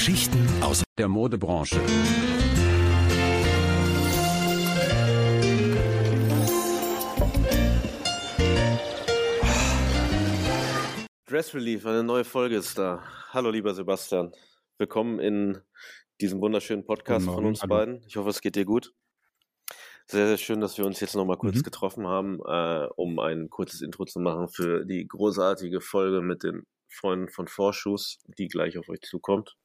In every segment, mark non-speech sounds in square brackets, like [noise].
Geschichten aus der Modebranche. Dress Relief, eine neue Folge ist da. Hallo lieber Sebastian. Willkommen in diesem wunderschönen Podcast von uns Hallo. beiden. Ich hoffe, es geht dir gut. Sehr, sehr schön, dass wir uns jetzt nochmal kurz mhm. getroffen haben, äh, um ein kurzes Intro zu machen für die großartige Folge mit den Freunden von Vorschuss, die gleich auf euch zukommt.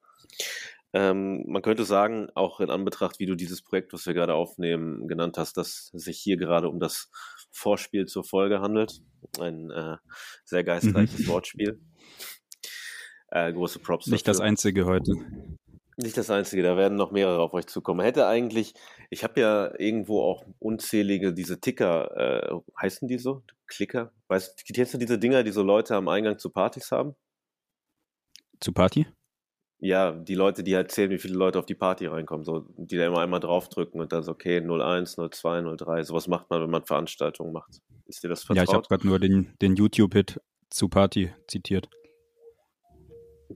Ähm, man könnte sagen, auch in Anbetracht, wie du dieses Projekt, was wir gerade aufnehmen, genannt hast, dass es sich hier gerade um das Vorspiel zur Folge handelt. Ein äh, sehr geistreiches mhm. Wortspiel. Äh, große Props. Nicht dafür. das einzige heute. Nicht das einzige, da werden noch mehrere auf euch zukommen. Hätte eigentlich, ich habe ja irgendwo auch unzählige diese Ticker, äh, heißen die so? Klicker? Weißt kennst du diese Dinger, die so Leute am Eingang zu Partys haben? Zu Party? Ja, die Leute, die halt zählen, wie viele Leute auf die Party reinkommen, so, die da immer einmal draufdrücken und dann so, okay, 01, 02, 03, sowas macht man, wenn man Veranstaltungen macht. Ist dir das vertraut? Ja, ich habe gerade nur den, den YouTube-Hit zu Party zitiert.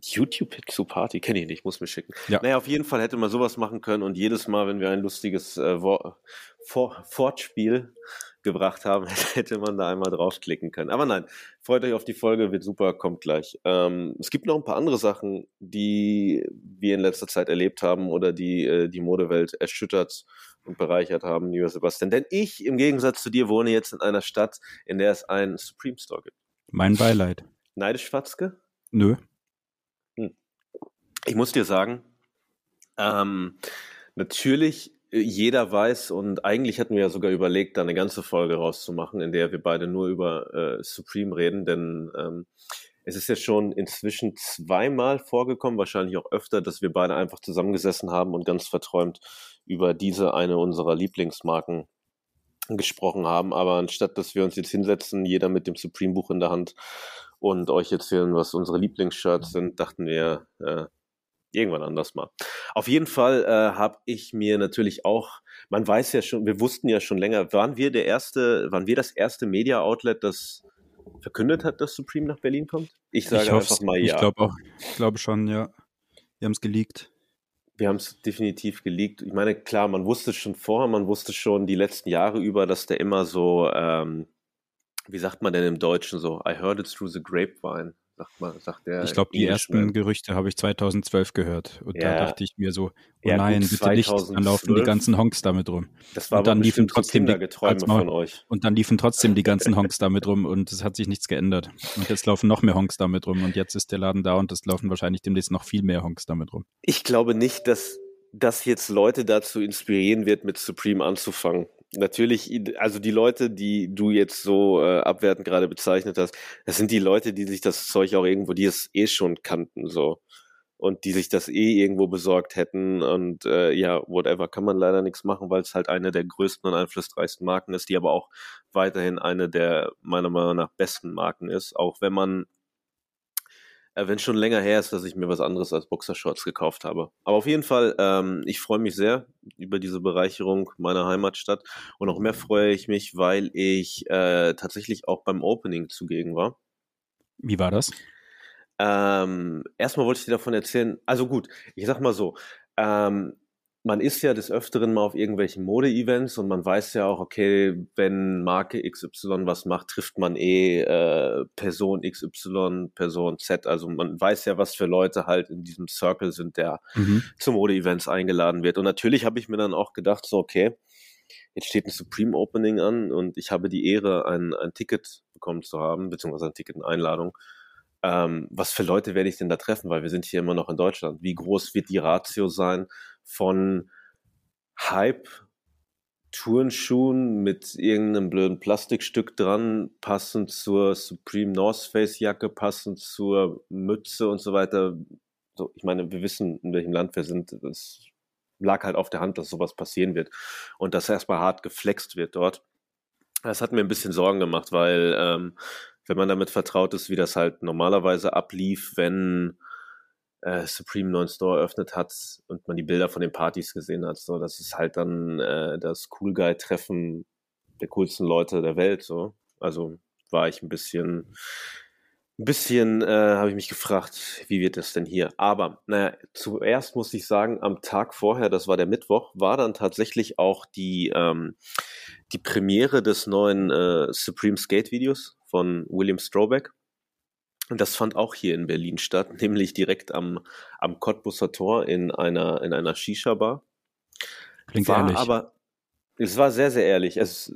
YouTube-Hit zu Party, kenne ich nicht, muss mir schicken. Ja. Naja, auf jeden Fall hätte man sowas machen können und jedes Mal, wenn wir ein lustiges äh, For Fortspiel gebracht haben, [laughs] hätte man da einmal draufklicken können. Aber nein, freut euch auf die Folge, wird super, kommt gleich. Ähm, es gibt noch ein paar andere Sachen, die wir in letzter Zeit erlebt haben oder die äh, die Modewelt erschüttert und bereichert haben, lieber Sebastian. Denn ich, im Gegensatz zu dir, wohne jetzt in einer Stadt, in der es einen Supreme Store gibt. Mein Beileid. Neidisch, Watzke? Nö. Hm. Ich muss dir sagen, ähm, natürlich jeder weiß und eigentlich hatten wir ja sogar überlegt, da eine ganze Folge rauszumachen, in der wir beide nur über äh, Supreme reden, denn ähm, es ist ja schon inzwischen zweimal vorgekommen, wahrscheinlich auch öfter, dass wir beide einfach zusammengesessen haben und ganz verträumt über diese eine unserer Lieblingsmarken gesprochen haben. Aber anstatt dass wir uns jetzt hinsetzen, jeder mit dem Supreme-Buch in der Hand und euch erzählen, was unsere Lieblingsshirts sind, dachten wir, äh, irgendwann anders mal. Auf jeden Fall äh, habe ich mir natürlich auch, man weiß ja schon, wir wussten ja schon länger, waren wir der erste, waren wir das erste Media-Outlet, das verkündet hat, dass Supreme nach Berlin kommt? Ich sage ich einfach mal ja. Ich glaube auch, ich glaube schon, ja. Wir haben es geleakt. Wir haben es definitiv geleakt. Ich meine, klar, man wusste schon vorher, man wusste schon die letzten Jahre über, dass der immer so, ähm, wie sagt man denn im Deutschen so, I heard it through the grapevine sagt man, sagt der. Ich glaube, die ersten Gerüchte habe ich 2012 gehört. Und ja. da dachte ich mir so, oh ja, nein, gut, bitte 2012. nicht, dann laufen die ganzen Honks damit rum. Das war und dann liefen trotzdem die, von euch. Und dann liefen trotzdem die ganzen Honks damit rum und es hat sich nichts geändert. Und jetzt laufen noch mehr Honks damit rum und jetzt ist der Laden da und es laufen wahrscheinlich demnächst noch viel mehr Honks damit rum. Ich glaube nicht, dass das jetzt Leute dazu inspirieren wird, mit Supreme anzufangen natürlich, also die Leute, die du jetzt so äh, abwertend gerade bezeichnet hast, das sind die Leute, die sich das Zeug auch irgendwo, die es eh schon kannten, so. Und die sich das eh irgendwo besorgt hätten. Und äh, ja, whatever, kann man leider nichts machen, weil es halt eine der größten und einflussreichsten Marken ist, die aber auch weiterhin eine der meiner Meinung nach besten Marken ist. Auch wenn man wenn schon länger her ist, dass ich mir was anderes als Boxershorts gekauft habe. Aber auf jeden Fall, ähm, ich freue mich sehr über diese Bereicherung meiner Heimatstadt und noch mehr freue ich mich, weil ich äh, tatsächlich auch beim Opening zugegen war. Wie war das? Ähm, erstmal wollte ich dir davon erzählen, also gut, ich sag mal so, ähm, man ist ja des Öfteren mal auf irgendwelchen Mode-Events und man weiß ja auch, okay, wenn Marke XY was macht, trifft man eh äh, Person XY, Person Z. Also man weiß ja, was für Leute halt in diesem Circle sind, der mhm. zu Mode-Events eingeladen wird. Und natürlich habe ich mir dann auch gedacht, so, okay, jetzt steht ein Supreme Opening an und ich habe die Ehre, ein, ein Ticket bekommen zu haben, beziehungsweise ein Ticket, eine Einladung. Ähm, was für Leute werde ich denn da treffen? Weil wir sind hier immer noch in Deutschland. Wie groß wird die Ratio sein von Hype Turnschuhen mit irgendeinem blöden Plastikstück dran, passend zur Supreme North Face Jacke, passend zur Mütze und so weiter. So, ich meine, wir wissen, in welchem Land wir sind. Es lag halt auf der Hand, dass sowas passieren wird und dass erstmal hart geflext wird dort. Das hat mir ein bisschen Sorgen gemacht, weil ähm, wenn man damit vertraut ist, wie das halt normalerweise ablief, wenn äh, Supreme neuen Store eröffnet hat und man die Bilder von den Partys gesehen hat, so, das ist halt dann äh, das Cool Guy-Treffen der coolsten Leute der Welt, so. Also war ich ein bisschen, Ein bisschen äh, habe ich mich gefragt, wie wird das denn hier? Aber naja, zuerst muss ich sagen, am Tag vorher, das war der Mittwoch, war dann tatsächlich auch die, ähm, die Premiere des neuen äh, Supreme Skate Videos von William Strobeck. Und das fand auch hier in Berlin statt, [laughs] nämlich direkt am, am Cottbusser Tor in einer, in einer Shisha-Bar. Klingt war ehrlich. aber, es war sehr, sehr ehrlich. Es,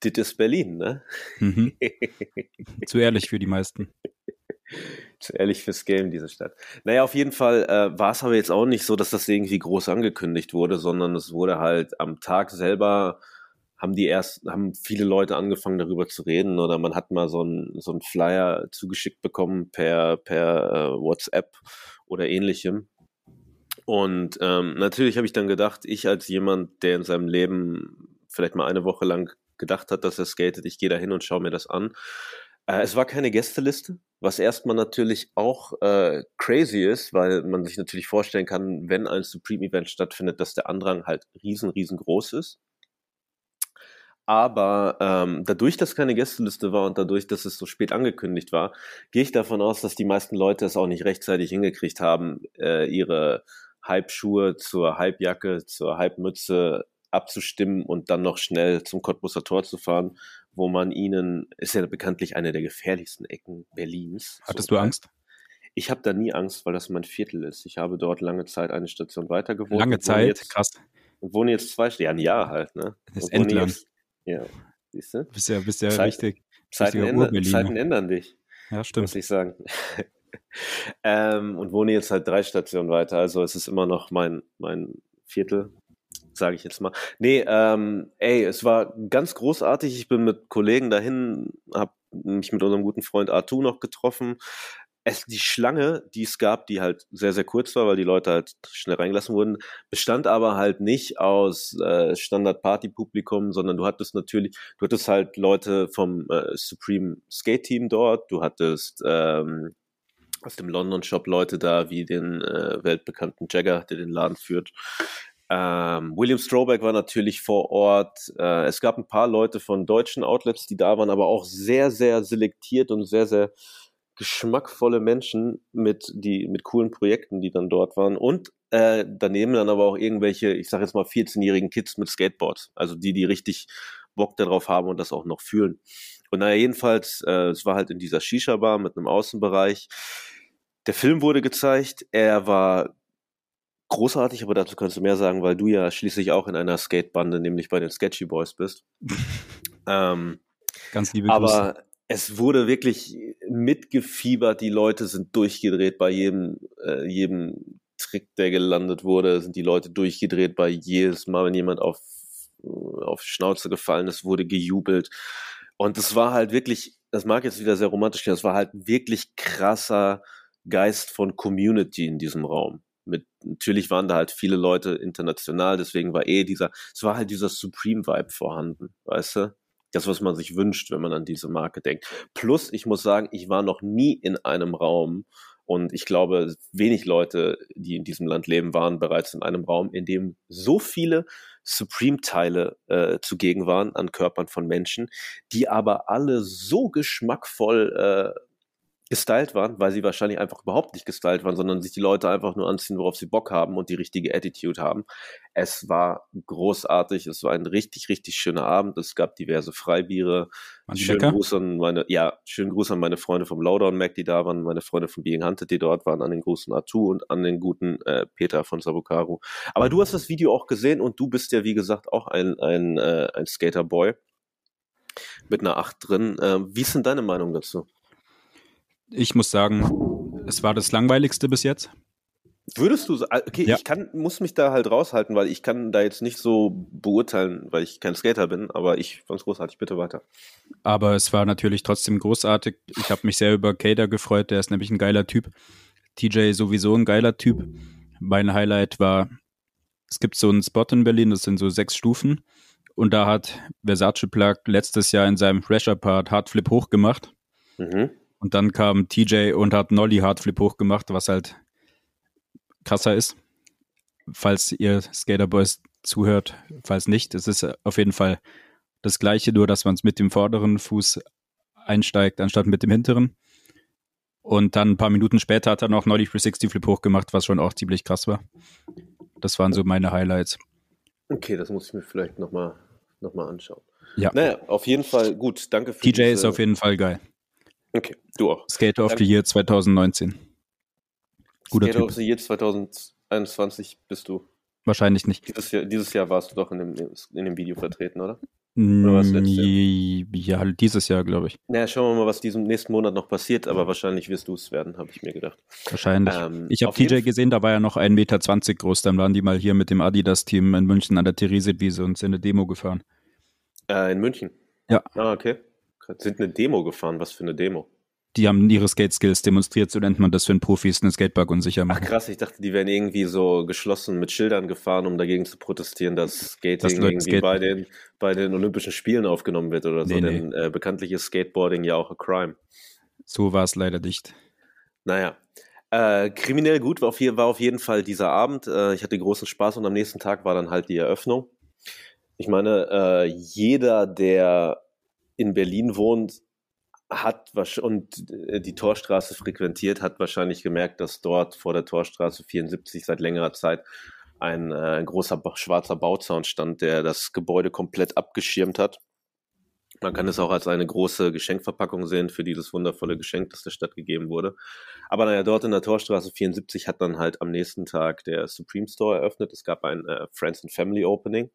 das ist Berlin, ne? Mhm. [laughs] Zu ehrlich für die meisten. Zu ehrlich fürs Game, diese Stadt. Naja, auf jeden Fall äh, war es aber jetzt auch nicht so, dass das irgendwie groß angekündigt wurde, sondern es wurde halt am Tag selber haben die erst, haben viele Leute angefangen darüber zu reden oder man hat mal so ein so ein Flyer zugeschickt bekommen per, per äh, WhatsApp oder ähnlichem. Und ähm, natürlich habe ich dann gedacht, ich als jemand, der in seinem Leben vielleicht mal eine Woche lang gedacht hat, dass er skatet, ich gehe da hin und schaue mir das an. Äh, es war keine Gästeliste, was erstmal natürlich auch äh, crazy ist, weil man sich natürlich vorstellen kann, wenn ein Supreme-Event stattfindet, dass der Andrang halt riesen, riesengroß ist. Aber ähm, dadurch, dass keine Gästeliste war und dadurch, dass es so spät angekündigt war, gehe ich davon aus, dass die meisten Leute es auch nicht rechtzeitig hingekriegt haben, äh, ihre Halbschuhe zur Halbjacke, zur Halbmütze abzustimmen und dann noch schnell zum Cottbusser Tor zu fahren, wo man ihnen, ist ja bekanntlich eine der gefährlichsten Ecken Berlins. Hattest so, du Angst? Ich habe da nie Angst, weil das mein Viertel ist. Ich habe dort lange Zeit eine Station weiter gewohnt. Lange Zeit, Jetzt, krass. und wohne jetzt zwei, ja, ein Jahr halt, ne? Das ist endlang. Jetzt, ja, siehst du? Bist ja, bist ja Zeit- richtig. Zeiten, ändern. Zeiten ändern dich, Ja, muss stimmt. ich sagen. [laughs] ähm, und wohne jetzt halt drei Stationen weiter. Also es ist immer noch mein, mein Viertel, sage ich jetzt mal. Nee, ähm, ey, es war ganz großartig. Ich bin mit Kollegen dahin, habe mich mit unserem guten Freund Artu noch getroffen. Es, die Schlange, die es gab, die halt sehr, sehr kurz war, weil die Leute halt schnell reingelassen wurden, bestand aber halt nicht aus äh, Standard-Party-Publikum, sondern du hattest natürlich, du hattest halt Leute vom äh, Supreme Skate Team dort, du hattest ähm, aus dem London Shop Leute da, wie den äh, weltbekannten Jagger, der den Laden führt. Ähm, William Strobeck war natürlich vor Ort. Äh, es gab ein paar Leute von deutschen Outlets, die da waren, aber auch sehr, sehr selektiert und sehr, sehr geschmackvolle Menschen mit die mit coolen Projekten, die dann dort waren und äh, daneben dann aber auch irgendwelche, ich sage jetzt mal 14-jährigen Kids mit Skateboards, also die, die richtig Bock darauf haben und das auch noch fühlen. Und naja, jedenfalls, äh, es war halt in dieser Shisha-Bar mit einem Außenbereich. Der Film wurde gezeigt, er war großartig, aber dazu kannst du mehr sagen, weil du ja schließlich auch in einer Skatebande, nämlich bei den Sketchy Boys bist. [laughs] ähm, Ganz liebe Grüße. Es wurde wirklich mitgefiebert, die Leute sind durchgedreht bei jedem, äh, jedem Trick, der gelandet wurde, sind die Leute durchgedreht bei jedes Mal, wenn jemand auf, auf Schnauze gefallen ist, wurde gejubelt. Und es war halt wirklich, das mag jetzt wieder sehr romantisch klingen, es war halt wirklich krasser Geist von Community in diesem Raum. Mit, natürlich waren da halt viele Leute international, deswegen war eh dieser, es war halt dieser Supreme-Vibe vorhanden, weißt du? Das, was man sich wünscht, wenn man an diese Marke denkt. Plus, ich muss sagen, ich war noch nie in einem Raum und ich glaube, wenig Leute, die in diesem Land leben, waren bereits in einem Raum, in dem so viele Supreme-Teile äh, zugegen waren an Körpern von Menschen, die aber alle so geschmackvoll äh, gestylt waren, weil sie wahrscheinlich einfach überhaupt nicht gestylt waren, sondern sich die Leute einfach nur anziehen, worauf sie Bock haben und die richtige Attitude haben. Es war großartig, es war ein richtig, richtig schöner Abend. Es gab diverse Freibiere. Die Schönen lecker? Gruß an meine, ja, schönen Gruß an meine Freunde vom Lowdown Mac, die da waren, meine Freunde von Being Hunted, die dort waren, an den großen Atu und an den guten äh, Peter von Sabukaru. Aber du hast das Video auch gesehen und du bist ja, wie gesagt, auch ein, ein, äh, ein Skaterboy mit einer 8 drin. Ähm, wie ist denn deine Meinung dazu? Ich muss sagen, es war das langweiligste bis jetzt. Würdest du, sa- okay, Ja. ich kann, muss mich da halt raushalten, weil ich kann da jetzt nicht so beurteilen, weil ich kein Skater bin, aber ich fand's großartig. Bitte weiter. Aber es war natürlich trotzdem großartig. Ich habe mich sehr über Kader gefreut, der ist nämlich ein geiler Typ. TJ sowieso ein geiler Typ. Mein Highlight war, es gibt so einen Spot in Berlin, das sind so sechs Stufen. Und da hat Versace Plug letztes Jahr in seinem Fresher-Part Hardflip hochgemacht. Mhm. Und dann kam TJ und hat Nolly Hardflip hochgemacht, was halt krasser ist. Falls ihr Skaterboys zuhört, falls nicht, es ist auf jeden Fall das gleiche, nur dass man es mit dem vorderen Fuß einsteigt, anstatt mit dem hinteren. Und dann ein paar Minuten später hat er noch Nolly 360 Flip hochgemacht, was schon auch ziemlich krass war. Das waren so meine Highlights. Okay, das muss ich mir vielleicht nochmal noch mal anschauen. Ja. Naja, auf jeden Fall gut. Danke für TJ diese- ist auf jeden Fall geil. Okay, du auch. Skater of the Year 2019. Guter Skater Typ. of the Year 2021 bist du. Wahrscheinlich nicht. Dieses Jahr, dieses Jahr warst du doch in dem, in dem Video vertreten, oder? Jahr? Mm, Ja, dieses Jahr, glaube ich. Naja, schauen wir mal, was diesen nächsten Monat noch passiert, aber wahrscheinlich wirst du es werden, habe ich mir gedacht. Wahrscheinlich. Ähm, ich habe TJ gesehen, da war er noch 1,20 Meter groß. Dann waren die mal hier mit dem Adidas-Team in München an der Theresienwiese und sind eine Demo gefahren. Äh, in München? Ja. Ah, okay. Sind eine Demo gefahren. Was für eine Demo? Die haben ihre Skate-Skills demonstriert, so nennt man das, wenn Profis einen Skatepark unsicher Ach machen. krass, ich dachte, die wären irgendwie so geschlossen mit Schildern gefahren, um dagegen zu protestieren, dass Skating Leute irgendwie skaten. bei den, bei den Olympischen Spielen aufgenommen wird oder so. Nee, denn Äh, bekanntlich ist Skateboarding ja auch a crime. So war es leider nicht. Naja. Äh, kriminell gut war auf, je, war auf jeden Fall dieser Abend. Äh, ich hatte großen Spaß und am nächsten Tag war dann halt die Eröffnung. Ich meine, äh, jeder, der in Berlin wohnt, hat und äh, die Torstraße frequentiert, hat wahrscheinlich gemerkt, dass dort vor der Torstraße 74 seit längerer Zeit ein äh, großer schwarzer Bauzaun stand, der das Gebäude komplett abgeschirmt hat. Man kann es auch als eine große Geschenkverpackung sehen für dieses wundervolle Geschenk, das der Stadt gegeben wurde. Aber naja, dort in der Torstraße 74 hat dann halt am nächsten Tag der Supreme Store eröffnet. Es gab ein äh, Friends and Family Opening.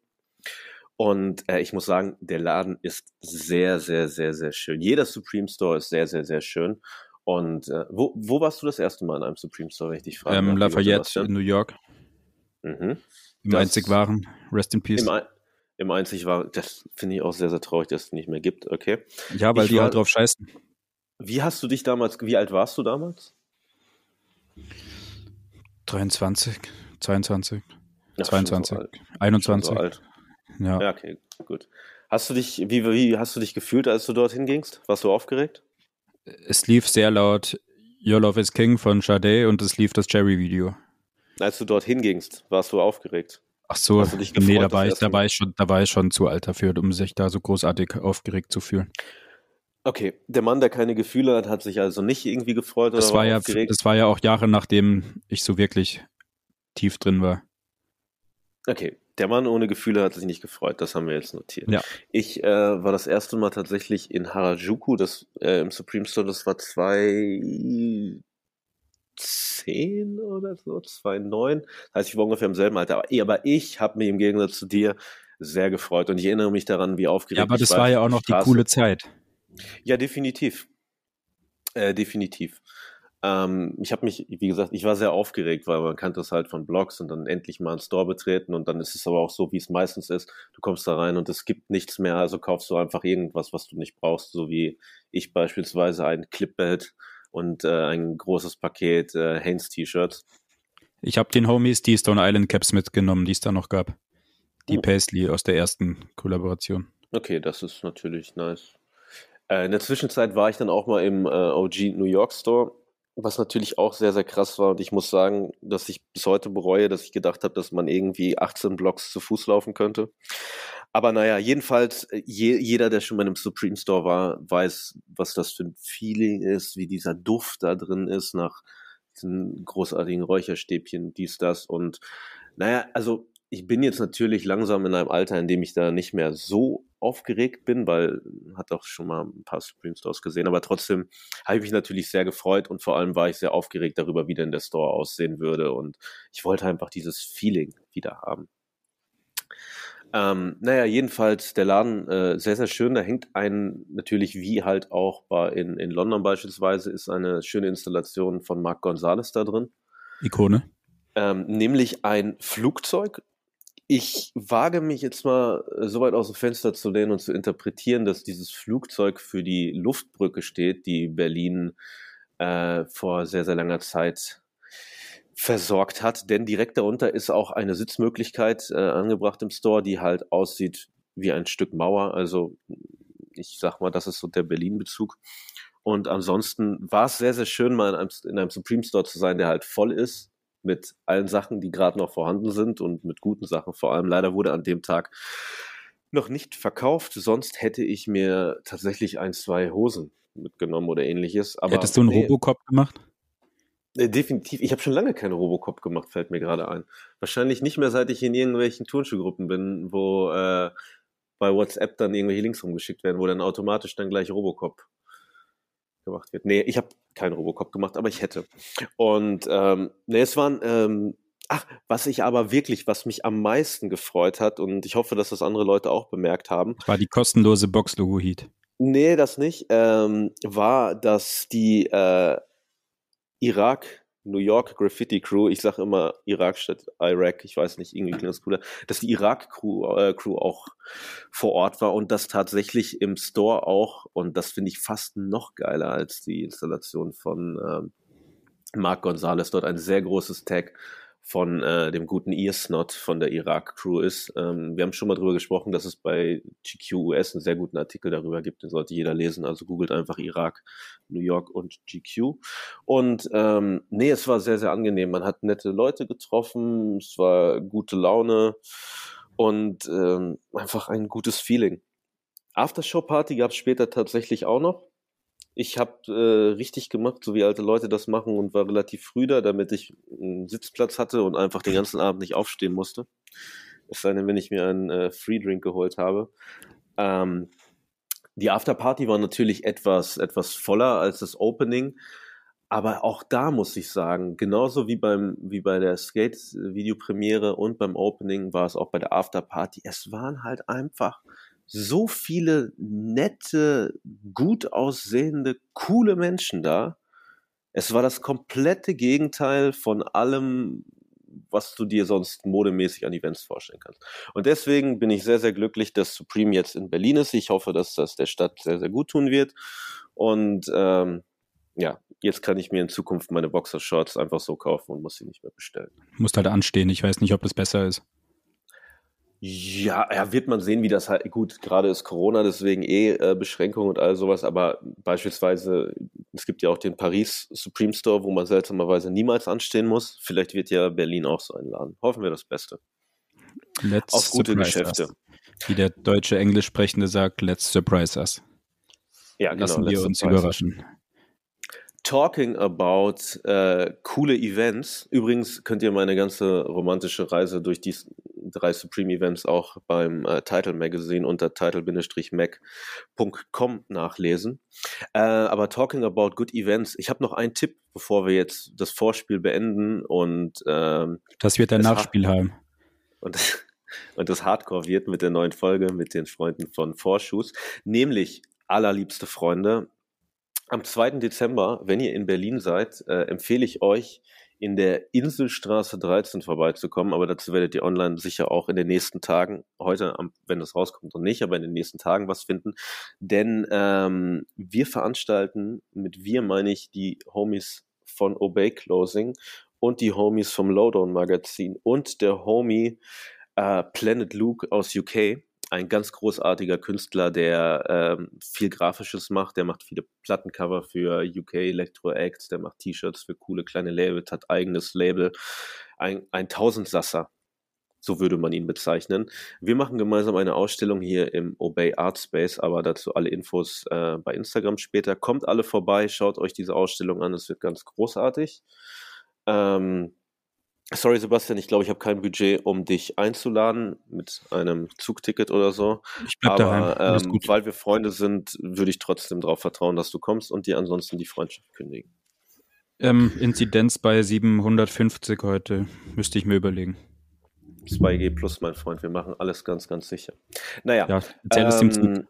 Und äh, ich muss sagen, der Laden ist sehr, sehr, sehr, sehr schön. Jeder Supreme Store ist sehr, sehr, sehr schön. Und äh, wo, wo warst du das erste Mal in einem Supreme Store, wenn ich dich frage? Ähm, Lafayette in New York, Mhm. im Das- einzig waren. Rest in Peace. Im, Im einzig war, das finde ich auch sehr, sehr traurig, dass es nicht mehr gibt. Okay. Ja, weil ich die war- halt drauf scheißen. Wie hast du dich damals, wie alt warst du damals? 23, 22, Ja, 22, Schon so alt. Schon 21. so. Ja. Ja, okay, gut. Hast du dich, wie, wie hast du dich gefühlt, als du dorthin gingst? Warst du aufgeregt? Es lief sehr laut Your Love is King von Sade und es lief das Jerry-Video. Als du dorthin gingst, warst du aufgeregt? Ach so, Hast du dich gefreut, nee, da war, ich, da, war ich schon, da war ich schon zu alt dafür, um sich da so großartig aufgeregt zu fühlen. Okay, der Mann, der keine Gefühle hat, hat sich also nicht irgendwie gefreut Das oder war, ja, aufgeregt? das war ja auch Jahre, nachdem ich so wirklich tief drin war. Okay, der Mann ohne Gefühle hat sich nicht gefreut, das haben wir jetzt notiert. Ja. Ich äh, war das erste Mal tatsächlich in Harajuku, das äh, im Supreme Store, das war 2010 oder so, 2009. Das heißt, ich war ungefähr im selben Alter. Aber, aber ich habe mich im Gegensatz zu dir sehr gefreut und ich erinnere mich daran, wie aufgeregt Ja, aber das war ja auch noch die coole Zeit. Ja, definitiv. Äh, definitiv. Ähm, ich habe mich, wie gesagt, ich war sehr aufgeregt, weil man kannte es halt von Blogs und dann endlich mal einen Store betreten und dann ist es aber auch so, wie es meistens ist. Du kommst da rein und es gibt nichts mehr, also kaufst du einfach irgendwas, was du nicht brauchst, so wie ich beispielsweise ein Clipbelt und äh, ein großes Paket äh, Hanes T-Shirts. Ich habe den Homies die Stone Island Caps mitgenommen, die es da noch gab. Die Oh. Paisley aus der ersten Kollaboration. Okay, das ist natürlich nice. Äh, in der Zwischenzeit war ich dann auch mal im äh, OG New York Store, was natürlich auch sehr, sehr krass war. Und ich muss sagen, dass ich bis heute bereue, dass ich gedacht habe, dass man irgendwie 18 Blocks zu Fuß laufen könnte. Aber naja, jedenfalls, äh, je, jeder, der schon mal im Supreme Store war, weiß, was das für ein Feeling ist, wie dieser Duft da drin ist nach diesen großartigen Räucherstäbchen, dies, das. Und naja, also ich bin jetzt natürlich langsam in einem Alter, in dem ich da nicht mehr so aufgeregt bin, weil hat auch schon mal ein paar Supreme Stores gesehen, aber trotzdem habe ich mich natürlich sehr gefreut und vor allem war ich sehr aufgeregt darüber, wie denn der Store aussehen würde und ich wollte einfach dieses Feeling wieder haben. Ähm, naja, jedenfalls der Laden äh, sehr, sehr schön. Da hängt ein, natürlich wie halt auch bei in, in London beispielsweise, ist eine schöne Installation von Mark Gonzalez da drin Ikone. ähm, nämlich ein Flugzeug. Ich wage mich jetzt mal äh, so weit aus dem Fenster zu lehnen und zu interpretieren, dass dieses Flugzeug für die Luftbrücke steht, die Berlin äh, vor sehr, sehr langer Zeit versorgt hat. Denn direkt darunter ist auch eine Sitzmöglichkeit äh, angebracht im Store, die halt aussieht wie ein Stück Mauer. Also ich sag mal, das ist so der Berlin-Bezug. Und ansonsten war es sehr, sehr schön, mal in einem, in einem Supreme Store zu sein, der halt voll ist mit allen Sachen, die gerade noch vorhanden sind und mit guten Sachen vor allem. Leider wurde an dem Tag noch nicht verkauft, sonst hätte ich mir tatsächlich ein, zwei Hosen mitgenommen oder ähnliches. Aber Hättest du einen nee, Robocop gemacht? äh, definitiv. Ich habe schon lange keine Robocop gemacht, fällt mir gerade ein. Wahrscheinlich nicht mehr, seit ich in irgendwelchen Turnschuhgruppen bin, wo äh, bei WhatsApp dann irgendwelche Links rumgeschickt werden, wo dann automatisch dann gleich Robocop gemacht wird. Nee, ich habe keinen Robocop gemacht, aber ich hätte. Und ähm, nee, es waren, ähm, ach, was ich aber wirklich, was mich am meisten gefreut hat, und ich hoffe, dass das andere Leute auch bemerkt haben, War die kostenlose Box-Logo-Heat. Nee, das nicht. Ähm, war, dass die äh, Irak New York Graffiti Crew, ich sage immer Irak statt Iraq, ich weiß nicht, irgendwie klingt das cooler, dass die Irak Crew, äh, Crew auch vor Ort war und das tatsächlich im Store auch, und das finde ich fast noch geiler als die Installation von ähm, Mark Gonzalez, dort ein sehr großes Tag von äh, dem guten Earsnot von der Irak-Crew ist. Ähm, wir haben schon mal drüber gesprochen, dass es bei GQ US einen sehr guten Artikel darüber gibt, den sollte jeder lesen. Also googelt einfach Irak, New York und GQ. Und ähm, nee, es war sehr, sehr angenehm. Man hat nette Leute getroffen, es war gute Laune und ähm, einfach ein gutes Feeling. Aftershow-Party gab es später tatsächlich auch noch. Ich habe äh, richtig gemacht, so wie alte Leute das machen und war relativ früh da, damit ich einen Sitzplatz hatte und einfach den ganzen Abend nicht aufstehen musste. Es sei denn, wenn ich mir einen äh, Free Drink geholt habe. Ähm, die Afterparty war natürlich etwas, etwas voller als das Opening. Aber auch da muss ich sagen, genauso wie beim, wie bei der Skate-Videopremiere und beim Opening war es auch bei der Afterparty. Es waren halt einfach so viele nette, gut aussehende, coole Menschen da. Es war das komplette Gegenteil von allem, was du dir sonst modemäßig an Events vorstellen kannst. Und deswegen bin ich sehr, sehr glücklich, dass Supreme jetzt in Berlin ist. Ich hoffe, dass das der Stadt sehr, sehr gut tun wird. Und ähm, ja, jetzt kann ich mir in Zukunft meine Boxershorts einfach so kaufen und muss sie nicht mehr bestellen. Musst halt anstehen. Ich weiß nicht, ob das besser ist. Ja, ja, wird man sehen, wie das halt, gut, gerade ist Corona, deswegen eh äh, Beschränkungen und all sowas, aber beispielsweise, es gibt ja auch den Paris Supreme Store, wo man seltsamerweise niemals anstehen muss. Vielleicht wird ja Berlin auch so ein Laden. Hoffen wir das Beste. Let's Auf gute surprise Geschäfte. Us. Wie der deutsche Englischsprechende sagt, let's surprise us. Ja, genau. Lassen wir uns Preis. überraschen. Talking about äh, coole Events. Übrigens könnt ihr meine ganze romantische Reise durch die drei Supreme Events auch beim äh, Title Magazine unter title-mac.com nachlesen. Äh, aber talking about good events, ich habe noch einen Tipp, bevor wir jetzt das Vorspiel beenden und ähm, Das wird ein Nachspiel haben. und, und das Hardcore wird mit der neuen Folge mit den Freunden von Vorschuss. Nämlich, allerliebste Freunde, am 2. Dezember, wenn ihr in Berlin seid, äh, empfehle ich euch, in der Inselstraße 13 vorbeizukommen. Aber dazu werdet ihr online sicher auch in den nächsten Tagen, heute, wenn das rauskommt und nicht, aber in den nächsten Tagen was finden. Denn ähm, wir veranstalten, mit wir meine ich die Homies von Obey Closing und die Homies vom Lowdown Magazin und der Homie äh, Planet Luke aus UK, ein ganz großartiger Künstler, der ähm, viel Grafisches macht. Der macht viele Plattencover für UK Electro Acts, der macht T-Shirts für coole kleine Labels, hat eigenes Label, ein, ein Tausendsasser. So würde man ihn bezeichnen. Wir machen gemeinsam eine Ausstellung hier im Obey Art Space, aber dazu alle Infos äh, bei Instagram später. Kommt alle vorbei, schaut euch diese Ausstellung an, es wird ganz großartig. Ähm, sorry, Sebastian, ich glaube, ich habe kein Budget, um dich einzuladen mit einem Zugticket oder so. Ich bleib daheim. Aber Alles ähm, gut. weil wir Freunde sind, würde ich trotzdem darauf vertrauen, dass du kommst und dir ansonsten die Freundschaft kündigen. Ähm, Inzidenz bei 750 heute. Müsste ich mir überlegen. 2G plus, mein Freund, wir machen alles ganz, ganz sicher. Naja, Ja, erzähl es dem Zug.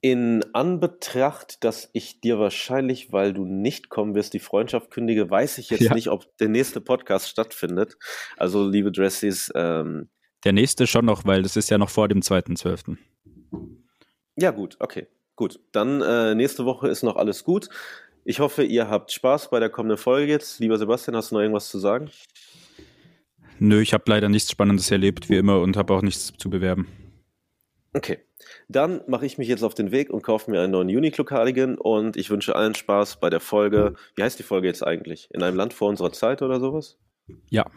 In Anbetracht, dass ich dir wahrscheinlich, weil du nicht kommen wirst, die Freundschaft kündige, weiß ich jetzt Ja. nicht, ob der nächste Podcast stattfindet. Also, liebe Dressies, ähm, Der nächste schon noch, weil das ist ja noch vor dem 2.12. ja gut, okay, gut. Dann äh, nächste Woche ist noch alles gut. Ich hoffe, ihr habt Spaß bei der kommenden Folge jetzt. Lieber Sebastian, hast du noch irgendwas zu sagen? Nö, ich habe leider nichts Spannendes erlebt, wie immer, und habe auch nichts zu bewerben. Okay, dann mache ich mich jetzt auf den Weg und kaufe mir einen neuen Uniqlo-Cardigan und ich wünsche allen Spaß bei der Folge. Wie heißt die Folge jetzt eigentlich? In einem Land vor unserer Zeit oder sowas? Ja,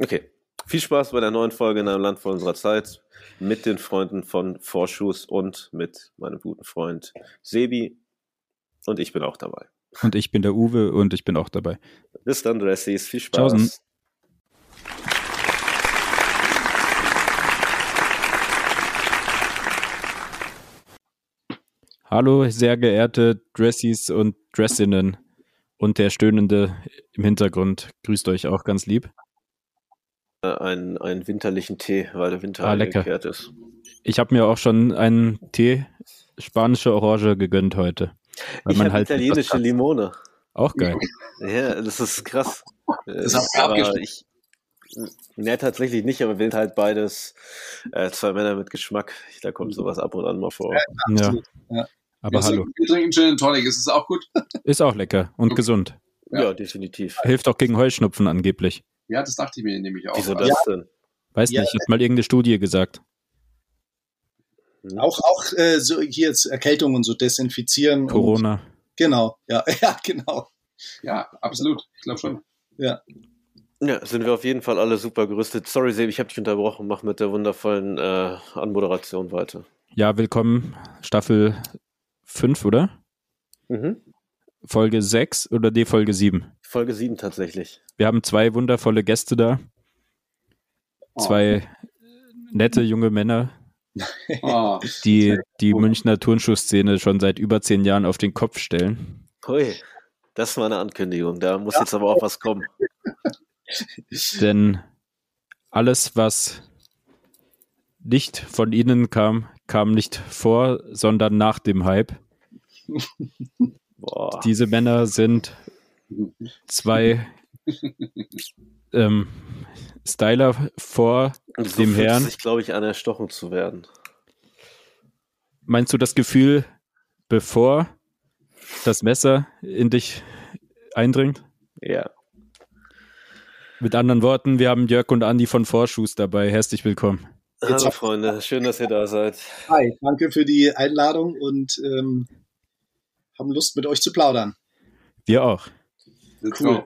Okay, Viel Spaß bei der neuen Folge in einem Land vor unserer Zeit mit den Freunden von Vorschuss und mit meinem guten Freund Sebi. Und ich bin auch dabei. Und ich bin der Uwe und ich bin auch dabei. Bis dann, Dressis. Viel Spaß. Tschaußen. Hallo, sehr geehrte Dressies und Dressinnen und der Stöhnende im Hintergrund. Grüßt euch auch ganz lieb. Äh, Einen, einen winterlichen Tee, weil der Winter Ah, lecker. eingekehrt ist. Ich habe mir auch schon einen Tee spanische Orange gegönnt heute. Weil Ich habe halt italienische Limone. auch geil. [laughs] Ja, das ist krass. Das Äh, habt ihr aber abgeschnitten. ich, ne, tatsächlich nicht, aber wir sind halt beides äh, zwei Männer mit Geschmack. Da kommt sowas ab und an mal vor. Ja, Absolut. Ja. Aber Wir hallo. Wir trinken Gin Tonic. Ist es auch gut? [laughs] Ist auch lecker und gesund. Ja, Ja. definitiv. Hilft auch gegen Heuschnupfen angeblich. Ja, das dachte ich mir nämlich auch. Wieso Also, das denn? Weiß Ja. nicht, hat mal irgendeine Studie gesagt. Hm? Auch, auch äh, so hier jetzt Erkältung und so desinfizieren. Und, Corona. genau, ja, [laughs] ja, genau. Ja, absolut. Ich glaube schon. Ja, sind wir auf jeden Fall alle super gerüstet. Sorry, Sebi, ich habe dich unterbrochen. Mach mit der wundervollen äh, Anmoderation weiter. Ja, willkommen. Staffel 5, oder? Mhm. Folge 6 oder die Folge 7? Folge 7 tatsächlich. Wir haben zwei wundervolle Gäste da. Oh. Zwei nette junge Männer, Oh, die die Münchner Turnschuhszene schon seit über zehn Jahren auf den Kopf stellen. Hui, das war eine Ankündigung. Da muss jetzt aber auch was kommen. [laughs] Denn alles, was nicht von ihnen kam, kam nicht vor, sondern nach dem Hype. [laughs] Boah. Diese Männer sind zwei ähm, Styler vor so dem Herrn. sich, glaube ich, an, erstochen zu werden. Meinst du das Gefühl, bevor das Messer in dich eindringt? Ja. Mit anderen Worten, wir haben Jörg und Andi von Vorschuss dabei. Herzlich willkommen. Hallo Freunde, schön, dass ihr da seid. Hi, danke für die Einladung und ähm, haben Lust, mit euch zu plaudern. Wir auch. Cool.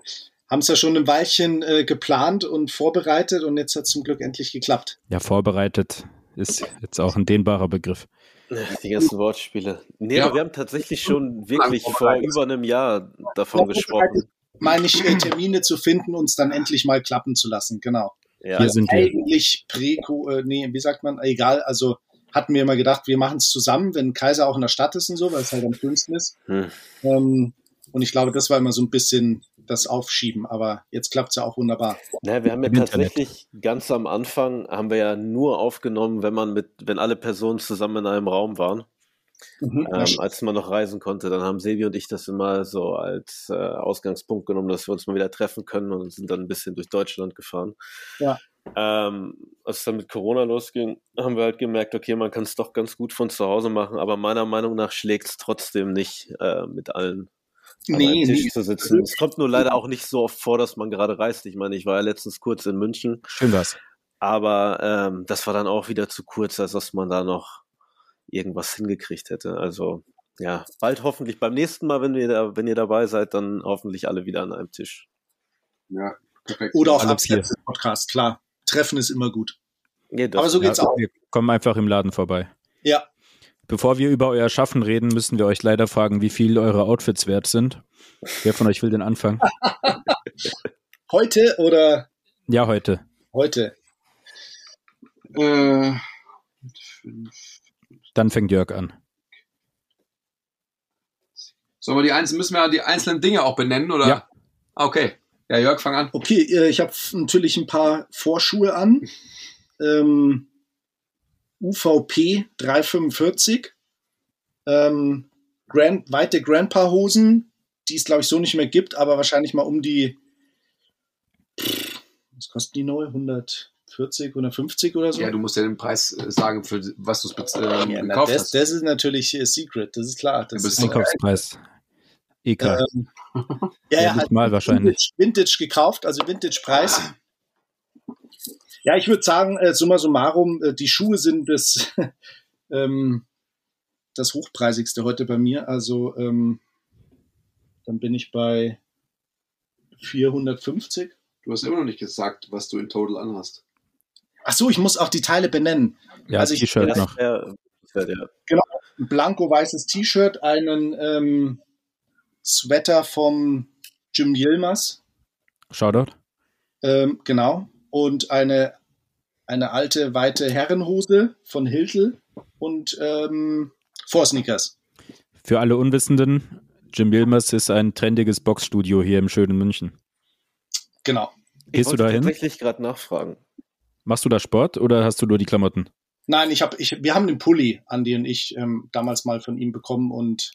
Haben es ja schon ein Weilchen äh, geplant und vorbereitet und jetzt hat es zum Glück endlich geklappt. Ja, vorbereitet ist jetzt auch ein dehnbarer Begriff. Die ganzen Wortspiele. Nee, Ja. aber wir haben tatsächlich schon wirklich vor über einem Jahr davon gesprochen. Meine ich, äh, Termine zu finden, uns dann endlich mal klappen zu lassen, genau. Ja, Hier sind wir. Eigentlich prä äh, nee, wie sagt man, egal, also hatten wir immer gedacht, wir machen es zusammen, wenn Kaiser auch in der Stadt ist und so, weil es halt am schönsten ist. Hm. Ähm, und ich glaube, das war immer so ein bisschen das Aufschieben, aber jetzt klappt es ja auch wunderbar. Na, wir haben ja Im Internet. tatsächlich ganz am Anfang haben wir ja nur aufgenommen, wenn man mit, wenn alle Personen zusammen in einem Raum waren. Mhm. Ähm, als man noch reisen konnte, dann haben Sebi und ich das immer so als äh, Ausgangspunkt genommen, dass wir uns mal wieder treffen können und sind dann ein bisschen durch Deutschland gefahren. Ja. Ähm, als es dann mit Corona losging, haben wir halt gemerkt, okay, man kann es doch ganz gut von zu Hause machen, aber meiner Meinung nach schlägt es trotzdem nicht, äh, mit allen Nee, Tisch nee. zu sitzen. Es kommt nur leider auch nicht so oft vor, dass man gerade reist. Ich meine, ich war ja letztens kurz in München, Schön was. aber ähm, das war dann auch wieder zu kurz, als dass man da noch irgendwas hingekriegt hätte. Also ja, bald hoffentlich beim nächsten Mal, wenn wir da, wenn ihr dabei seid, dann hoffentlich alle wieder an einem Tisch. Ja, perfekt. Oder auch abseits des Podcasts, klar. Treffen ist immer gut. Ja, das- Aber so geht's Ja, auch. wir kommen einfach im Laden vorbei. Ja, Bevor wir über euer Schaffen reden, müssen wir euch leider fragen, wie viel eure Outfits wert sind. Wer von euch will den Anfang? [laughs] heute oder Ja, heute. heute? Äh, fünf. Dann fängt Jörg an. Sollen wir die einzelnen, müssen wir die einzelnen Dinge auch benennen, oder? Ja. Okay. Ja, Jörg, fang an. Okay, äh, ich habe natürlich ein paar Vorschuhe an. Ähm, UVP 345. Ähm, Grand, weite Grandpa-Hosen, die es, glaube ich, so nicht mehr gibt, aber wahrscheinlich mal um die. Was kosten die neu? 140, 150 oder so? Ja, du musst ja den Preis äh, sagen, für was du ähm, Ja, na, gekauft das, hast. das ist natürlich äh, Secret, das ist klar. Das Du bist ist, Einkaufspreis. EK. ähm, [laughs] ja, Ja, halt mal wahrscheinlich. Vintage, Vintage gekauft, also Vintage-Preis. Ja, ich würde sagen, äh, summa summarum, äh, die Schuhe sind das, [laughs] ähm, das hochpreisigste heute bei mir. Also ähm, dann bin ich bei 450. Du hast immer noch nicht gesagt, was du in Total anhast. Ach so, ich muss auch die Teile benennen. Ja, Also ich- T-Shirt noch. das wär der- Ein blanko-weißes T-Shirt, einen ähm, Sweater vom Jim Yilmaz, Shoutout. ähm, genau, und eine, eine alte, weite Herrenhose von Hiltel und ähm, Vorsneakers. Für alle Unwissenden, Jim Yilmaz ist ein trendiges Boxstudio hier im schönen München. Genau. Ich Gehst du wollte da hin? tatsächlich gerade nachfragen. Machst du da Sport oder hast du nur die Klamotten? Nein, ich habe, ich, wir haben den Pulli, Andi und ich, ähm, damals mal von ihm bekommen und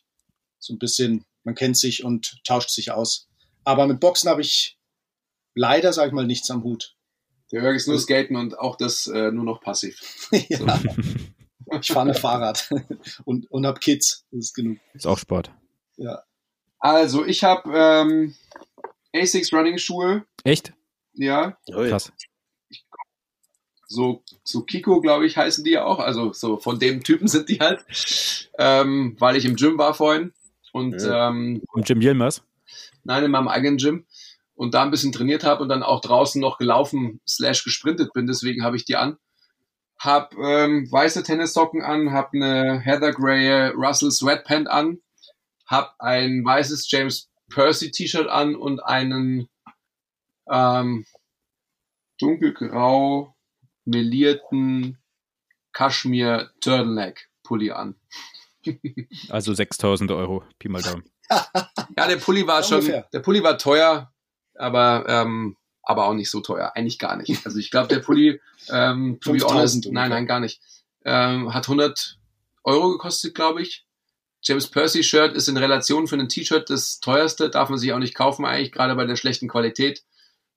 so ein bisschen, man kennt sich und tauscht sich aus. Aber mit Boxen habe ich leider, sag ich mal, nichts am Hut. Der Jörg ist nur Skaten und auch das äh, nur noch passiv. [laughs] ja. [laughs] Ich fahre ein Fahrrad [laughs] und, und habe Kids. Das ist genug. Ist auch Sport. Ja. Also, ich habe ähm, Asics Running Schuhe. Echt? Ja. Krass. So, so Kiko, glaube ich, heißen die ja auch. Also so von dem Typen sind die halt. Ähm, weil ich im Gym war vorhin. Und Ja. ähm, Und Jim Yilmaz? nein, in meinem eigenen Gym. Und da ein bisschen trainiert habe und dann auch draußen noch gelaufen slash gesprintet bin. Deswegen habe ich die an. Hab ähm, weiße Tennissocken an, hab eine Heather Gray Russell Sweatpant an, hab ein weißes James Percy T-Shirt an und einen ähm, dunkelgrau melierten Kaschmir Turtleneck Pulli an. [laughs] Also 6000 Euro. Pi mal Daumen. [laughs] Ja, der Pulli war schon, ungefähr. der Pulli war teuer, aber ähm, aber auch nicht so teuer, eigentlich gar nicht. Also ich glaube, der Pulli, ähm, to be 5000 honest, nein, nein, gar nicht, ähm, hat 100 Euro gekostet, glaube ich. James Percy Shirt ist in Relation für ein T-Shirt das teuerste, darf man sich auch nicht kaufen eigentlich, gerade bei der schlechten Qualität.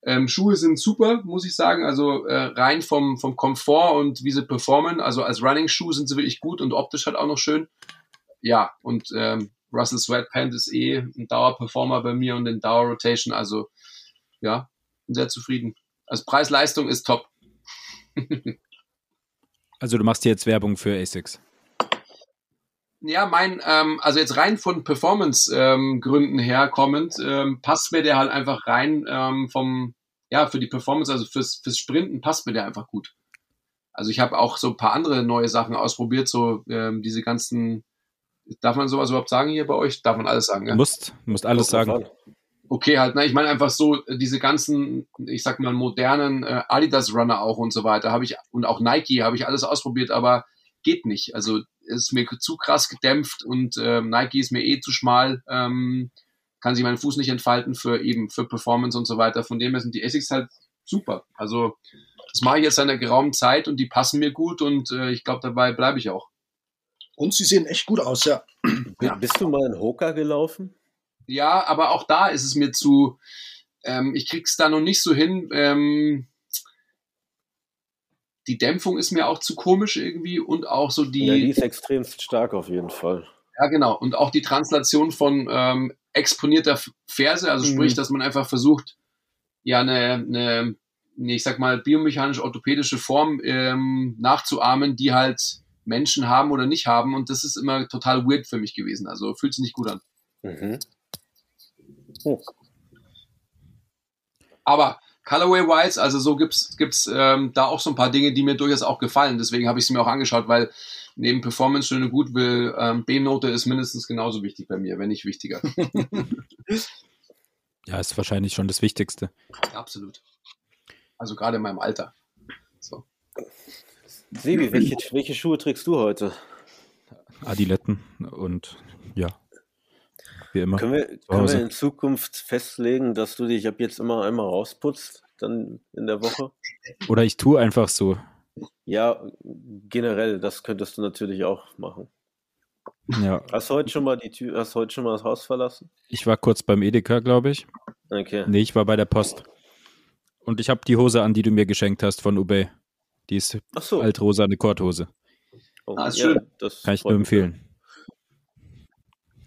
Ähm, Schuhe sind super, muss ich sagen, also äh, rein vom, vom Komfort und wie sie performen, also als Running-Schuh sind sie wirklich gut und optisch halt auch noch schön. Ja, und ähm, Russell Sweatpant ist eh ein Dauerperformer bei mir und in Dauer Rotation, also ja, bin sehr zufrieden. Also Preis-Leistung ist top. [laughs] Also du machst hier jetzt Werbung für ASICS. Ja, mein, ähm, also jetzt rein von Performance-Gründen her kommend, ähm, passt mir der halt einfach rein ähm, vom, ja, für die Performance, also fürs, fürs Sprinten passt mir der einfach gut. Also ich habe auch so ein paar andere neue Sachen ausprobiert, so ähm, diese ganzen, darf man sowas überhaupt sagen hier bei euch? Darf man alles sagen, ja? musst, musst alles sagen. an. Okay, halt, ne? Ich meine einfach so, äh, diese ganzen, ich sag mal, modernen äh, Adidas-Runner auch und so weiter, habe ich, und auch Nike habe ich alles ausprobiert, aber geht nicht. Also ist mir zu krass gedämpft und ähm, Nike ist mir eh zu schmal, ähm, kann sich mein Fuß nicht entfalten für eben für Performance und so weiter. Von dem her sind die Asics halt super. Also das mache ich jetzt seit einer geraumen Zeit und die passen mir gut und äh, ich glaube, dabei bleibe ich auch. Und sie sehen echt gut aus, ja. Ja. Bist du mal in Hoka gelaufen? Ja, aber auch da ist es mir zu, ähm, ich krieg's da noch nicht so hin. Ähm, die Dämpfung ist mir auch zu komisch irgendwie und auch so die, ja, die ist extremst stark auf jeden Fall. ja genau, und auch die Translation von ähm, exponierter Ferse, also Mhm. sprich, dass man einfach versucht, ja eine, eine nee, ich sag mal biomechanisch-orthopädische Form ähm, nachzuahmen, die halt Menschen haben oder nicht haben und das ist immer total weird für mich gewesen. Also fühlt sich nicht gut an. Mhm. Oh. Aber Colorway Wise, also so gibt's gibt's ähm, da auch so ein paar Dinge, die mir durchaus auch gefallen. Deswegen habe ich sie mir auch angeschaut, weil neben Performance schön und gut will ähm, B-Note ist mindestens genauso wichtig bei mir, wenn nicht wichtiger. [laughs] Ja, ist wahrscheinlich schon das Wichtigste. Absolut. Also gerade in meinem Alter. So. Sebi, welche, welche Schuhe trägst du heute? Adiletten und ja, wie immer. Können wir, können wir in Zukunft festlegen, dass du dich ab jetzt immer einmal rausputzt, dann in der Woche? Oder ich tue einfach so. Ja, generell, das könntest du natürlich auch machen. Ja, Hast du heute schon mal die Tür, hast du heute schon mal das Haus verlassen? ich war kurz beim Edeka, glaube ich. Okay. Nee, ich war bei der Post. Und ich habe die Hose an, die du mir geschenkt hast von Ubey. Die ist Ach so. altrosa, eine Korthose. Oh, Ah, ist schön. das Kann ich nur mich. empfehlen.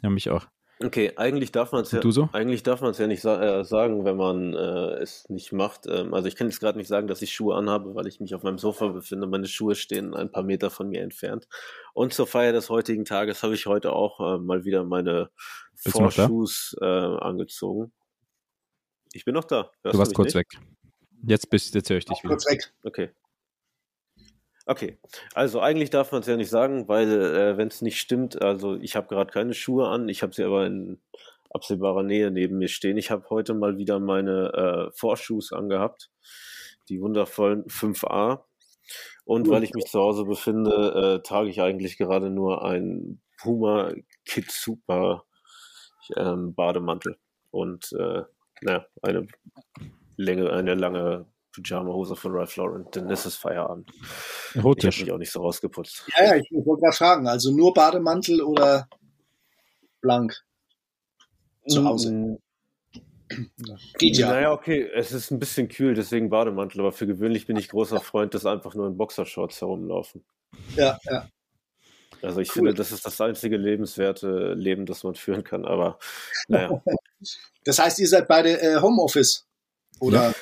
Ja, mich auch. Okay, eigentlich darf man es ja, so? eigentlich darf man es ja nicht sa äh, sagen, wenn man äh, es nicht macht. Ähm, also ich kann jetzt gerade nicht sagen, dass ich Schuhe anhabe, weil ich mich auf meinem Sofa befinde. Meine Schuhe stehen ein paar Meter von mir entfernt. Und zur Feier des heutigen Tages habe ich heute auch äh, mal wieder meine? Vorschuhs äh, angezogen. Ich bin noch da. Hörst Du warst mich kurz nicht? weg. Jetzt bist jetzt höre ich dich wieder. Kurz weg. Okay. Okay, also eigentlich darf man es ja nicht sagen, weil äh, wenn es nicht stimmt, also ich habe gerade keine Schuhe an, ich habe sie aber in absehbarer Nähe neben mir stehen. Ich habe heute mal wieder meine äh, Vorschuss angehabt, die wundervollen 5a. Und weil ich mich zu Hause befinde, äh, trage ich eigentlich gerade nur ein Puma Kid Super ähm, Bademantel und äh, naja, eine Länge, eine lange Pyjama-Hose von Ralph Lauren, denn es ist Feierabend. Erotisch. Ich habe mich auch nicht so rausgeputzt. Ja, ja, ich wollte gerade fragen, also nur Bademantel oder blank zu Hause? Mm, [clears throat] Geht ja. Naja, okay, es ist ein bisschen kühl, deswegen Bademantel, aber für gewöhnlich bin ich großer Freund, dass einfach nur in Boxershorts herumlaufen. Ja, ja. Also ich Cool. finde, das ist das einzige lebenswerte Leben, das man führen kann, aber naja. [laughs] Das heißt, ihr seid beide äh, Homeoffice? Oder?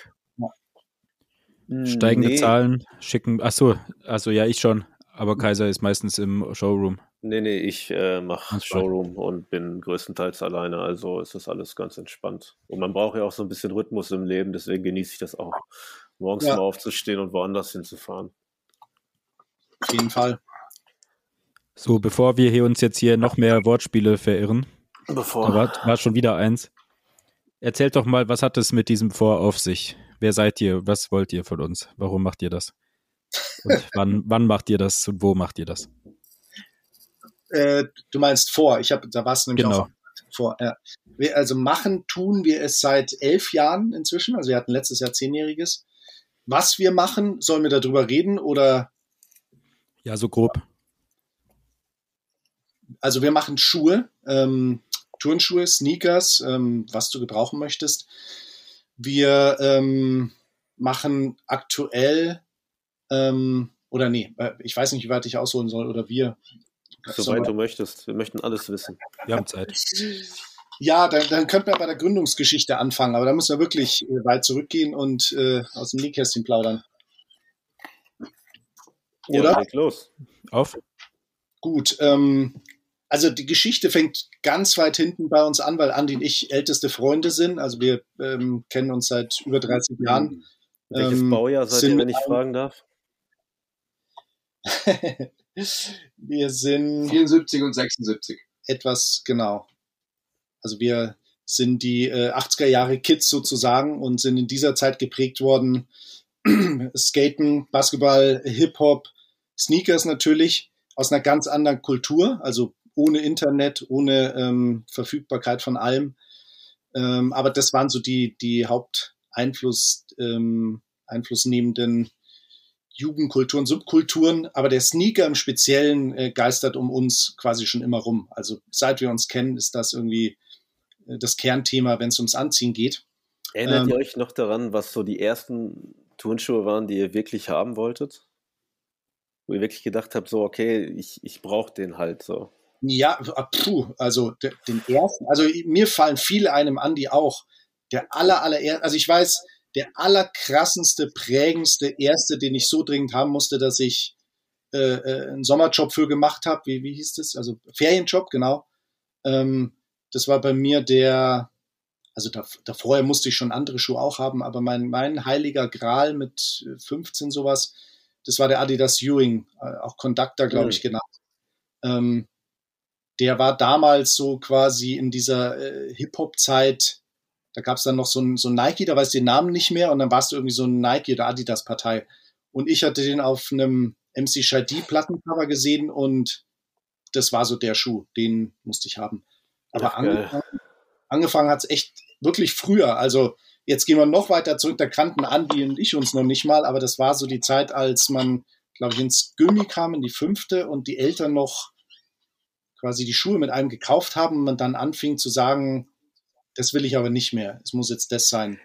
Steigende nee, Zahlen, schicken. Ach so, also ja, ich schon. Aber Kaiser ist meistens im Showroom. Nee, nee, ich äh, mache. Showroom und bin größtenteils alleine, also ist das alles ganz entspannt. Und man braucht ja auch so ein bisschen Rhythmus im Leben, deswegen genieße ich das auch, morgens Ja. mal aufzustehen und woanders hinzufahren. Auf jeden Fall. So, bevor wir hier uns jetzt hier noch mehr Wortspiele verirren, Bevor. da war, war schon wieder eins. Erzählt doch mal, was hat es mit diesem Vor auf sich? Wer seid ihr? Was wollt ihr von uns? Warum macht ihr das? Und [laughs] wann, wann macht ihr das und wo macht ihr das? Äh, du meinst vor. Ich habe, da du nämlich Genau. auch vor. Ja. Wir, also machen tun wir es seit elf Jahren inzwischen. Also wir hatten letztes Jahr zehnjähriges. Was wir machen, sollen wir darüber reden oder? Ja, so grob. Also wir machen Schuhe, ähm, Turnschuhe, Sneakers, ähm, was du gebrauchen möchtest. Wir ähm, machen aktuell ähm, oder nee, äh, ich weiß nicht, wie weit ich ausholen soll oder wir. Soweit du möchtest. Wir möchten alles wissen. Wir haben Zeit. Ja, dann, dann könnten wir bei der Gründungsgeschichte anfangen, aber da müssen wir wirklich äh, weit zurückgehen und äh, aus dem Nähkästchen plaudern. Ja, Oder? leg los. Auf? Gut, ähm, also die Geschichte fängt ganz weit hinten bei uns an, weil Andi und ich älteste Freunde sind. Also wir ähm, kennen uns seit über 30 Jahren. Welches Ähm, Baujahr seid ihr, wenn ich fragen darf? [laughs] wir sind 74 und 76. etwas genau. Also wir sind die äh, 80er Jahre Kids sozusagen und sind in dieser Zeit geprägt worden. [clears throat] Skaten, Basketball, Hip-Hop, Sneakers natürlich aus einer ganz anderen Kultur, also ohne Internet, ohne ähm, Verfügbarkeit von allem. Ähm, aber das waren so die, die Haupteinfluss, ähm, einflussnehmenden Jugendkulturen, Subkulturen, aber der Sneaker im Speziellen äh, geistert um uns quasi schon immer rum. Also seit wir uns kennen, ist das irgendwie äh, das Kernthema, wenn es ums Anziehen geht. Erinnert Ähm, ihr euch noch daran, was so die ersten Turnschuhe waren, die ihr wirklich haben wolltet? Wo ihr wirklich gedacht habt, so, okay, ich, ich brauche den halt so. Ja, ah, puh, also de, den ersten, also mir fallen viele einem an, die auch. Der aller, aller, also ich weiß, der allerkrassendste, prägendste erste, den ich so dringend haben musste, dass ich äh, äh, einen Sommerjob für gemacht habe. Wie, wie hieß das? Also Ferienjob, genau. Ähm, das war bei mir der, also da, da vorher musste ich schon andere Schuhe auch haben, aber mein, mein heiliger Gral mit 15 sowas, das war der Adidas Ewing, äh, auch Conductor, glaube ich, genannt. Ähm, der war damals so quasi in dieser äh, Hip-Hop-Zeit, da gab es dann noch so ein, so ein Nike, da weiß ich den Namen nicht mehr und dann warst du irgendwie so ein Nike- oder Adidas-Partei. Und ich hatte den auf einem MC Shadi-Plattencover gesehen und das war so der Schuh, den musste ich haben. Aber geil. angefangen, angefangen hat es echt wirklich früher. Also jetzt gehen wir noch weiter zurück, da kannten Andi und ich uns noch nicht mal, aber das war so die Zeit, als man, glaube ich, ins Gummi kam, in die fünfte und die Eltern noch quasi die Schuhe mit einem gekauft haben und man dann anfing zu sagen, das will ich aber nicht mehr. Es muss jetzt das sein.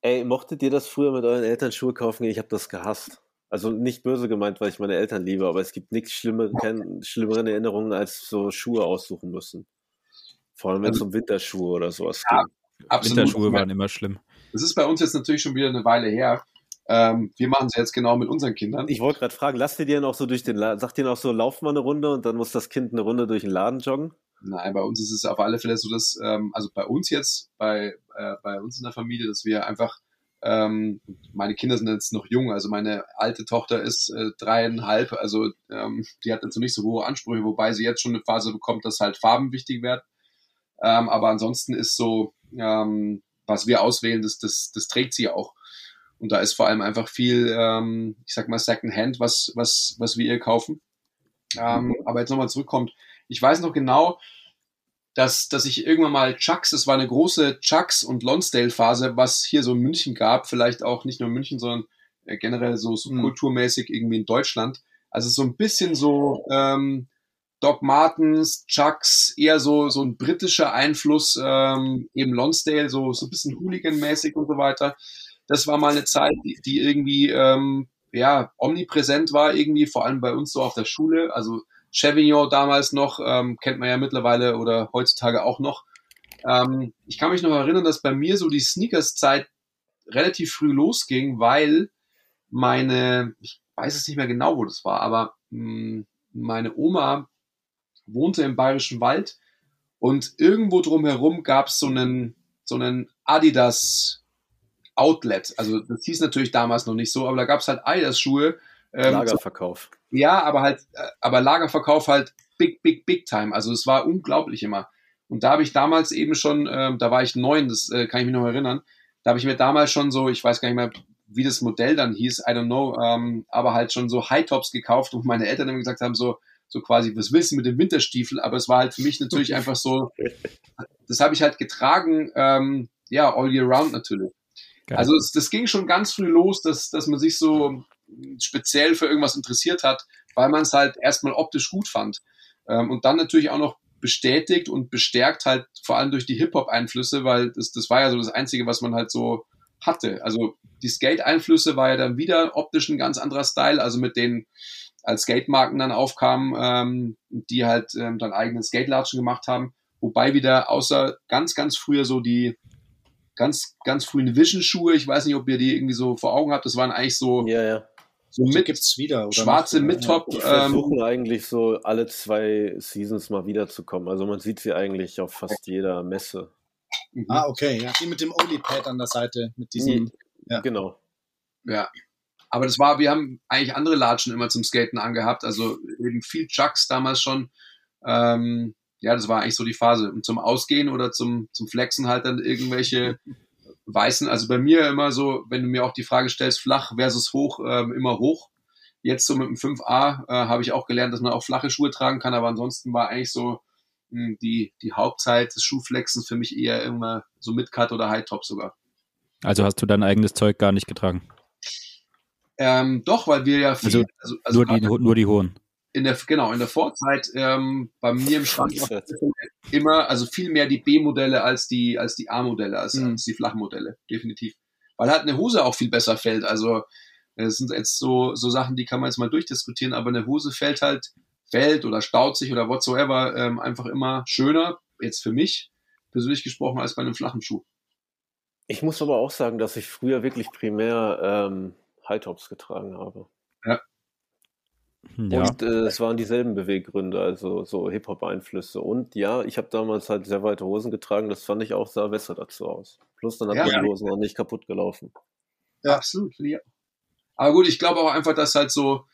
Ey, mochtet ihr das früher mit euren Eltern Schuhe kaufen? Ich habe das gehasst. Also nicht böse gemeint, weil ich meine Eltern liebe, aber es gibt nichts Schlimmer, keine schlimmeren Erinnerungen, als so Schuhe aussuchen müssen. Vor allem wenn es um Winterschuhe oder sowas Ja. geht. Absolut. Winterschuhe waren immer schlimm. Das ist bei uns jetzt natürlich schon wieder eine Weile her. Ähm, wir machen es jetzt genau mit unseren Kindern. Ich wollte gerade fragen, lasst ihr dir noch so durch den Laden, sagt ihr noch so, lauf mal eine Runde und dann muss das Kind eine Runde durch den Laden joggen? Nein, bei uns ist es auf alle Fälle so, dass, ähm, also bei uns jetzt, bei, äh, bei uns in der Familie, dass wir einfach Ähm, meine Kinder sind jetzt noch jung, also meine alte Tochter ist äh, dreieinhalb, also ähm, die hat jetzt noch nicht so hohe Ansprüche, wobei sie jetzt schon eine Phase bekommt, dass halt Farben wichtig werden. Ähm, aber ansonsten ist so, ähm, was wir auswählen, das, das, das trägt sie auch. Und da ist vor allem einfach viel, ähm, ich sag mal, Secondhand, was, was, was wir ihr kaufen. Ähm, aber jetzt nochmal zurückkommt. Ich weiß noch genau, dass, dass ich irgendwann mal Chucks, es war eine große Chucks und Lonsdale-Phase, was hier so in München gab, vielleicht auch nicht nur in München, sondern äh, generell so subkulturmäßig irgendwie in Deutschland. Also so ein bisschen so ähm, Doc Martens, Chucks, eher so, so ein britischer Einfluss, ähm, eben Lonsdale, so, so ein bisschen Hooligan-mäßig und so weiter. Das war mal eine Zeit, die, die irgendwie ähm, ja, omnipräsent war, irgendwie, vor allem bei uns so auf der Schule. Also Chevignon damals noch, ähm, kennt man ja mittlerweile oder heutzutage auch noch. Ähm, ich kann mich noch erinnern, dass bei mir so die Sneakers-Zeit relativ früh losging, weil meine, ich weiß es nicht mehr genau, wo das war, aber mh, hm, meine Oma wohnte im Bayerischen Wald und irgendwo drumherum gab es so einen, so einen Adidas Outlet. Also das hieß natürlich damals noch nicht so, aber da gab es halt Adidas-Schuhe. Ähm, Lagerverkauf. Ja, aber halt, äh, aber Lagerverkauf halt big, big, big time. Also es war unglaublich immer. Und da habe ich damals eben schon, ähm, da war ich neun, das äh, kann ich mich noch erinnern, da habe ich mir damals schon so, ich weiß gar nicht mehr, wie das Modell dann hieß, I don't know, ähm, aber halt schon so High-Tops gekauft und meine Eltern immer gesagt haben, so, so quasi, was willst du mit dem Winterstiefel? Aber es war halt für mich natürlich [laughs] einfach so, das habe ich halt getragen, ähm, ja, all year round natürlich. Geil. Also es, das ging schon ganz früh los, dass, dass man sich so speziell für irgendwas interessiert hat, weil man es halt erstmal optisch gut fand. Ähm, und dann natürlich auch noch bestätigt und bestärkt halt vor allem durch die Hip-Hop-Einflüsse, weil das, das war ja so das Einzige, was man halt so hatte. Also die Skate-Einflüsse war ja dann wieder optisch ein ganz anderer Style, also mit den als Skate-Marken dann aufkamen, ähm, die halt ähm, dann eigene Skate-Latschen gemacht haben. Wobei wieder außer ganz, ganz früher so die ganz, ganz frühen Vision-Schuhe, ich weiß nicht, ob ihr die irgendwie so vor Augen habt, das waren eigentlich so ja, ja so mit gibt's wieder oder schwarze Mid-Top. Die versuchen ähm, eigentlich so alle zwei Seasons mal wiederzukommen. Also man sieht sie eigentlich auf fast jeder Messe. Mhm. Ah, okay, ja, die mit dem Oli-Pad an der Seite, mit diesem. Mhm. Ja. Genau. Ja. Aber das war, wir haben eigentlich andere Latschen immer zum Skaten angehabt, also eben viel Chucks damals schon. Ähm, ja, das war eigentlich so die Phase. Und zum Ausgehen oder zum, zum Flexen halt dann irgendwelche [laughs] weißen, also bei mir immer so, wenn du mir auch die Frage stellst, flach versus hoch, ähm, immer hoch. Jetzt so mit dem 5a äh, habe ich auch gelernt, dass man auch flache Schuhe tragen kann, aber ansonsten war eigentlich so mh, hm, die, die Hauptzeit des Schuhflexens für mich eher immer so Mid-Cut oder High-Top sogar. Also hast du dein eigenes Zeug gar nicht getragen? Ähm, doch, weil wir ja viel, also, also, also nur, die, nur die hohen in der, genau, in der Vorzeit ähm, bei mir im Schrank immer, also viel mehr die B-Modelle als die, als die A-Modelle, als, mhm. als die Flachmodelle, definitiv. Weil halt eine Hose auch viel besser fällt. Also es sind jetzt so, so Sachen, die kann man jetzt mal durchdiskutieren, aber eine Hose fällt halt, fällt oder staut sich oder whatsoever ähm, einfach immer schöner, jetzt für mich persönlich gesprochen, als bei einem flachen Schuh. Ich muss aber auch sagen, dass ich früher wirklich primär ähm, High-Tops getragen habe. Ja. Ja. Und äh, es waren dieselben Beweggründe, also so Hip-Hop-Einflüsse. Und ja, ich habe damals halt sehr weite Hosen getragen, das fand ich auch, sah besser dazu aus. Plus dann hat ja, die Hosen auch nicht kaputt gelaufen. Ja, absolut. Ja. Aber gut, ich glaube auch einfach, dass halt so,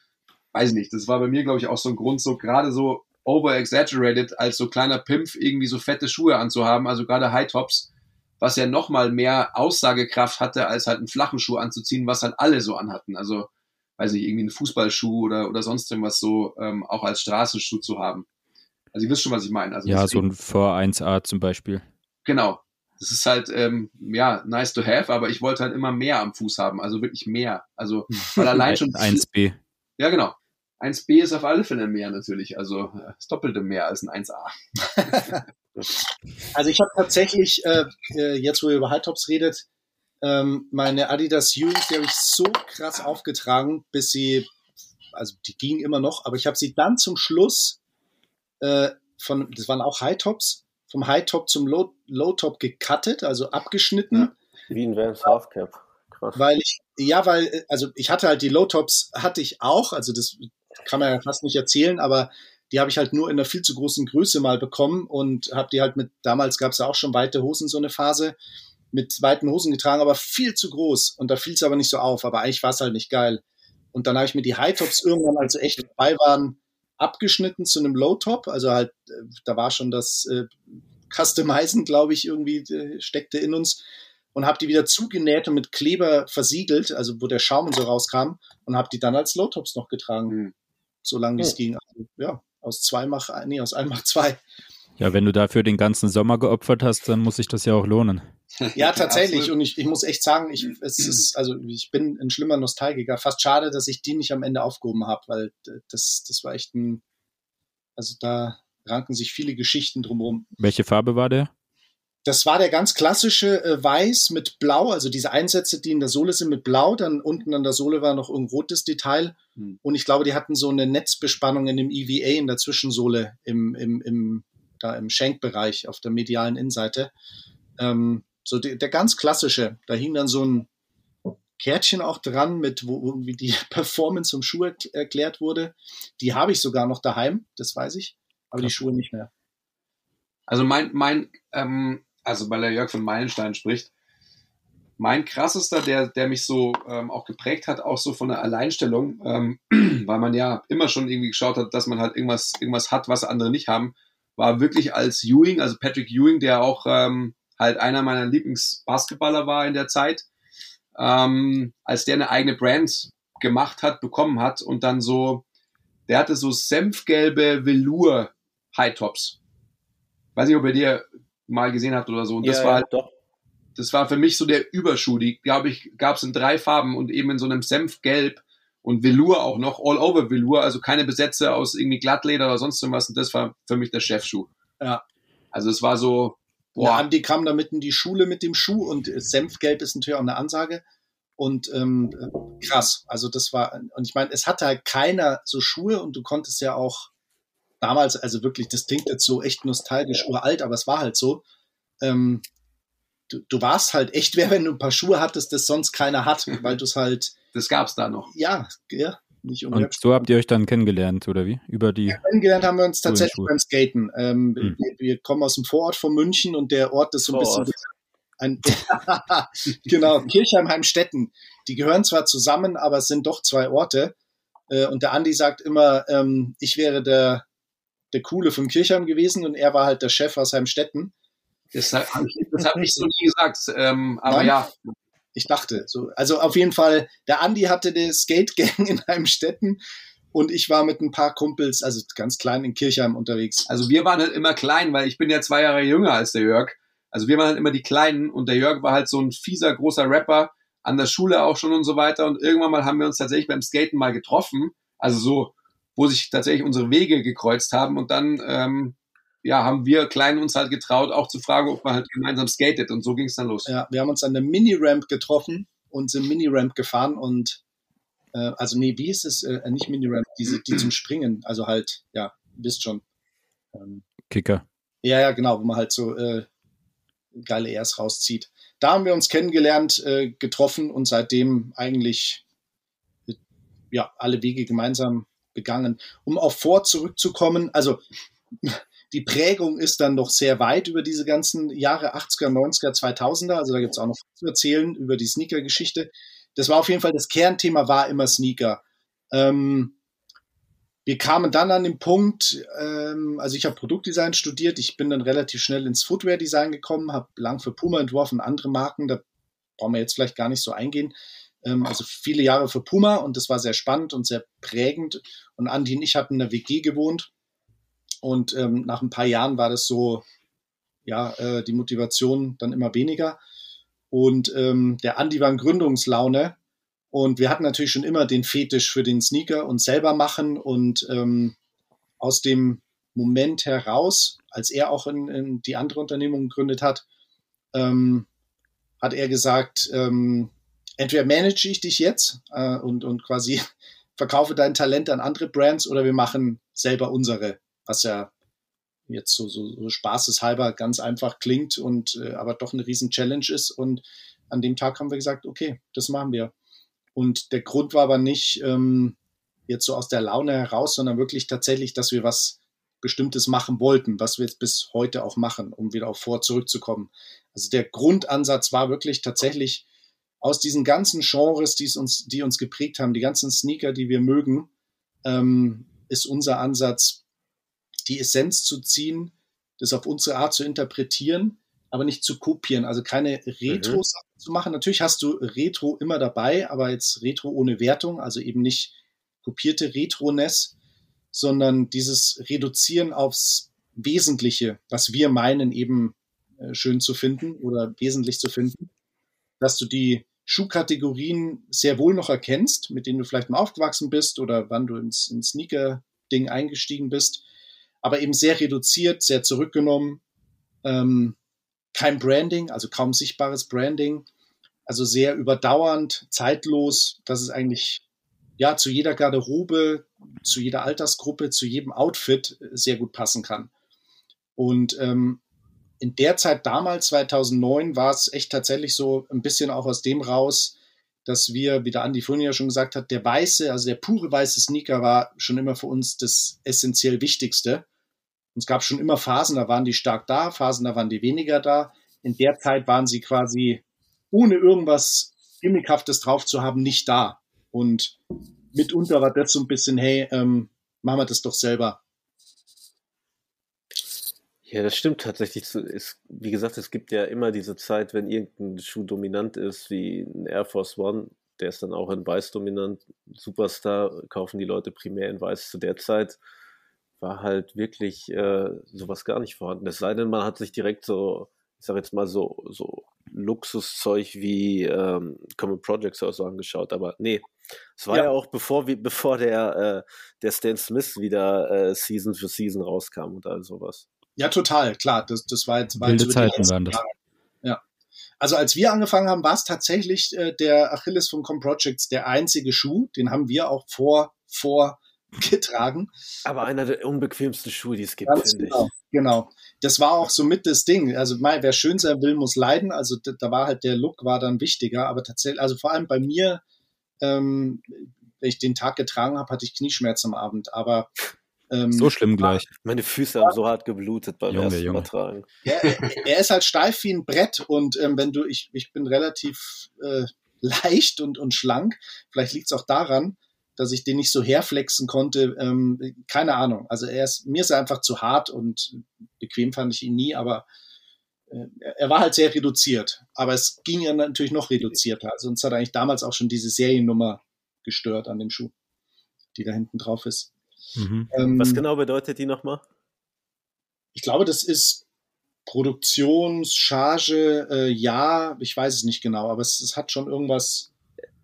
weiß nicht, das war bei mir, glaube ich, auch so ein Grund, so gerade so over-exaggerated, als so kleiner Pimpf irgendwie so fette Schuhe anzuhaben, also gerade High-Tops, was ja nochmal mehr Aussagekraft hatte, als halt einen flachen Schuh anzuziehen, was halt alle so anhatten. Also weiß ich, irgendwie einen Fußballschuh oder, oder sonst irgendwas so ähm, auch als Straßenschuh zu haben. Also ihr wisst schon, was ich meine. Also ja, so ein V1A zum Beispiel. Genau. Das ist halt, ähm, ja, nice to have, aber ich wollte halt immer mehr am Fuß haben, also wirklich mehr. Also, weil allein [laughs] schon. 1B. Ja, genau. 1B ist auf alle Fälle mehr natürlich, also äh, das Doppelte mehr als ein 1A. [laughs] also ich habe tatsächlich, äh, äh, jetzt wo ihr über High-Tops redet, ähm, meine Adidas Ewings, die habe ich so krass aufgetragen, bis sie, also die gingen immer noch, aber ich habe sie dann zum Schluss äh, von, das waren auch High Tops, vom High Top zum Low, Low Top gecuttet, also abgeschnitten. Wie ein Vans Halfcap. Krass. Weil ich, ja, weil, also ich hatte halt die Low Tops, hatte ich auch, also das kann man ja fast nicht erzählen, aber die habe ich halt nur in einer viel zu großen Größe mal bekommen und habe die halt mit, damals gab es ja auch schon weite Hosen, so eine Phase, mit weiten Hosen getragen, aber viel zu groß. Und da fiel es aber nicht so auf. Aber eigentlich war es halt nicht geil. Und dann habe ich mir die High Tops irgendwann, als sie echt dabei waren, abgeschnitten zu einem Low Top. Also halt, äh, da war schon das äh, Customizen, glaube ich, irgendwie äh, steckte in uns. Und habe die wieder zugenäht und mit Kleber versiegelt, also wo der Schaum und so rauskam. Und habe die dann als Low Tops noch getragen. Mhm. So lange wie es oh. ging. Also, ja, aus zwei mach, nee, aus einem mach zwei. Ja, wenn du dafür den ganzen Sommer geopfert hast, dann muss sich das ja auch lohnen. [laughs] Ja, tatsächlich. Und ich, ich muss echt sagen, ich, es ist, also ich bin ein schlimmer Nostalgiker. Fast schade, dass ich die nicht am Ende aufgehoben habe, weil das, das war echt ein, also da ranken sich viele Geschichten drumherum. Welche Farbe war der? Das war der ganz klassische äh, Weiß mit Blau, also diese Einsätze, die in der Sohle sind mit Blau, dann unten an der Sohle war noch ein rotes Detail. Hm. Und ich glaube, die hatten so eine Netzbespannung in dem EVA in der Zwischensohle im, im, im, da im Schenkbereich auf der medialen Innenseite. Ähm, so die, der ganz klassische, da hing dann so ein Kärtchen auch dran, mit wo irgendwie die [laughs] Performance zum Schuh erklärt wurde. Die habe ich sogar noch daheim, das weiß ich, aber Krass. die Schuhe nicht mehr. Also mein, mein, ähm, also weil der Jörg von Meilenstein spricht, mein krassester, der, der mich so ähm, auch geprägt hat, auch so von der Alleinstellung, ähm, [clears throat] weil man ja immer schon irgendwie geschaut hat, dass man halt irgendwas, irgendwas hat, was andere nicht haben, war wirklich als Ewing, also Patrick Ewing, der auch ähm, halt einer meiner Lieblingsbasketballer war in der Zeit, ähm, als der eine eigene Brand gemacht hat, bekommen hat und dann so, der hatte so senfgelbe Velour High Tops. Weiß nicht, ob ihr die mal gesehen habt oder so. Und das ja, war halt, doch. das war für mich so der Überschuh. Die, glaube ich, gab es in drei Farben und eben in so einem Senfgelb und Velour auch noch, all over Velour, also keine Besätze aus irgendwie Glattleder oder sonst irgendwas. Und das war für mich der Chefschuh. Ja. Also es war so. Boah. Ja, Andi kam damit in die Schule mit dem Schuh und Senfgelb ist natürlich auch eine Ansage. Und ähm, krass, also das war, und ich meine, es hatte halt keiner so Schuhe und du konntest ja auch damals, also wirklich, das klingt jetzt so echt nostalgisch uralt, aber es war halt so. Ähm, du, du warst halt echt wer, wenn du ein paar Schuhe hattest, das sonst keiner hat, [laughs] weil du es halt das gab es da noch. Ja, ja. Nicht und so habt ihr euch dann kennengelernt, oder wie? Über die. Ja, kennengelernt haben wir uns tatsächlich beim Skaten. Ähm, hm. wir, wir, kommen aus dem Vorort von München und der Ort ist so ein Vorort. bisschen. Ein, [laughs] genau, Kirchheim, Heimstetten. Die gehören zwar zusammen, aber es sind doch zwei Orte. Äh, und der Andi sagt immer, ähm, ich wäre der, der Coole von Kirchheim gewesen und er war halt der Chef aus Heimstetten. Das habe ich, hab ich so nie gesagt. Ähm, aber Nein? ja, ich dachte so. Also auf jeden Fall, der Andi hatte die Skate Gang [laughs] in einem Städten und ich war mit ein paar Kumpels, also ganz klein in Kirchheim unterwegs. Also wir waren halt immer klein, weil ich bin ja zwei Jahre jünger als der Jörg. Also wir waren halt immer die Kleinen und der Jörg war halt so ein fieser, großer Rapper, an der Schule auch schon und so weiter. Und irgendwann mal haben wir uns tatsächlich beim Skaten mal getroffen. Also so, wo sich tatsächlich unsere Wege gekreuzt haben. Und dann ähm, ja, haben wir Kleinen uns halt getraut, auch zu fragen, ob man halt gemeinsam skatet. Und so ging es dann los. Ja, wir haben uns an der Mini-Ramp getroffen und sind Mini-Ramp gefahren und äh, also nee, wie ist es? Äh, nicht Mini-Ramp, diese, die zum Springen. Also halt, ja, wisst schon. Ähm, Kicker. Ja, ja, genau, wo man halt so äh, geile Airs rauszieht. Da haben wir uns kennengelernt, äh, getroffen und seitdem eigentlich ja, alle Wege gemeinsam begangen. Um auf vor zurückzukommen, also die Prägung ist dann noch sehr weit über diese ganzen Jahre 80er, 90er, 2000er. Also da gibt es auch noch zu erzählen über die Sneaker-Geschichte. Das war auf jeden Fall, das Kernthema war immer Sneaker. Ähm, wir kamen dann an den Punkt, ähm, also ich habe Produktdesign studiert, ich bin dann relativ schnell ins Footwear-Design gekommen, habe lang für Puma entworfen, andere Marken, da brauchen wir jetzt vielleicht gar nicht so eingehen. Ähm, also viele Jahre für Puma und das war sehr spannend und sehr prägend. Und Andi und ich hatten in der WG gewohnt und ähm, nach ein paar Jahren war das so, ja, äh, die Motivation dann immer weniger. Und ähm, der Andi war in Gründungslaune. Und wir hatten natürlich schon immer den Fetisch für den Sneaker und selber machen. Und ähm, aus dem Moment heraus, als er auch in, in die andere Unternehmung gegründet hat, ähm, hat er gesagt, ähm, entweder manage ich dich jetzt äh, und, und quasi [laughs] verkaufe dein Talent an andere Brands oder wir machen selber unsere was ja jetzt so, so, so spaßeshalber ganz einfach klingt und äh, aber doch eine riesen Challenge ist. Und an dem Tag haben wir gesagt, okay, das machen wir. Und der Grund war aber nicht ähm, jetzt so aus der Laune heraus, sondern wirklich tatsächlich, dass wir was Bestimmtes machen wollten, was wir jetzt bis heute auch machen, um wieder auf vor zurückzukommen. Also der Grundansatz war wirklich tatsächlich aus diesen ganzen Genres, die uns, die uns geprägt haben, die ganzen Sneaker, die wir mögen, ähm, ist unser Ansatz, die Essenz zu ziehen, das auf unsere Art zu interpretieren, aber nicht zu kopieren, also keine Retros mhm. zu machen. Natürlich hast du Retro immer dabei, aber jetzt Retro ohne Wertung, also eben nicht kopierte Retroness, sondern dieses Reduzieren aufs Wesentliche, was wir meinen eben äh, schön zu finden oder wesentlich zu finden, dass du die Schuhkategorien sehr wohl noch erkennst, mit denen du vielleicht mal aufgewachsen bist oder wann du ins, ins Sneaker-Ding eingestiegen bist, aber eben sehr reduziert, sehr zurückgenommen, ähm, kein Branding, also kaum sichtbares Branding, also sehr überdauernd, zeitlos, dass es eigentlich ja zu jeder Garderobe, zu jeder Altersgruppe, zu jedem Outfit sehr gut passen kann. Und ähm, in der Zeit damals, 2009, war es echt tatsächlich so ein bisschen auch aus dem raus, dass wir, wie der Andi vorhin ja schon gesagt hat, der weiße, also der pure weiße Sneaker war schon immer für uns das essentiell Wichtigste. Und es gab schon immer Phasen, da waren die stark da, Phasen, da waren die weniger da. In der Zeit waren sie quasi ohne irgendwas Gimmickhaftes drauf zu haben, nicht da. Und mitunter war das so ein bisschen, hey, ähm, machen wir das doch selber. Ja, das stimmt tatsächlich. Es, wie gesagt, es gibt ja immer diese Zeit, wenn irgendein Schuh dominant ist, wie ein Air Force One, der ist dann auch in Weiß dominant. Superstar kaufen die Leute primär in Weiß. Zu der Zeit war halt wirklich äh, sowas gar nicht vorhanden. Es sei denn, man hat sich direkt so, ich sag jetzt mal so, so Luxuszeug wie ähm, Common Projects oder so angeschaut. Aber nee, es war ja, ja auch bevor, wie, bevor der, äh, der Stan Smith wieder äh, Season für Season rauskam und all sowas. Ja, total, klar. Das, das war jetzt, war Wilde Zeiten waren das. Ja. Also als wir angefangen haben, war es tatsächlich äh, der Achilles von Com Projects der einzige Schuh. Den haben wir auch vor, vor [laughs] getragen. Aber einer der unbequemsten Schuhe, die es gibt, finde genau, ich. Genau. Das war auch so mit das Ding. Also mal, wer schön sein will, muss leiden. Also da, da, war halt der Look war dann wichtiger. Aber tatsächlich, also vor allem bei mir, ähm, wenn ich den Tag getragen habe, hatte ich Knieschmerzen am Abend. Aber ähm, so schlimm gleich. Meine Füße haben so hart geblutet beim Junge, ersten Junge. Übertragen. Ja, er, ist halt steif wie ein Brett und ähm, wenn du, ich, ich bin relativ äh, leicht und, und schlank. Vielleicht liegt es auch daran, dass ich den nicht so herflexen konnte. Ähm, keine Ahnung. Also er ist, mir ist er einfach zu hart und bequem fand ich ihn nie, aber äh, er war halt sehr reduziert. Aber es ging ja natürlich noch reduzierter. Also uns hat eigentlich damals auch schon diese Seriennummer gestört an dem Schuh, die da hinten drauf ist. Mhm. Ähm, Was genau bedeutet die nochmal? Ich glaube, das ist Produktionscharge, äh, ja, ich weiß es nicht genau, aber es, es hat schon irgendwas.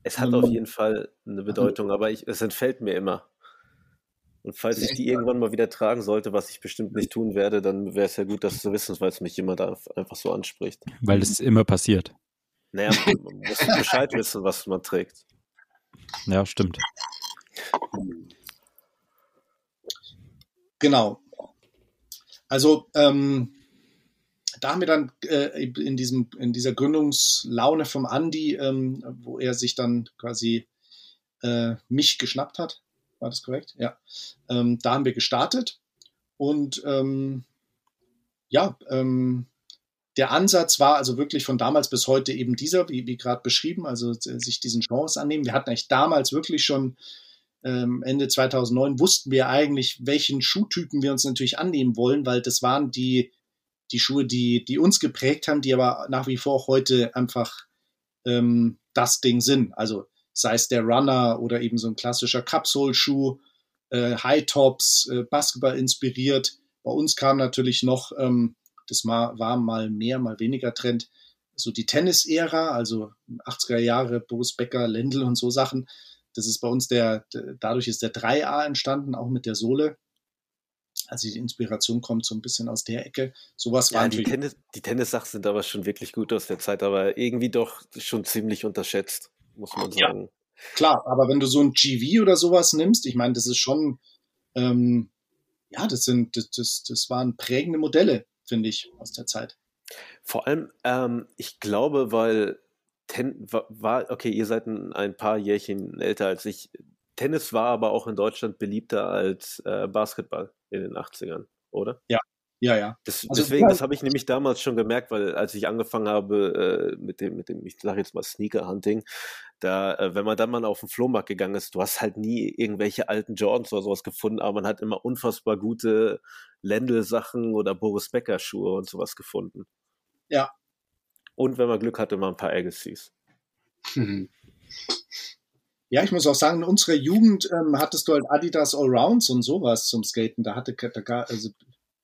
Es hat ähm, auf jeden Fall eine Bedeutung, aber ich, es entfällt mir immer. Und falls ich die irgendwann mal wieder tragen sollte, was ich bestimmt nicht tun werde, dann wäre es ja gut, das zu wissen, weil es mich jemand einfach so anspricht. Weil es immer passiert. Naja, man muss Bescheid wissen, was man trägt. Ja, stimmt. Genau. Also ähm, da haben wir dann äh, in, diesem, in dieser Gründungslaune vom Andi, ähm, wo er sich dann quasi äh, mich geschnappt hat, war das korrekt? Ja. Ähm, da haben wir gestartet und ähm, ja, ähm, der Ansatz war also wirklich von damals bis heute eben dieser, wie, wie gerade beschrieben, also sich diesen Chance annehmen. Wir hatten eigentlich damals wirklich schon ähm, Ende 2009 wussten wir eigentlich, welchen Schuhtypen wir uns natürlich annehmen wollen, weil das waren die, die Schuhe, die, die uns geprägt haben, die aber nach wie vor heute einfach ähm, das Ding sind. Also sei es der Runner oder eben so ein klassischer Capsule-Schuh, äh, High Tops, äh, Basketball inspiriert. Bei uns kam natürlich noch, ähm, das mal, war mal mehr, mal weniger Trend, so die Tennis-Ära, also 80er Jahre, Boris Becker, Lendl und so Sachen. Das ist bei uns der, dadurch ist der 3A entstanden, auch mit der Sohle. Also die Inspiration kommt so ein bisschen aus der Ecke. Sowas ja, war die Tennis, die Tennissachen sind aber schon wirklich gut aus der Zeit, aber irgendwie doch schon ziemlich unterschätzt, muss man sagen. Ja, klar, aber wenn du so ein GV oder sowas nimmst, ich meine, das ist schon, ähm, ja, das sind, das, das, das waren prägende Modelle, finde ich, aus der Zeit. Vor allem, ähm, ich glaube, weil Ten war, okay, ihr seid ein, ein, paar Jährchen älter als ich. Tennis war aber auch in Deutschland beliebter als äh, Basketball in den 80ern. oder? Ja, ja. Das, Also, deswegen, ja. das habe ich nämlich damals schon gemerkt, weil als ich angefangen habe äh, mit dem, mit dem, ich sage jetzt mal Sneaker-Hunting, da, äh, wenn man dann mal auf den Flohmarkt gegangen ist, du hast halt nie irgendwelche alten Jordans oder sowas gefunden, aber man hat immer unfassbar gute Lendl-Sachen oder Boris Becker-Schuhe und sowas gefunden. Ja. Und wenn man Glück hatte, mal ein paar Agassiz. Mhm. Ja, ich muss auch sagen, in unserer Jugend ähm, hattest du halt Adidas Allrounds und sowas zum Skaten. Da hatte da gar, also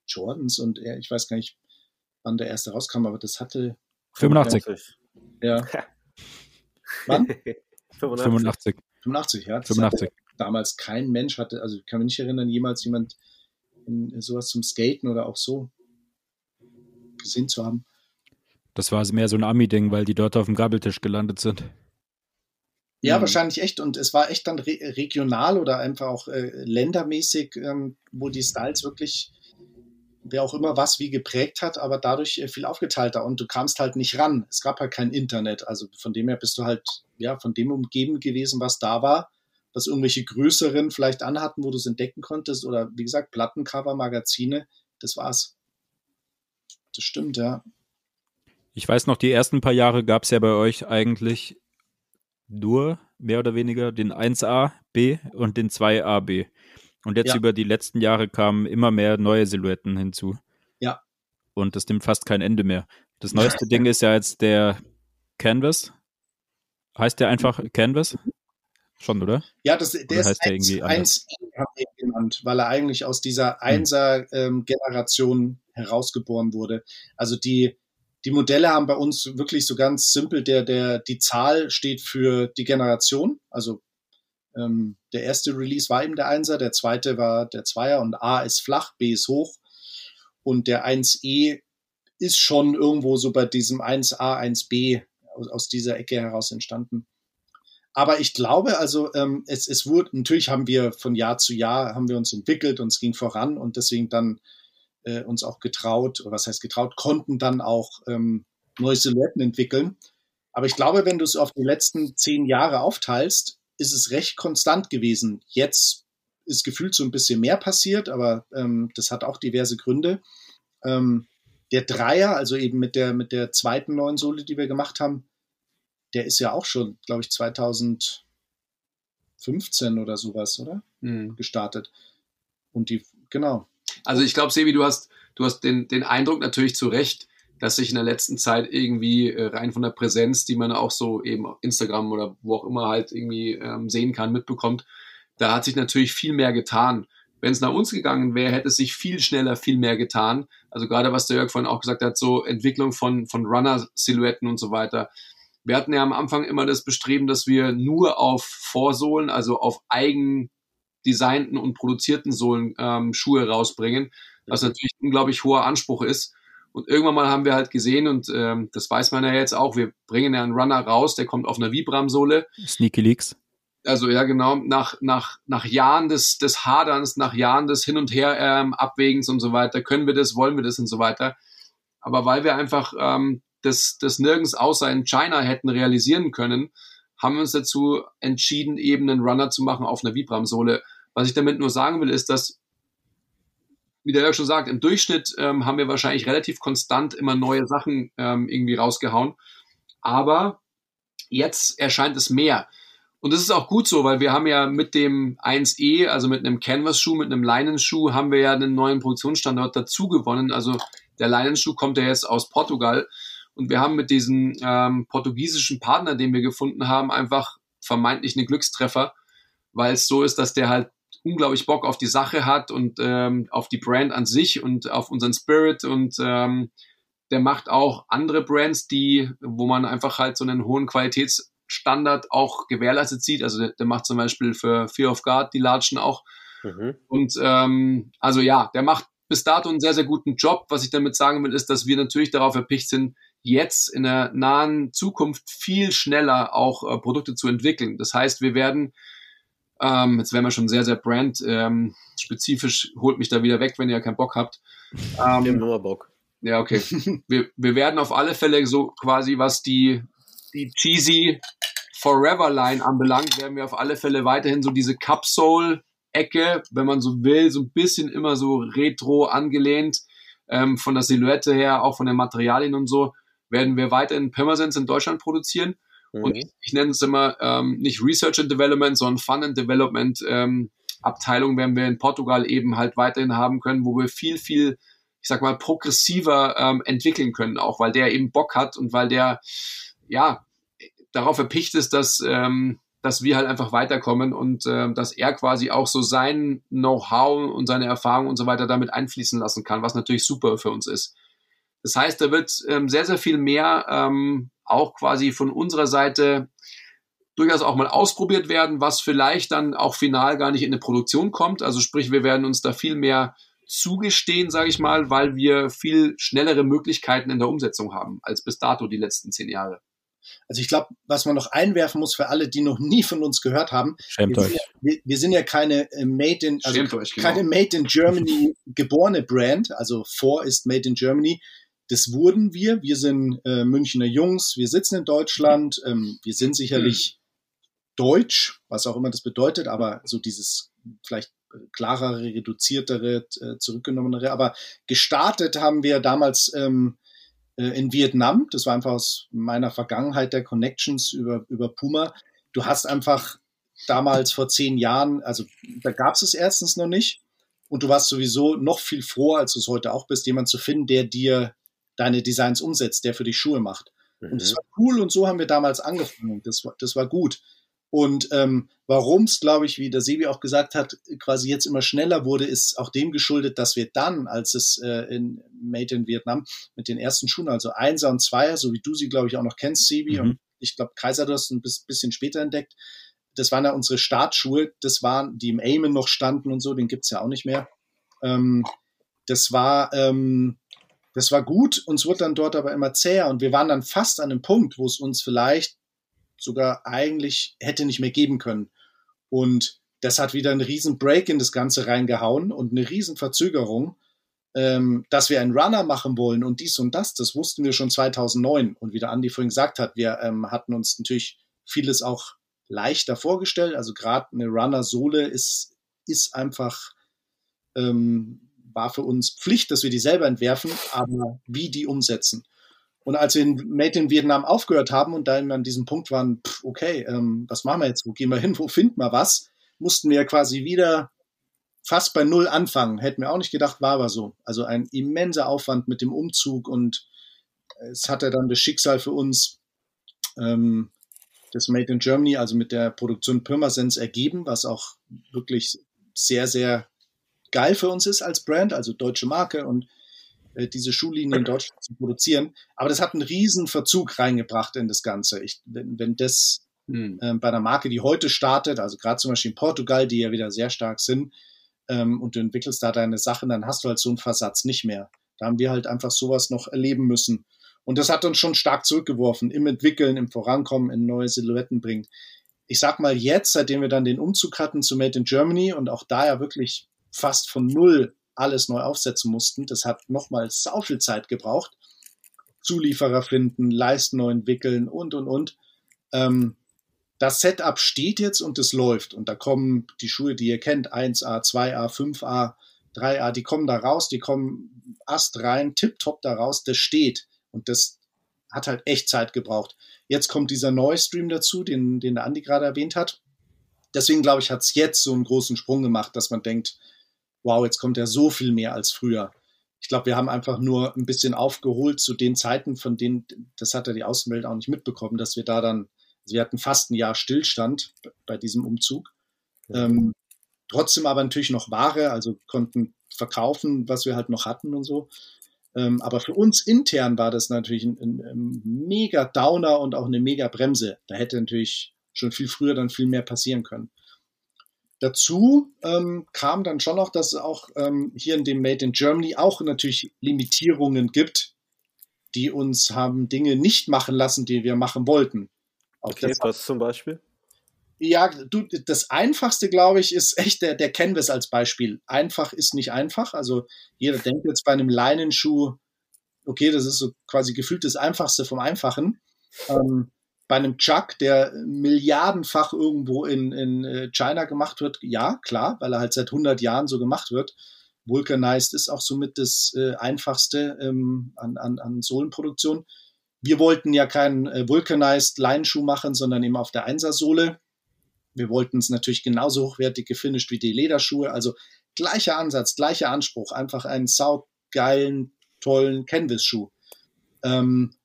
Jordans und er, ich weiß gar nicht, wann der erste rauskam, aber das hatte 85. ja [laughs] Wann? 85. 85. 85, ja. Das 85. Hatte damals kein Mensch hatte, also ich kann mich nicht erinnern, jemals jemand in sowas zum Skaten oder auch so gesehen zu haben. Das war mehr so ein Ami-Ding, weil die dort auf dem Gabeltisch gelandet sind. Ja, Mhm. wahrscheinlich echt. Und es war echt dann re regional oder einfach auch äh, ländermäßig, ähm, wo die Styles wirklich, wer auch immer was wie geprägt hat, aber dadurch äh, viel aufgeteilter. Und du kamst halt nicht ran. Es gab halt kein Internet. Also von dem her bist du halt, ja, von dem umgeben gewesen, was da war, was irgendwelche größeren vielleicht anhatten, wo du es entdecken konntest. Oder wie gesagt, Plattencover, Magazine, das war's. Das stimmt, ja. Ich weiß noch, die ersten paar Jahre gab es ja bei euch eigentlich nur mehr oder weniger den 1A B und den 2A B. Und jetzt Ja. über die letzten Jahre kamen immer mehr neue Silhouetten hinzu. Ja. Und das nimmt fast kein Ende mehr. Das neueste Ding ist ja jetzt der Canvas. Heißt der einfach Canvas? Schon, oder? Ja, das, der Oder ist heißt der 1, irgendwie anders? 1 haben wir ihn genannt, weil er eigentlich aus dieser Hm. 1er-Generation herausgeboren wurde. Also die, die Modelle haben bei uns wirklich so ganz simpel, der, der, die Zahl steht für die Generation. Also ähm, der erste Release war eben der 1er, der zweite war der 2er und A ist flach, B ist hoch. Und der 1E ist schon irgendwo so bei diesem 1A, 1B aus, aus dieser Ecke heraus entstanden. Aber ich glaube, also ähm, es, es wurde, natürlich haben wir von Jahr zu Jahr haben wir uns entwickelt und es ging voran und deswegen dann äh, uns auch getraut, oder was heißt getraut, konnten dann auch ähm, neue Silhouetten entwickeln. Aber ich glaube, wenn du es auf die letzten zehn Jahre aufteilst, ist es recht konstant gewesen. Jetzt ist gefühlt so ein bisschen mehr passiert, aber ähm, das hat auch diverse Gründe. Ähm, der Dreier, also eben mit der, mit der zweiten neuen Sohle, die wir gemacht haben, der ist ja auch schon, glaube ich, 2015 oder sowas, oder? Mhm. Gestartet. Und die, genau. Also ich glaube, Sebi, du hast, du hast den, den Eindruck natürlich zu Recht, dass sich in der letzten Zeit irgendwie äh, rein von der Präsenz, die man auch so eben auf Instagram oder wo auch immer halt irgendwie ähm, sehen kann, mitbekommt, da hat sich natürlich viel mehr getan. Wenn es nach uns gegangen wäre, hätte es sich viel schneller, viel mehr getan. Also gerade was der Jörg vorhin auch gesagt hat, so Entwicklung von, von Runner-Silhouetten und so weiter. Wir hatten ja am Anfang immer das Bestreben, dass wir nur auf Vorsohlen, also auf eigen designten und produzierten Sohlen ähm, Schuhe rausbringen, was natürlich ein unglaublich hoher Anspruch ist. Und irgendwann mal haben wir halt gesehen, und ähm, das weiß man ja jetzt auch, wir bringen ja einen Runner raus, der kommt auf einer Vibram-Sohle. Sneaky Leaks. Also ja, genau, nach, nach, nach Jahren des, des Haderns, nach Jahren des Hin und Her ähm, Abwägens und so weiter, können wir das, wollen wir das und so weiter. Aber weil wir einfach ähm, das, das nirgends außer in China hätten realisieren können, haben wir uns dazu entschieden, eben einen Runner zu machen auf einer Vibram-Sohle. Was ich damit nur sagen will, ist, dass, wie der Jörg schon sagt, im Durchschnitt ähm, haben wir wahrscheinlich relativ konstant immer neue Sachen ähm, irgendwie rausgehauen. Aber jetzt erscheint es mehr. Und das ist auch gut so, weil wir haben ja mit dem 1E, also mit einem Canvas-Schuh, mit einem Leinenschuh, haben wir ja einen neuen Produktionsstandort dazu gewonnen. Also der Leinenschuh kommt ja jetzt aus Portugal. Und wir haben mit diesem ähm, portugiesischen Partner, den wir gefunden haben, einfach vermeintlich einen Glückstreffer, weil es so ist, dass der halt unglaublich Bock auf die Sache hat und ähm, auf die Brand an sich und auf unseren Spirit und ähm, der macht auch andere Brands, die, wo man einfach halt so einen hohen Qualitätsstandard auch gewährleistet sieht. Also der, der macht zum Beispiel für Fear of God die Latschen auch. Mhm. Und ähm, also ja, der macht bis dato einen sehr, sehr guten Job. Was ich damit sagen will, ist, dass wir natürlich darauf erpicht sind, jetzt in der nahen Zukunft viel schneller auch äh, Produkte zu entwickeln. Das heißt, wir werden, ähm, jetzt werden wir schon sehr, sehr brand ähm, spezifisch, holt mich da wieder weg, wenn ihr keinen Bock habt. [laughs] Wir haben Ähm, nur Bock. ja, okay. [laughs] wir, wir werden auf alle Fälle so quasi, was die, die cheesy Forever Line anbelangt, werden wir auf alle Fälle weiterhin so diese Capsule Ecke, wenn man so will, so ein bisschen immer so retro angelehnt, ähm, von der Silhouette her, auch von den Materialien und so, werden wir weiterhin Pirmasens in Deutschland produzieren. Mhm. Und ich, ich nenne es immer ähm, nicht Research and Development, sondern Fun and Development ähm, Abteilung werden wir in Portugal eben halt weiterhin haben können, wo wir viel, viel, ich sag mal, progressiver ähm, entwickeln können, auch weil der eben Bock hat und weil der ja darauf erpicht ist, dass ähm, dass wir halt einfach weiterkommen und äh, dass er quasi auch so sein Know-how und seine Erfahrung und so weiter damit einfließen lassen kann, was natürlich super für uns ist. Das heißt, da wird ähm, sehr, sehr viel mehr ähm, auch quasi von unserer Seite durchaus auch mal ausprobiert werden, was vielleicht dann auch final gar nicht in eine Produktion kommt. Also sprich, wir werden uns da viel mehr zugestehen, sage ich mal, weil wir viel schnellere Möglichkeiten in der Umsetzung haben als bis dato die letzten zehn Jahre. Also ich glaube, was man noch einwerfen muss für alle, die noch nie von uns gehört haben, Schämt wir, euch. Sind ja, wir, wir sind ja keine äh, Made in, also Schämt euch, genau. keine Made in Germany [laughs] geborene Brand, also vor ist Made in Germany. Das wurden wir. Wir sind äh, Münchner Jungs, wir sitzen in Deutschland, ähm, wir sind sicherlich deutsch, was auch immer das bedeutet, aber so dieses vielleicht klarere, reduziertere, äh, zurückgenommenere. Aber gestartet haben wir damals ähm, äh, in Vietnam. Das war einfach aus meiner Vergangenheit der Connections über, über Puma. Du hast einfach damals vor zehn Jahren, also da gab es es erstens noch nicht. Und du warst sowieso noch viel froher, als du es heute auch bist, jemand zu finden, der dir deine Designs umsetzt, der für dich Schuhe macht. Mhm. Und das war cool und so haben wir damals angefangen. Das war, das war gut. Und ähm, warum es, glaube ich, wie der Sebi auch gesagt hat, quasi jetzt immer schneller wurde, ist auch dem geschuldet, dass wir dann, als es äh, in Made in Vietnam mit den ersten Schuhen, also Einser und Zweier, so wie du sie, glaube ich, auch noch kennst, Sebi, Mhm. und ich glaube, Kaiser, du hast ein bis- bisschen später entdeckt. Das waren ja unsere Startschuhe, das waren, die im Amen noch standen und so, den gibt's ja auch nicht mehr. Ähm, das war, ähm, das war gut, uns wurde dann dort aber immer zäher und wir waren dann fast an einem Punkt, wo es uns vielleicht sogar eigentlich hätte nicht mehr geben können. Und das hat wieder einen riesen Break in das Ganze reingehauen und eine riesen Verzögerung, ähm, dass wir einen Runner machen wollen und dies und das, das wussten wir schon 2009. Und wie der Andi vorhin gesagt hat, wir ähm, hatten uns natürlich vieles auch leichter vorgestellt. Also gerade eine Runner-Sohle ist, ist einfach, ähm, war für uns Pflicht, dass wir die selber entwerfen, aber wie die umsetzen. Und als wir in Made in Vietnam aufgehört haben und dann an diesem Punkt waren, pff, okay, ähm, was machen wir jetzt? Wo gehen wir hin? Wo finden wir was? Mussten wir quasi wieder fast bei Null anfangen. Hätten wir auch nicht gedacht, war aber so. Also ein immenser Aufwand mit dem Umzug und es hatte dann das Schicksal für uns, ähm, das Made in Germany, also mit der Produktion Pirmasens ergeben, was auch wirklich sehr, sehr geil für uns ist als Brand, also deutsche Marke und äh, diese Schuhlinie in Deutschland zu produzieren. Aber das hat einen riesen Verzug reingebracht in das Ganze. Ich, wenn, wenn das Hm. ähm, bei einer Marke, die heute startet, also gerade zum Beispiel in Portugal, die ja wieder sehr stark sind, ähm, und du entwickelst da deine Sachen, dann hast du halt so einen Versatz nicht mehr. Da haben wir halt einfach sowas noch erleben müssen. Und das hat uns schon stark zurückgeworfen im Entwickeln, im Vorankommen, in neue Silhouetten bringen. Ich sag mal jetzt, seitdem wir dann den Umzug hatten zu Made in Germany und auch da ja wirklich fast von null alles neu aufsetzen mussten, das hat nochmal sau viel Zeit gebraucht. Zulieferer finden, Leisten neu entwickeln und, und, und. Ähm, das Setup steht jetzt und es läuft. Und da kommen die Schuhe, die ihr kennt, 1A, 2A, 5A, 3A, die kommen da raus, die kommen Ast rein, tipptopp da raus, das steht. Und das hat halt echt Zeit gebraucht. Jetzt kommt dieser neue Stream dazu, den, den der Andi gerade erwähnt hat. Deswegen glaube ich, hat es jetzt so einen großen Sprung gemacht, dass man denkt, wow, jetzt kommt ja so viel mehr als früher. Ich glaube, wir haben einfach nur ein bisschen aufgeholt zu den Zeiten, von denen, das hat ja die Außenwelt auch nicht mitbekommen, dass wir da dann, also wir hatten fast ein Jahr Stillstand bei diesem Umzug. Ähm, trotzdem aber natürlich noch Ware, also konnten verkaufen, was wir halt noch hatten und so. Ähm, aber für uns intern war das natürlich ein, ein, ein mega Downer und auch eine mega Bremse. Da hätte natürlich schon viel früher dann viel mehr passieren können. Dazu ähm, kam dann schon noch, dass es auch ähm, hier in dem Made in Germany auch natürlich Limitierungen gibt, die uns haben Dinge nicht machen lassen, die wir machen wollten. Auch Okay, das, was zum Beispiel? ja, du, das Einfachste, glaube ich, ist echt der, der Canvas als Beispiel. Einfach ist nicht einfach. Also jeder denkt jetzt bei einem Leinenschuh, okay, das ist so quasi gefühlt das Einfachste vom Einfachen. Ähm, bei einem Chuck, der milliardenfach irgendwo in, in äh, China gemacht wird, ja, klar, weil er halt seit 100 Jahren so gemacht wird. Vulcanized ist auch somit das äh, einfachste ähm, an, an, an Sohlenproduktion. Wir wollten ja keinen äh, Vulcanized Leinenschuh machen, sondern eben auf der Einsersohle. Wir wollten es natürlich genauso hochwertig gefinisht wie die Lederschuhe. Also gleicher Ansatz, gleicher Anspruch. Einfach einen saugeilen, tollen Canvas-Schuh. Ähm,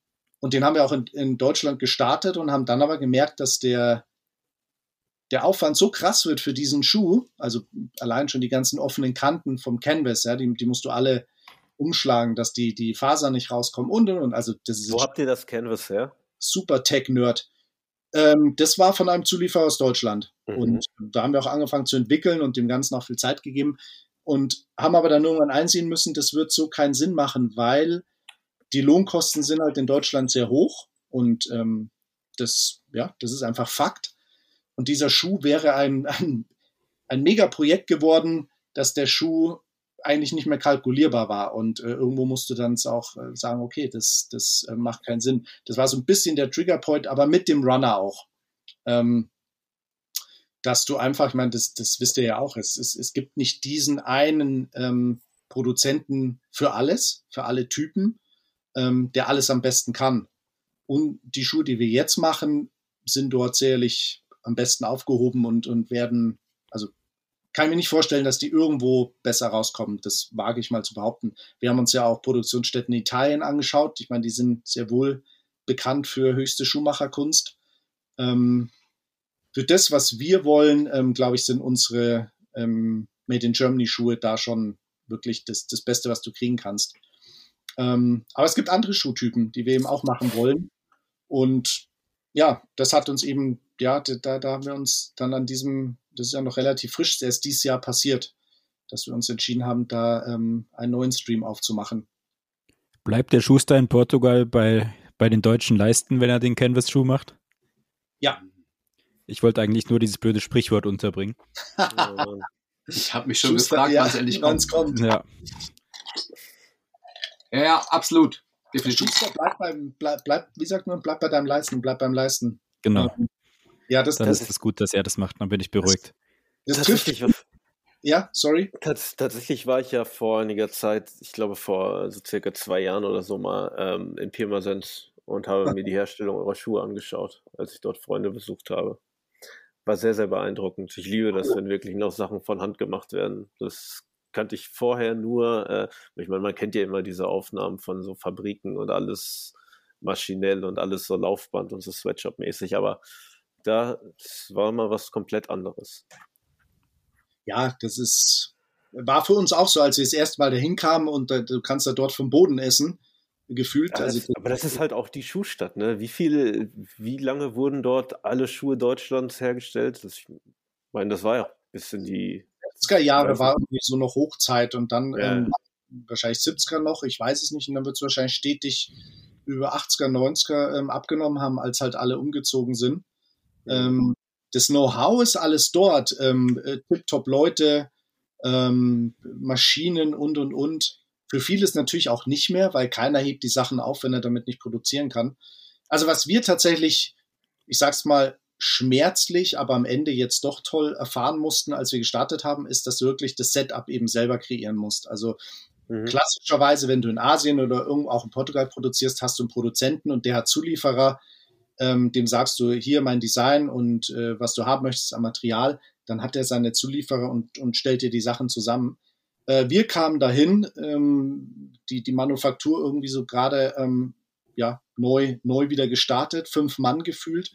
und den haben wir auch in, in Deutschland gestartet und haben dann aber gemerkt, dass der, der Aufwand so krass wird für diesen Schuh, also allein schon die ganzen offenen Kanten vom Canvas, ja, die, die musst du alle umschlagen, dass die, die Fasern nicht rauskommen und und und. Also das ist Wo habt ihr das Canvas her? super Tech-Nerd. Ähm, das war von einem Zulieferer aus Deutschland. Mhm. Und da haben wir auch angefangen zu entwickeln und dem Ganzen auch viel Zeit gegeben und haben aber dann irgendwann einsehen müssen, das wird so keinen Sinn machen, weil die Lohnkosten sind halt in Deutschland sehr hoch und ähm, das, ja, das ist einfach Fakt. Und dieser Schuh wäre ein, ein, ein Megaprojekt geworden, dass der Schuh eigentlich nicht mehr kalkulierbar war. Und äh, irgendwo musst du dann auch äh, sagen, okay, das, das äh, macht keinen Sinn. Das war so ein bisschen der Triggerpoint, aber mit dem Runner auch. Ähm, dass du einfach, ich meine, das, das wisst ihr ja auch, es, es, es gibt nicht diesen einen ähm, Produzenten für alles, für alle Typen, ähm, der alles am besten kann. Und die Schuhe, die wir jetzt machen, sind dort sicherlich am besten aufgehoben und, und werden, also kann ich mir nicht vorstellen, dass die irgendwo besser rauskommen. Das wage ich mal zu behaupten. Wir haben uns ja auch Produktionsstätten in Italien angeschaut. Ich meine, die sind sehr wohl bekannt für höchste Schuhmacherkunst. Ähm, für das, was wir wollen, ähm, glaube ich, sind unsere ähm, Made in Germany Schuhe da schon wirklich das, das Beste, was du kriegen kannst. Ähm, aber es gibt andere Schuhtypen, die wir eben auch machen wollen. Und ja, das hat uns eben, ja, da, da haben wir uns dann an diesem, das ist ja noch relativ frisch, erst dieses Jahr passiert, dass wir uns entschieden haben, da ähm, einen neuen Stream aufzumachen. Bleibt der Schuster in Portugal bei, bei den deutschen Leisten, wenn er den Canvas-Schuh macht? Ja. Ich wollte eigentlich nur dieses blöde Sprichwort unterbringen. [laughs] Ich habe mich schon Schuster, gefragt, ja, wann es endlich kommt. kommt. Ja, Ja, ja, absolut. Definitiv. Schuster, bleib beim, bleib, bleib, wie sagt man, bleib bei deinem Leisten, bleib beim Leisten. genau. Ja, das, Dann das, ist es gut, dass er das macht, dann bin ich beruhigt. das trifft. Tatsächlich, war- Ja, sorry. tats tatsächlich war ich ja vor einiger Zeit, ich glaube vor so circa zwei Jahren oder so mal ähm, in Pirmasens und habe mir die [laughs] Herstellung eurer Schuhe angeschaut, als ich dort Freunde besucht habe. War sehr, sehr beeindruckend. Ich liebe das, wenn wirklich noch Sachen von Hand gemacht werden. Das kannte ich vorher nur, äh, ich meine, man kennt ja immer diese Aufnahmen von so Fabriken und alles maschinell und alles so Laufband und so Sweatshop-mäßig, aber da war mal was komplett anderes. Ja, das ist, war für uns auch so, als wir das erste Mal dahin kamen und äh, du kannst da dort vom Boden essen, gefühlt. Ja, also, das, aber das ist halt auch die Schuhstadt, ne? Wie viele, wie lange wurden dort alle Schuhe Deutschlands hergestellt? Das, ich meine, das war ja bis in die 70er Jahre war irgendwie so noch Hochzeit und dann Ja. ähm, wahrscheinlich 70er noch, ich weiß es nicht, und dann wird es wahrscheinlich stetig über 80er, 90er ähm, abgenommen haben, als halt alle umgezogen sind. Ähm, das Know-how ist alles dort, ähm, äh, Tip-Top Leute, ähm, Maschinen und und und. Für vieles natürlich auch nicht mehr, weil keiner hebt die Sachen auf, wenn er damit nicht produzieren kann. Also was wir tatsächlich, ich sag's mal, schmerzlich, aber am Ende jetzt doch toll erfahren mussten, als wir gestartet haben, ist, dass du wirklich das Setup eben selber kreieren musst. Also Mhm. klassischerweise, wenn du in Asien oder irgendwo auch in Portugal produzierst, hast du einen Produzenten und der hat Zulieferer, ähm, dem sagst du hier mein Design und äh, was du haben möchtest am Material, dann hat er seine Zulieferer und, und stellt dir die Sachen zusammen. Äh, wir kamen dahin, ähm, die, die Manufaktur irgendwie so gerade ähm, ja, neu, neu wieder gestartet, fünf Mann gefühlt.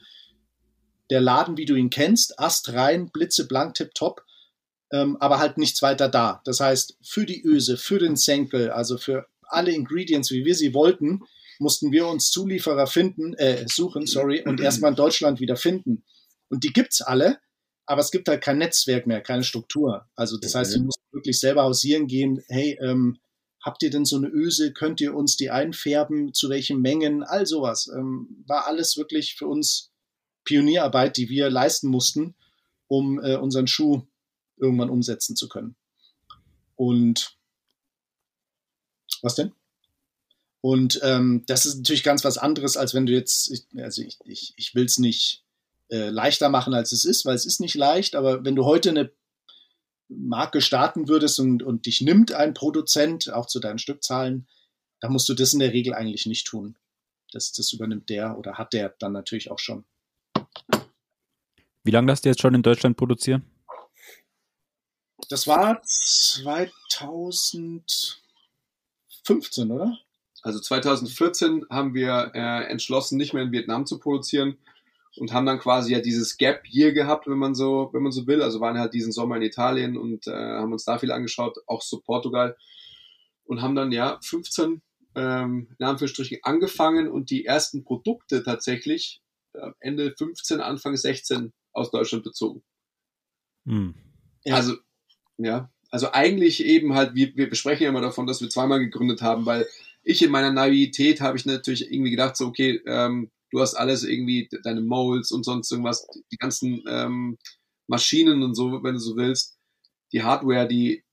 Der Laden, wie du ihn kennst, Ast rein, blitzeblank, tipptopp, ähm, aber halt nichts weiter da. Das heißt, für die Öse, für den Senkel, also für alle Ingredients, wie wir sie wollten, mussten wir uns Zulieferer finden, äh, suchen, sorry, und [clears throat] erstmal in Deutschland wieder finden. Und die gibt's alle, aber es gibt halt kein Netzwerk mehr, keine Struktur. Also das heißt, du musst wirklich selber hausieren gehen, hey, ähm, habt ihr denn so eine Öse, könnt ihr uns die einfärben, zu welchen Mengen, all sowas. Ähm, war alles wirklich für uns Pionierarbeit, die wir leisten mussten, um äh, unseren Schuh irgendwann umsetzen zu können. Und was denn? Und ähm, das ist natürlich ganz was anderes, als wenn du jetzt, ich, also ich, ich, ich will es nicht äh, leichter machen, als es ist, weil es ist nicht leicht, aber wenn du heute eine Marke starten würdest und, und dich nimmt ein Produzent, auch zu deinen Stückzahlen, dann musst du das in der Regel eigentlich nicht tun. Das, das übernimmt der oder hat der dann natürlich auch schon. Wie lange lasst ihr jetzt schon in Deutschland produzieren? Das war 2015, oder? Also 2014 haben wir äh, entschlossen, nicht mehr in Vietnam zu produzieren und haben dann quasi ja dieses Gap Year gehabt, wenn man so, wenn man so will. Also waren halt diesen Sommer in Italien und äh, haben uns da viel angeschaut, auch so Portugal und haben dann ja 15 ähm, in Anführungsstrichen angefangen und die ersten Produkte tatsächlich Ende 15, Anfang 16 aus Deutschland bezogen. Hm. Ja. Also ja, also eigentlich eben halt, wir, wir besprechen ja immer davon, dass wir zweimal gegründet haben, weil ich in meiner Naivität habe ich natürlich irgendwie gedacht, so okay, ähm, du hast alles irgendwie, deine Molds und sonst irgendwas, die ganzen ähm, Maschinen und so, wenn du so willst, die Hardware, die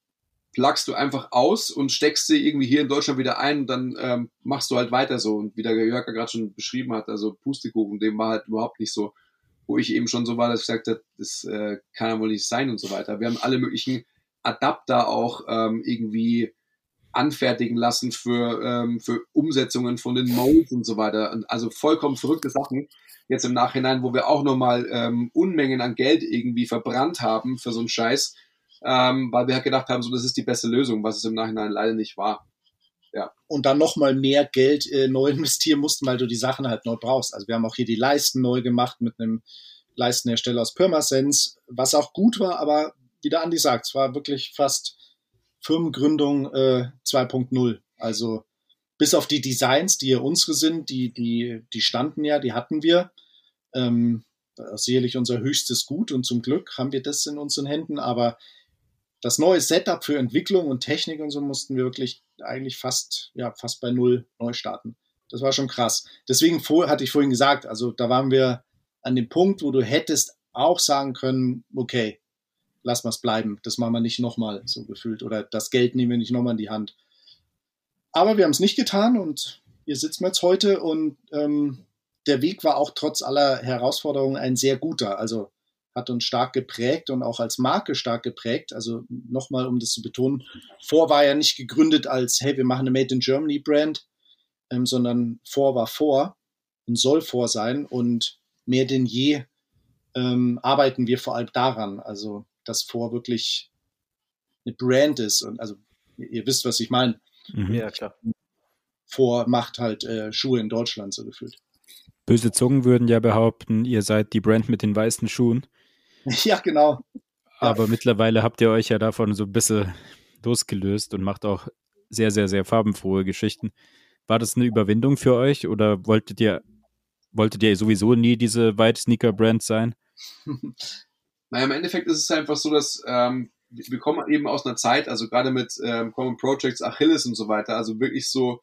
plugst du einfach aus und steckst sie irgendwie hier in Deutschland wieder ein und dann ähm, machst du halt weiter so. Und wie der Jörg gerade schon beschrieben hat, also Pustekuchen, dem war halt überhaupt nicht so, wo ich eben schon so war, dass ich gesagt habe, das äh, kann ja wohl nicht sein und so weiter. Wir haben alle möglichen Adapter auch ähm, irgendwie anfertigen lassen für, ähm, für Umsetzungen von den Molds und so weiter. Also vollkommen verrückte Sachen. Jetzt im Nachhinein, wo wir auch nochmal ähm, Unmengen an Geld irgendwie verbrannt haben für so einen Scheiß, ähm, weil wir halt gedacht haben, so das ist die beste Lösung, was es im Nachhinein leider nicht war. Ja. Und dann nochmal mehr Geld äh, neu [laughs] investieren mussten, weil du die Sachen halt neu brauchst. Also wir haben auch hier die Leisten neu gemacht mit einem Leistenhersteller aus Pirmasens, was auch gut war, aber wie der Andi sagt, es war wirklich fast Firmengründung äh, 2.0. Also bis auf die Designs, die ja unsere sind, die, die, die standen ja, die hatten wir. Ähm, sicherlich unser höchstes Gut und zum Glück haben wir das in unseren Händen, aber das neue Setup für Entwicklung und Technik und so mussten wir wirklich eigentlich fast, ja, fast bei Null neu starten. Das war schon krass. Deswegen vor, hatte ich vorhin gesagt, also da waren wir an dem Punkt, wo du hättest auch sagen können, okay, lass mal es bleiben. Das machen wir nicht nochmal so gefühlt. Oder das Geld nehmen wir nicht nochmal in die Hand. Aber wir haben es nicht getan und hier sitzen wir jetzt heute und ähm, der Weg war auch trotz aller Herausforderungen ein sehr guter. Also hat uns stark geprägt und auch als Marke stark geprägt. Also nochmal, um das zu betonen, vor war ja nicht gegründet als, hey, wir machen eine Made in Germany Brand, ähm, sondern vor war vor und soll vor sein und mehr denn je ähm, arbeiten wir vor allem daran. Also das vor wirklich eine Brand ist. Und also ihr wisst, was ich meine. Mhm. Ja, klar. Vor macht halt äh, Schuhe in Deutschland so gefühlt. Böse Zungen würden ja behaupten, ihr seid die Brand mit den weißen Schuhen. [laughs] Ja, genau. Aber ja. mittlerweile habt ihr euch ja davon so ein bisschen losgelöst und macht auch sehr, sehr, sehr farbenfrohe Geschichten. War das eine Überwindung für euch oder wolltet ihr, wolltet ihr sowieso nie diese White Sneaker Brand sein? [laughs] Naja, im Endeffekt ist es einfach so, dass ähm, wir kommen eben aus einer Zeit, also gerade mit ähm, Common Projects, Achilles und so weiter, also wirklich so,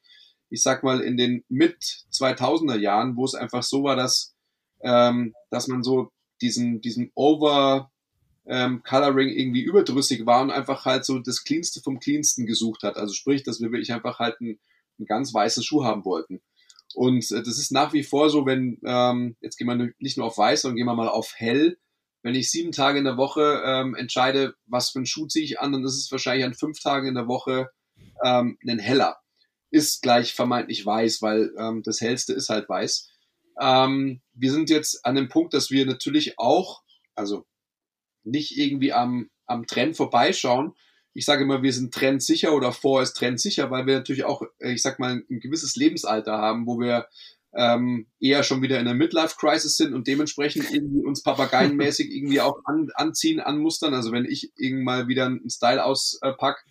ich sag mal, in den mit 2000er Jahren, wo es einfach so war, dass, ähm, dass man so diesen, diesen Over ähm, Coloring irgendwie überdrüssig war und einfach halt so das Cleanste vom Cleansten gesucht hat. Also sprich, dass wir wirklich einfach halt einen, einen ganz weißen Schuh haben wollten. Und äh, das ist nach wie vor so, wenn, ähm, jetzt gehen wir nicht nur auf weiß, sondern gehen wir mal auf hell, wenn ich sieben Tage in der Woche ähm, entscheide, was für einen Schuh ziehe ich an, dann ist es wahrscheinlich an fünf Tagen in der Woche ähm, ein heller. Ist gleich vermeintlich weiß, weil ähm, das hellste ist halt weiß. Ähm, wir sind jetzt an dem Punkt, dass wir natürlich auch, also nicht irgendwie am, am Trend vorbeischauen. Ich sage immer, wir sind trendsicher oder vor ist trendsicher, weil wir natürlich auch, äh, ich sag mal, ein gewisses Lebensalter haben, wo wir ähm, eher schon wieder in der Midlife-Crisis sind und dementsprechend irgendwie uns papageienmäßig [laughs] irgendwie auch an, anziehen, anmustern. Also wenn ich irgendwann mal wieder einen Style auspack,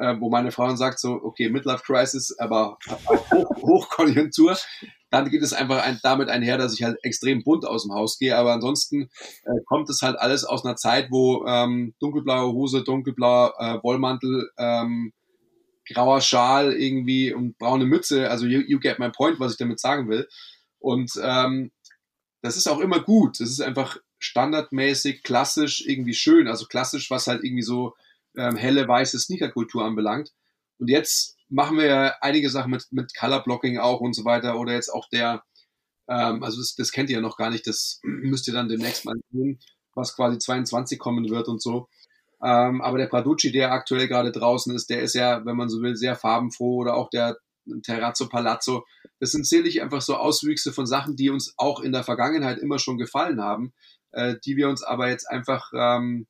äh, wo meine Frau dann sagt so, okay, Midlife-Crisis, aber auch Hoch, [laughs] Hochkonjunktur, dann geht es einfach ein, damit einher, dass ich halt extrem bunt aus dem Haus gehe. Aber ansonsten äh, kommt es halt alles aus einer Zeit, wo ähm, dunkelblaue Hose, dunkelblauer äh, Wollmantel, ähm, grauer Schal irgendwie und braune Mütze. Also you, you get my point, was ich damit sagen will. Und ähm, das ist auch immer gut. Das ist einfach standardmäßig, klassisch, irgendwie schön. Also klassisch, was halt irgendwie so ähm, helle, weiße Sneakerkultur anbelangt. Und jetzt machen wir ja einige Sachen mit, mit Color Blocking auch und so weiter. Oder jetzt auch der, ähm, also das, das kennt ihr ja noch gar nicht, das [clears throat] müsst ihr dann demnächst mal tun, was quasi 22 kommen wird und so. Ähm, aber der Praducci, der aktuell gerade draußen ist, der ist ja, wenn man so will, sehr farbenfroh oder auch der Terrazzo Palazzo. Das sind sicherlich einfach so Auswüchse von Sachen, die uns auch in der Vergangenheit immer schon gefallen haben, äh, die wir uns aber jetzt einfach, ähm,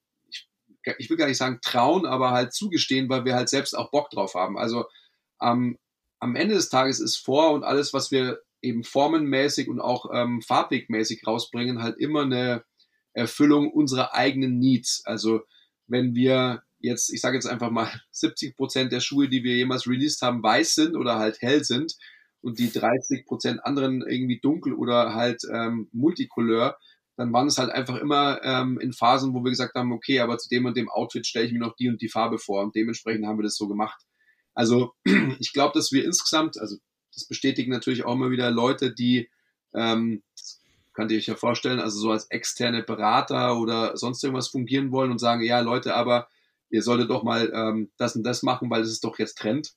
ich, will gar nicht sagen trauen, aber halt zugestehen, weil wir halt selbst auch Bock drauf haben. Also ähm, am Ende des Tages ist vor und alles, was wir eben formenmäßig und auch ähm, farbwegmäßig rausbringen, halt immer eine Erfüllung unserer eigenen Needs. Also wenn wir jetzt, ich sage jetzt einfach mal, [laughs] 70 Prozent der Schuhe, die wir jemals released haben, weiß sind oder halt hell sind und die 30 Prozent anderen irgendwie dunkel oder halt ähm, multicolor, dann waren es halt einfach immer ähm, in Phasen, wo wir gesagt haben, okay, aber zu dem und dem Outfit stelle ich mir noch die und die Farbe vor und dementsprechend haben wir das so gemacht. Also [clears throat] ich glaube, dass wir insgesamt, also das bestätigen natürlich auch immer wieder Leute, die, ähm, könnt ihr euch ja vorstellen, also so als externe Berater oder sonst irgendwas fungieren wollen und sagen, ja Leute, aber ihr solltet doch mal ähm, das und das machen, weil das ist doch jetzt Trend.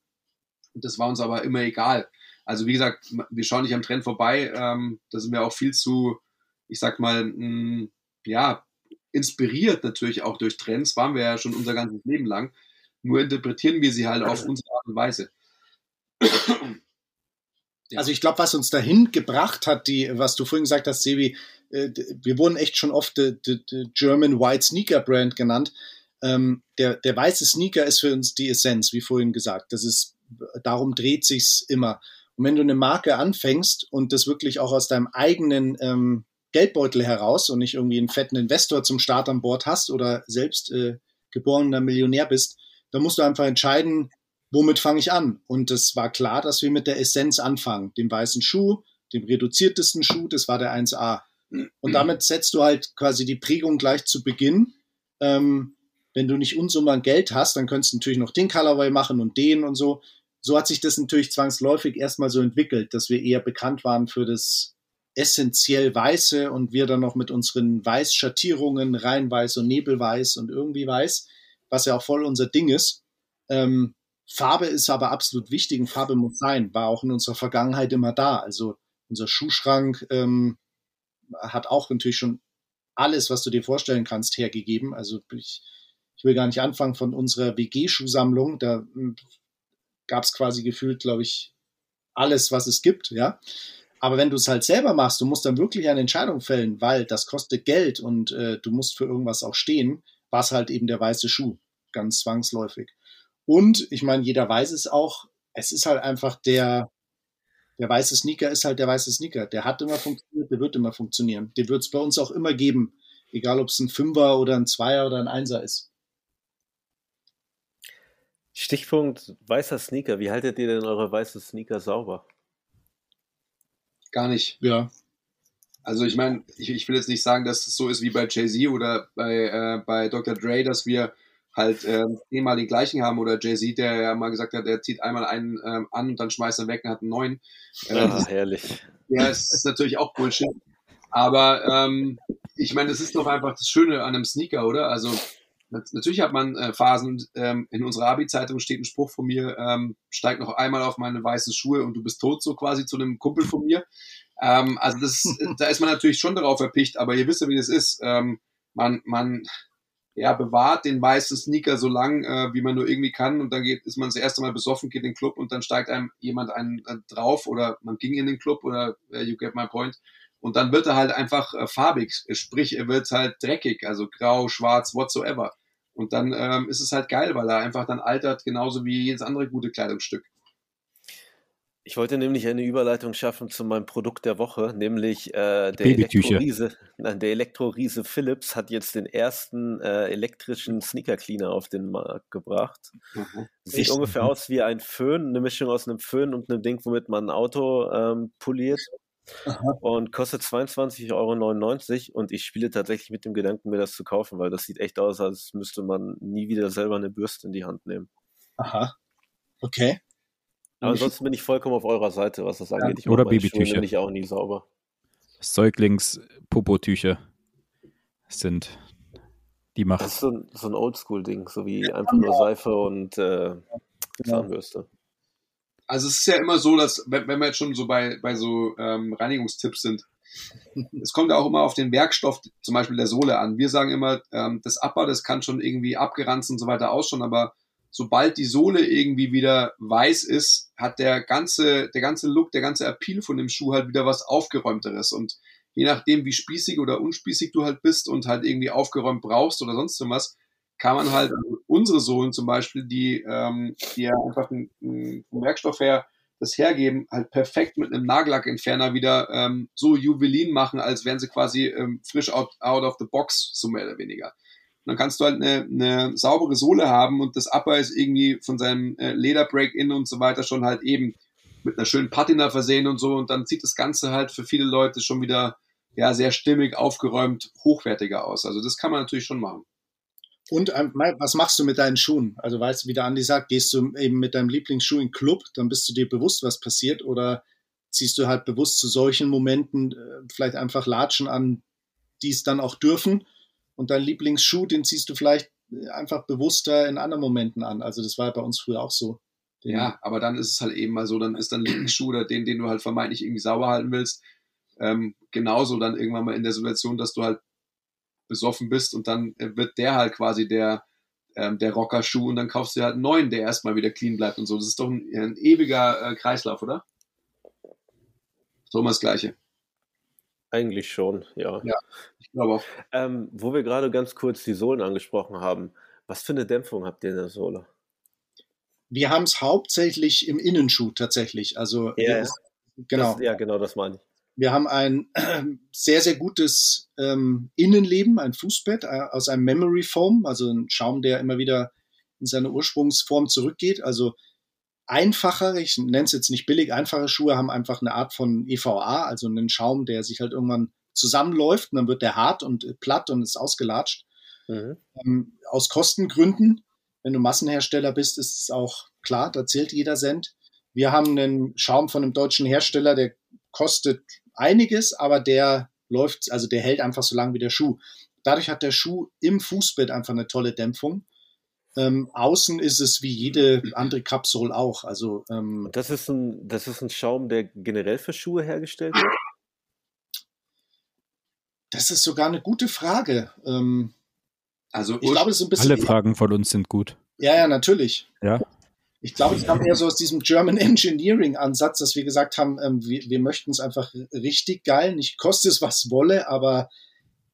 Und das war uns aber immer egal. Also wie gesagt, wir schauen nicht am Trend vorbei. Ähm, da sind wir auch viel zu, ich sag mal, mh, mm, ja, inspiriert natürlich auch durch Trends, waren wir ja schon unser ganzes Leben lang. Nur interpretieren wir sie halt auf unsere Art und Weise. Also ich glaube, was uns dahin gebracht hat, die, was du vorhin gesagt hast, Sebi, äh, wir wurden echt schon oft the, the, the German White Sneaker Brand genannt. Ähm, der, der weiße Sneaker ist für uns die Essenz, wie vorhin gesagt. Das ist, darum dreht sich's immer. Und wenn du eine Marke anfängst und das wirklich auch aus deinem eigenen ähm, Geldbeutel heraus und nicht irgendwie einen fetten Investor zum Start an Bord hast oder selbst äh, geborener Millionär bist, dann musst du einfach entscheiden, womit fange ich an? Und es war klar, dass wir mit der Essenz anfangen, dem weißen Schuh, dem reduziertesten Schuh, das war der 1A. Und damit setzt du halt quasi die Prägung gleich zu Beginn. Ähm, wenn du nicht Unsummen Geld hast, dann könntest du natürlich noch den Colorway machen und den und so. So hat sich das natürlich zwangsläufig erstmal so entwickelt, dass wir eher bekannt waren für das essentiell Weiße und wir dann noch mit unseren Weißschattierungen, Reinweiß und Nebelweiß und irgendwie Weiß, was ja auch voll unser Ding ist. Ähm, Farbe ist aber absolut wichtig und Farbe muss sein, war auch in unserer Vergangenheit immer da. Also unser Schuhschrank ähm, hat auch natürlich schon alles, was du dir vorstellen kannst, hergegeben. Also ich, ich will gar nicht anfangen von unserer WG-Schuhsammlung. Da hm, gab es quasi gefühlt, glaube ich, alles, was es gibt, ja. Aber wenn du es halt selber machst, du musst dann wirklich eine Entscheidung fällen, weil das kostet Geld und äh, du musst für irgendwas auch stehen, war es halt eben der weiße Schuh, ganz zwangsläufig. Und ich meine, jeder weiß es auch, es ist halt einfach der, der weiße Sneaker ist halt der weiße Sneaker. Der hat immer funktioniert, der wird immer funktionieren. Den wird es bei uns auch immer geben, egal ob es ein Fünfer oder ein Zweier oder ein Einser ist. Stichpunkt weißer Sneaker. Wie haltet ihr denn eure weißen Sneaker sauber? Gar nicht. Ja. Also ich meine, ich, ich, will jetzt nicht sagen, dass es so ist wie bei Jay-Z oder bei, äh, bei Dr. Dre, dass wir halt äh, zehnmal den gleichen haben oder Jay-Z, der ja mal gesagt hat, er zieht einmal einen ähm, an und dann schmeißt er weg und hat einen neuen. Äh, ah, herrlich. Ja, es ist natürlich auch Bullshit. Aber ähm, ich meine, das ist doch einfach das Schöne an einem Sneaker, oder? Also natürlich hat man äh, Phasen, ähm, in unserer Abi-Zeitung steht ein Spruch von mir, ähm, steig noch einmal auf meine weißen Schuhe und du bist tot, so quasi zu einem Kumpel von mir. Ähm, also das, [laughs] da ist man natürlich schon darauf erpicht, aber ihr wisst ja, wie das ist. Ähm, man, man, ja, bewahrt den weißen Sneaker so lang, äh, wie man nur irgendwie kann und dann geht, ist man das erste Mal besoffen, geht in den Club und dann steigt einem jemand einen äh, drauf oder man ging in den Club oder uh, you get my point und dann wird er halt einfach äh, farbig, sprich er wird halt dreckig, also grau, schwarz, whatsoever und dann ähm, ist es halt geil, weil er einfach dann altert genauso wie jedes andere gute Kleidungsstück. Ich wollte nämlich eine Überleitung schaffen zu meinem Produkt der Woche, nämlich äh, der Elektroriese. Nein, der Elektroriese Philips hat jetzt den ersten äh, elektrischen Sneaker Cleaner auf den Markt gebracht. Mhm. Sieht Echt? ungefähr aus wie ein Föhn, eine Mischung aus einem Föhn und einem Ding, womit man ein Auto ähm, poliert. Aha. Und kostet 22,99 Euro und ich spiele tatsächlich mit dem Gedanken, mir das zu kaufen, weil das sieht echt aus, als müsste man nie wieder selber eine Bürste in die Hand nehmen. Aha. Okay. Aber ansonsten bin ich vollkommen auf eurer Seite, was das angeht. Ich Oder Babytücher. Bin ich auch nie sauber. Säuglings-Popotücher sind die Macht. Das ist so ein, so ein Oldschool-Ding, so wie einfach nur Seife und äh, Zahnbürste. Also es ist ja immer so, dass, wenn, wenn wir jetzt schon so bei, bei so ähm, Reinigungstipps sind, es kommt ja auch immer auf den Werkstoff, zum Beispiel der Sohle an. Wir sagen immer, ähm, das Upper, das kann schon irgendwie abgeranzt und so weiter ausschauen, aber sobald die Sohle irgendwie wieder weiß ist, hat der ganze, der ganze Look, der ganze Appeal von dem Schuh halt wieder was aufgeräumteres. Und je nachdem, wie spießig oder unspießig du halt bist und halt irgendwie aufgeräumt brauchst oder sonst was, kann man halt unsere Sohlen zum Beispiel, die, ähm, die ja einfach ein, vom Werkstoff her das hergeben, halt perfekt mit einem Nagellackentferner wieder ähm, so Juwelin machen, als wären sie quasi ähm, frisch out, out of the box, so mehr oder weniger. Und dann kannst du halt eine, eine saubere Sohle haben und das Upper ist irgendwie von seinem äh, Lederbreak-In und so weiter schon halt eben mit einer schönen Patina versehen und so und dann sieht das Ganze halt für viele Leute schon wieder ja sehr stimmig, aufgeräumt, hochwertiger aus. Also das kann man natürlich schon machen. Und ähm, was machst du mit deinen Schuhen? Also weißt du, wie der Andi sagt, gehst du eben mit deinem Lieblingsschuh in den Club, dann bist du dir bewusst, was passiert, oder ziehst du halt bewusst zu solchen Momenten äh, vielleicht einfach Latschen an, die es dann auch dürfen, und dein Lieblingsschuh, den ziehst du vielleicht äh, einfach bewusster in anderen Momenten an. Also das war bei uns früher auch so. Ja, aber dann ist es halt eben mal so, dann ist dein Lieblingsschuh oder den, den du halt vermeintlich irgendwie sauber halten willst, ähm, genauso dann irgendwann mal in der Situation, dass du halt besoffen bist und dann äh, wird der halt quasi der, ähm, der Rockerschuh und dann kaufst du halt einen neuen, der erstmal wieder clean bleibt und so. Das ist doch ein, ein ewiger äh, Kreislauf, oder? So immer das Gleiche. Eigentlich schon, ja. Ja, ich glaube auch. Ähm, wo wir gerade ganz kurz die Sohlen angesprochen haben, was für eine Dämpfung habt ihr in der Sohle? Wir haben es hauptsächlich im Innenschuh tatsächlich. Also Ja, wir- genau. Das, ja, genau, das meine ich. Wir haben ein [clears throat] sehr, sehr gutes ähm, Innenleben, ein Fußbett äh, aus einem Memory Foam, also ein Schaum, der immer wieder in seine Ursprungsform zurückgeht. Also einfachere, ich nenne es jetzt nicht billig, einfache Schuhe haben einfach eine Art von EVA, also einen Schaum, der sich halt irgendwann zusammenläuft und dann wird der hart und platt und ist ausgelatscht. Mhm. Ähm, aus Kostengründen, wenn du Massenhersteller bist, ist es auch klar, da zählt jeder Cent. Wir haben einen Schaum von einem deutschen Hersteller, der kostet einiges, aber der läuft, also der hält einfach so lange wie der Schuh. Dadurch hat der Schuh im Fußbett einfach eine tolle Dämpfung. Ähm, außen ist es wie jede andere Capsule auch. Also ähm, das ist ein, das ist ein Schaum, der generell für Schuhe hergestellt wird? das ist sogar eine gute Frage. Ähm, Also ich glaube, es ist ein bisschen Alle Fragen von uns sind gut. Ja, ja, natürlich. Ja. Ich glaube, es kam eher so aus diesem German [laughs] Engineering Ansatz, dass wir gesagt haben, ähm, wir, wir möchten es einfach richtig geil, nicht koste es was wolle, aber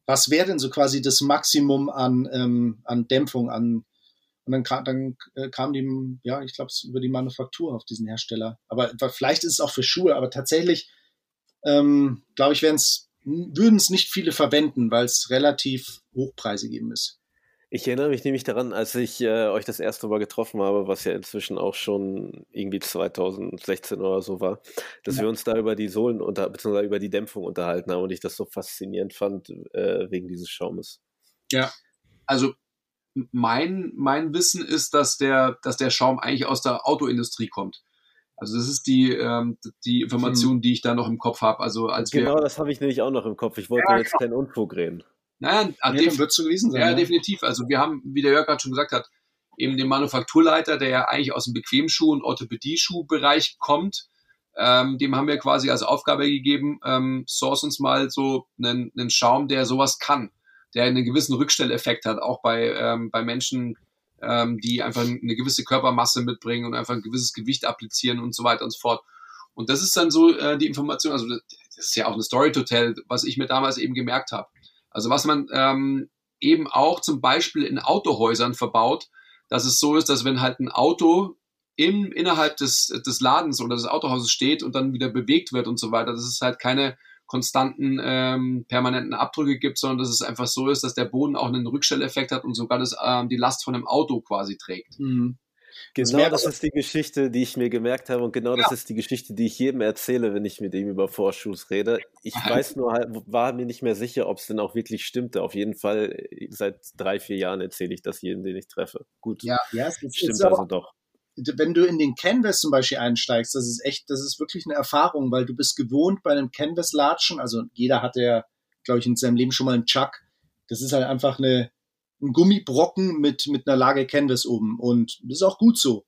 was wäre denn so quasi das Maximum an, ähm, an Dämpfung, an und dann, kam, dann äh, kam die, ja, ich glaube, es über die Manufaktur auf diesen Hersteller. Aber vielleicht ist es auch für Schuhe, aber tatsächlich, ähm, glaube ich, würden es nicht viele verwenden, weil es relativ hochpreisig eben ist. Ich erinnere mich nämlich daran, als ich äh, euch das erste Mal getroffen habe, was ja inzwischen auch schon irgendwie 2016 oder so war, dass Ja. wir uns da über die Sohlen unter, beziehungsweise über die Dämpfung unterhalten haben und ich das so faszinierend fand äh, wegen dieses Schaumes. also mein, mein Wissen ist, dass der, dass der Schaum eigentlich aus der Autoindustrie kommt. Also das ist die, ähm, die Information, die ich da noch im Kopf habe. Also als wir, Genau, das habe ich nämlich auch noch im Kopf. Ich wollte Ja, jetzt keinen Unfug reden. Naja, Ja, def- dann wird gewesen sein. ja, ja. definitiv. Also wir haben, wie der Jörg gerade schon gesagt hat, eben den Manufakturleiter, der ja eigentlich aus dem Bequemschuh- und Orthopädie-Schuhbereich kommt. Ähm, dem haben wir quasi als Aufgabe gegeben, ähm, source uns mal so einen, einen Schaum, der sowas kann, der einen gewissen Rückstelleffekt hat, auch bei, ähm, bei Menschen, ähm, die einfach eine gewisse Körpermasse mitbringen und einfach ein gewisses Gewicht applizieren und so weiter und so fort. Und das ist dann so äh, die Information, also das das ist ja auch eine Story to tell, was ich mir damals eben gemerkt habe. Also was man ähm, eben auch zum Beispiel in Autohäusern verbaut, dass es so ist, dass wenn halt ein Auto im, innerhalb des, des Ladens oder des Autohauses steht und dann wieder bewegt wird und so weiter, dass es halt keine konstanten, ähm, permanenten Abdrücke gibt, sondern dass es einfach so ist, dass der Boden auch einen Rückstelleffekt hat und sogar das, ähm, die Last von einem Auto quasi trägt. Mhm. Genau wäre das ist die Geschichte, die ich mir gemerkt habe und genau das ist die Geschichte, die ich jedem erzähle, wenn ich mit ihm über Vorschuss rede. Ich [laughs] weiß nur halt, war mir nicht mehr sicher, ob es denn auch wirklich stimmte. Auf jeden Fall, äh, seit drei, vier Jahren erzähle ich das jedem, den ich treffe. Gut, Ja, ja, es stimmt ist also doch. wenn du in den Canvas zum Beispiel einsteigst, das ist echt, das ist wirklich eine Erfahrung, weil du bist gewohnt bei einem Canvas-Latschen, also jeder hat ja, glaube ich, in seinem Leben schon mal einen Chuck. Das ist halt einfach eine, ein Gummibrocken mit, mit einer Lage Canvas oben und das ist auch gut so.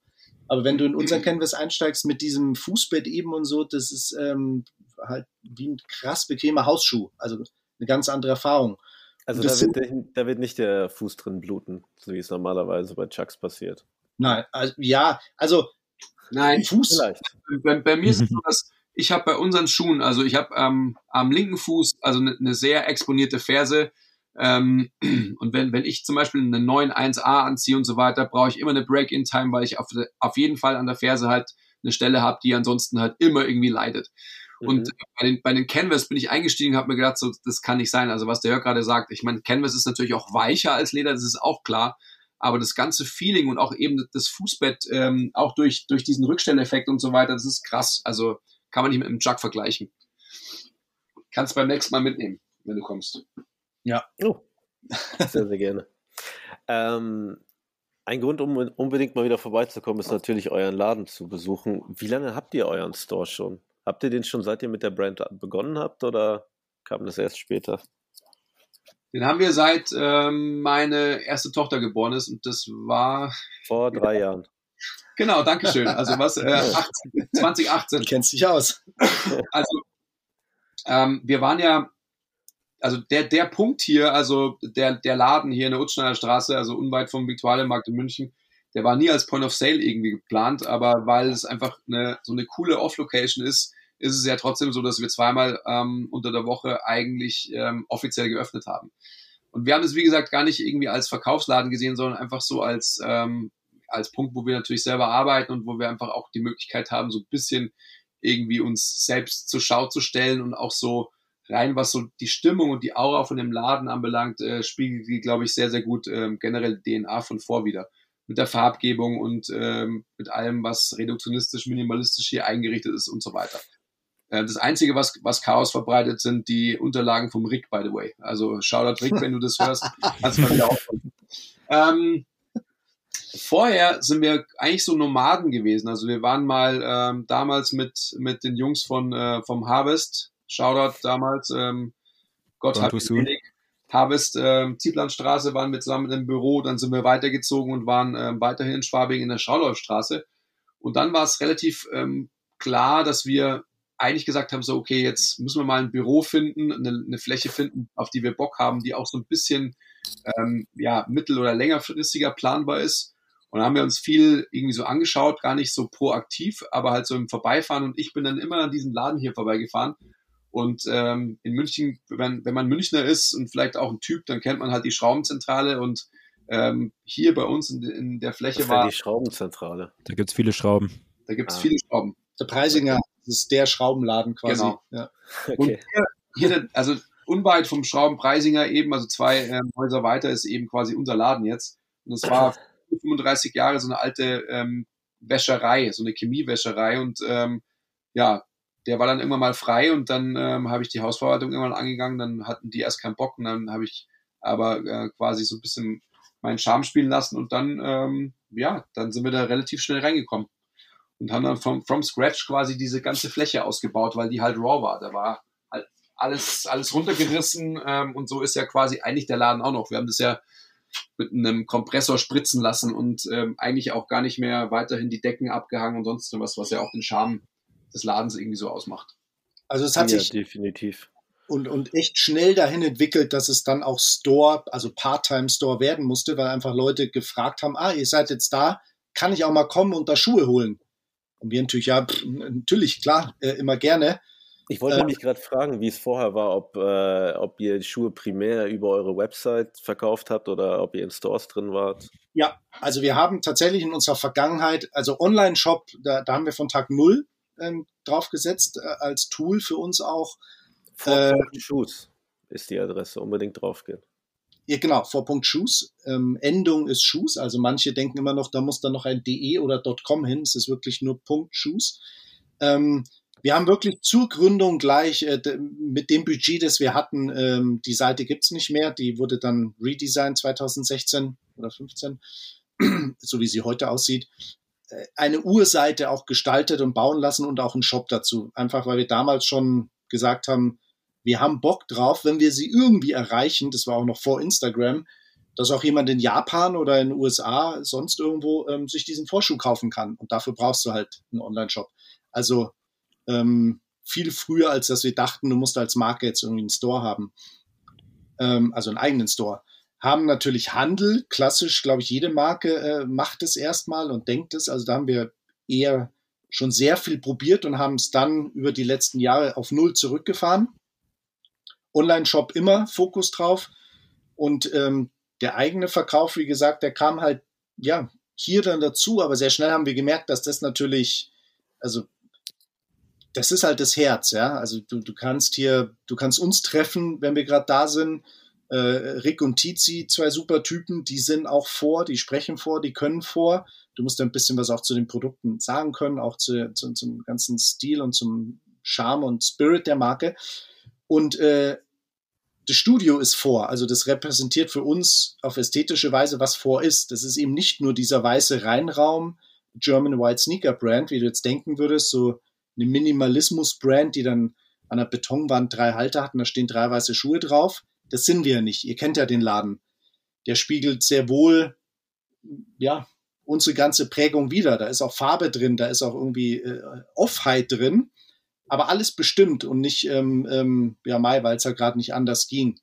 Aber wenn du in unseren Canvas einsteigst mit diesem Fußbett eben und so, das ist ähm, halt wie ein krass bequemer Hausschuh. Also eine ganz andere Erfahrung. Also da wird, da wird nicht der Fuß drin bluten, so wie es normalerweise bei Chucks passiert. Nein, also, ja, also Nein, Fuß. Vielleicht. bei, bei mir ist es so, [laughs] dass ich habe bei unseren Schuhen, also ich habe ähm, am linken Fuß also eine ne sehr exponierte Ferse. Ähm, [clears throat] und wenn, wenn ich zum Beispiel eine 9.1a anziehe und so weiter, brauche ich immer eine Break-in-Time, weil ich auf, auf jeden Fall an der Ferse halt eine Stelle habe, die ansonsten halt immer irgendwie leidet. Und Mhm. bei den, bei den Canvas bin ich eingestiegen, habe mir gedacht, so, das kann nicht sein. Also was der Jörg gerade sagt, ich meine, Canvas ist natürlich auch weicher als Leder, das ist auch klar. Aber das ganze Feeling und auch eben das Fußbett, ähm, auch durch, durch diesen Rückstelleffekt und so weiter, das ist krass. Also kann man nicht mit einem Jug vergleichen. Kannst beim nächsten Mal mitnehmen, wenn du kommst. Oh, [laughs] sehr, sehr gerne. Ähm, ein Grund, um unbedingt mal wieder vorbeizukommen, ist natürlich euren Laden zu besuchen. Wie lange habt ihr euren Store schon? Habt ihr den schon, seit ihr mit der Brand begonnen habt oder kam das erst später? Den haben wir seit ähm, meine erste Tochter geboren ist und das war Vor drei Jahren. genau, Dankeschön. Also was äh, [laughs] 18, 2018. Du kennst dich aus. Also ähm, wir waren ja, also der der Punkt hier, also der der Laden hier in der Utschneider Straße, also unweit vom Viktualienmarkt in München, der war nie als Point of Sale irgendwie geplant, aber weil es einfach eine, so eine coole Off-Location ist, ist es ja trotzdem so, dass wir zweimal ähm, unter der Woche eigentlich ähm, offiziell geöffnet haben. Und wir haben es, wie gesagt, gar nicht irgendwie als Verkaufsladen gesehen, sondern einfach so als, ähm, als Punkt, wo wir natürlich selber arbeiten und wo wir einfach auch die Möglichkeit haben, so ein bisschen irgendwie uns selbst zur Schau zu stellen und auch so rein, was so die Stimmung und die Aura von dem Laden anbelangt, äh, spiegelt die, glaube ich, sehr, sehr gut ähm, generell DNA von vor wieder. Mit der Farbgebung und ähm, mit allem, was reduktionistisch, minimalistisch hier eingerichtet ist und so weiter. Äh, das Einzige, was, was Chaos verbreitet, sind die Unterlagen vom Rick, by the way. Also Shoutout Rick, wenn du das hörst, [laughs] kannst du mal wieder aufkommen. Ähm, vorher sind wir eigentlich so Nomaden gewesen. Also wir waren mal ähm, damals mit, mit den Jungs von äh, vom Harvest, Shoutout damals, ähm, Gott hat selig. Harvest, ähm, Zieblandstraße waren wir zusammen im Büro, dann sind wir weitergezogen und waren ähm, weiterhin in Schwabing in der Schauläufstraße. Und dann war es relativ ähm, klar, dass wir eigentlich gesagt haben, so, okay, jetzt müssen wir mal ein Büro finden, eine, eine Fläche finden, auf die wir Bock haben, die auch so ein bisschen ähm, ja, mittel- oder längerfristiger planbar ist. Und da haben wir uns viel irgendwie so angeschaut, gar nicht so proaktiv, aber halt so im Vorbeifahren. Und ich bin dann immer an diesem Laden hier vorbeigefahren. Und ähm, in München, wenn man, wenn man Münchner ist und vielleicht auch ein Typ, dann kennt man halt die Schraubenzentrale. Und ähm, hier bei uns in, in der Fläche Das war die Schraubenzentrale. Da gibt's viele Schrauben. da gibt es Ah. viele Schrauben. Der Preisinger das ist der Schraubenladen quasi. Genau. Ja. Und Okay. hier, hier, also unweit vom Schraubenpreisinger eben, also zwei ähm, Häuser weiter, ist eben quasi unser Laden jetzt. Und es war 35 Jahre so eine alte ähm, Wäscherei, so eine Chemiewäscherei. Und ähm, ja, der war dann irgendwann mal frei und dann ähm, habe ich die Hausverwaltung irgendwann angegangen. Dann hatten die erst keinen Bock und dann habe ich aber äh, quasi so ein bisschen meinen Charme spielen lassen und dann, ähm, ja, dann sind wir da relativ schnell reingekommen und haben dann from, from scratch quasi diese ganze Fläche ausgebaut, weil die halt raw war. Da war halt alles, alles runtergerissen ähm, und so ist ja quasi eigentlich der Laden auch noch. Wir haben das ja mit einem Kompressor spritzen lassen und ähm, eigentlich auch gar nicht mehr weiterhin die Decken abgehangen und sonst was, was ja auch den Charme des Ladens irgendwie so ausmacht. Also es hat ja, sich definitiv. und, und echt schnell dahin entwickelt, dass es dann auch Store, also Part-Time-Store werden musste, weil einfach Leute gefragt haben, ah, ihr seid jetzt da, kann ich auch mal kommen und da Schuhe holen? Und wir natürlich, ja, pff, natürlich, klar, äh, immer gerne. Ich wollte Äh, nämlich gerade fragen, wie es vorher war, ob, äh, ob ihr die Schuhe primär über eure Website verkauft habt oder ob ihr in Stores drin wart. Ja, also wir haben tatsächlich in unserer Vergangenheit, also Online-Shop, da, da haben wir von Tag null ähm, draufgesetzt äh, als Tool für uns auch. Äh, Shoes ist die Adresse, unbedingt draufgehen. Ja, genau, Vorpunkt Shoes. Ähm, Endung ist Shoes. Also manche denken immer noch, da muss dann noch ein de oder .com hin. Es ist wirklich nur Punkt Shoes. Ähm, wir haben wirklich zur Gründung gleich äh, mit dem Budget, das wir hatten, ähm, die Seite gibt's nicht mehr. Die wurde dann redesigned 2016 oder 15, [clears throat] so wie sie heute aussieht. Eine Urseite auch gestaltet und bauen lassen und auch einen Shop dazu. Einfach weil wir damals schon gesagt haben, wir haben Bock drauf, wenn wir sie irgendwie erreichen, das war auch noch vor Instagram, dass auch jemand in Japan oder in den USA sonst irgendwo ähm, sich diesen Vorschuh kaufen kann. Und dafür brauchst du halt einen Online-Shop. Also ähm, viel früher, als dass wir dachten, du musst als Marke jetzt irgendwie einen Store haben. Ähm, also einen eigenen Store. Haben natürlich Handel, klassisch, glaube ich, jede Marke äh, macht es erstmal und denkt es. Also da haben wir eher schon sehr viel probiert und haben es dann über die letzten Jahre auf Null zurückgefahren. Online-Shop immer Fokus drauf. Und ähm, der eigene Verkauf, wie gesagt, der kam halt, ja, hier dann dazu, aber sehr schnell haben wir gemerkt, dass das natürlich, also das ist halt das Herz, ja. Also du, du kannst hier, du kannst uns treffen, wenn wir gerade da sind. Äh, Rick und Tizi, zwei super Typen, die sind auch vor, die sprechen vor, die können vor. Du musst ein bisschen was auch zu den Produkten sagen können, auch zu, zu, zum ganzen Stil und zum Charme und Spirit der Marke. Und äh, das Studio ist vor, also das repräsentiert für uns auf ästhetische Weise, was vor ist. Das ist eben nicht nur dieser weiße Reinraum German White Sneaker Brand, wie du jetzt denken würdest, so eine Minimalismus-Brand, die dann an der Betonwand drei Halter hat und da stehen drei weiße Schuhe drauf. Das sind wir ja nicht. Ihr kennt ja den Laden. Der spiegelt sehr wohl, ja, unsere ganze Prägung wieder. Da ist auch Farbe drin, da ist auch irgendwie äh, Offheit drin aber alles bestimmt und nicht, ähm, ähm, ja, Mai, weil es ja gerade nicht anders ging.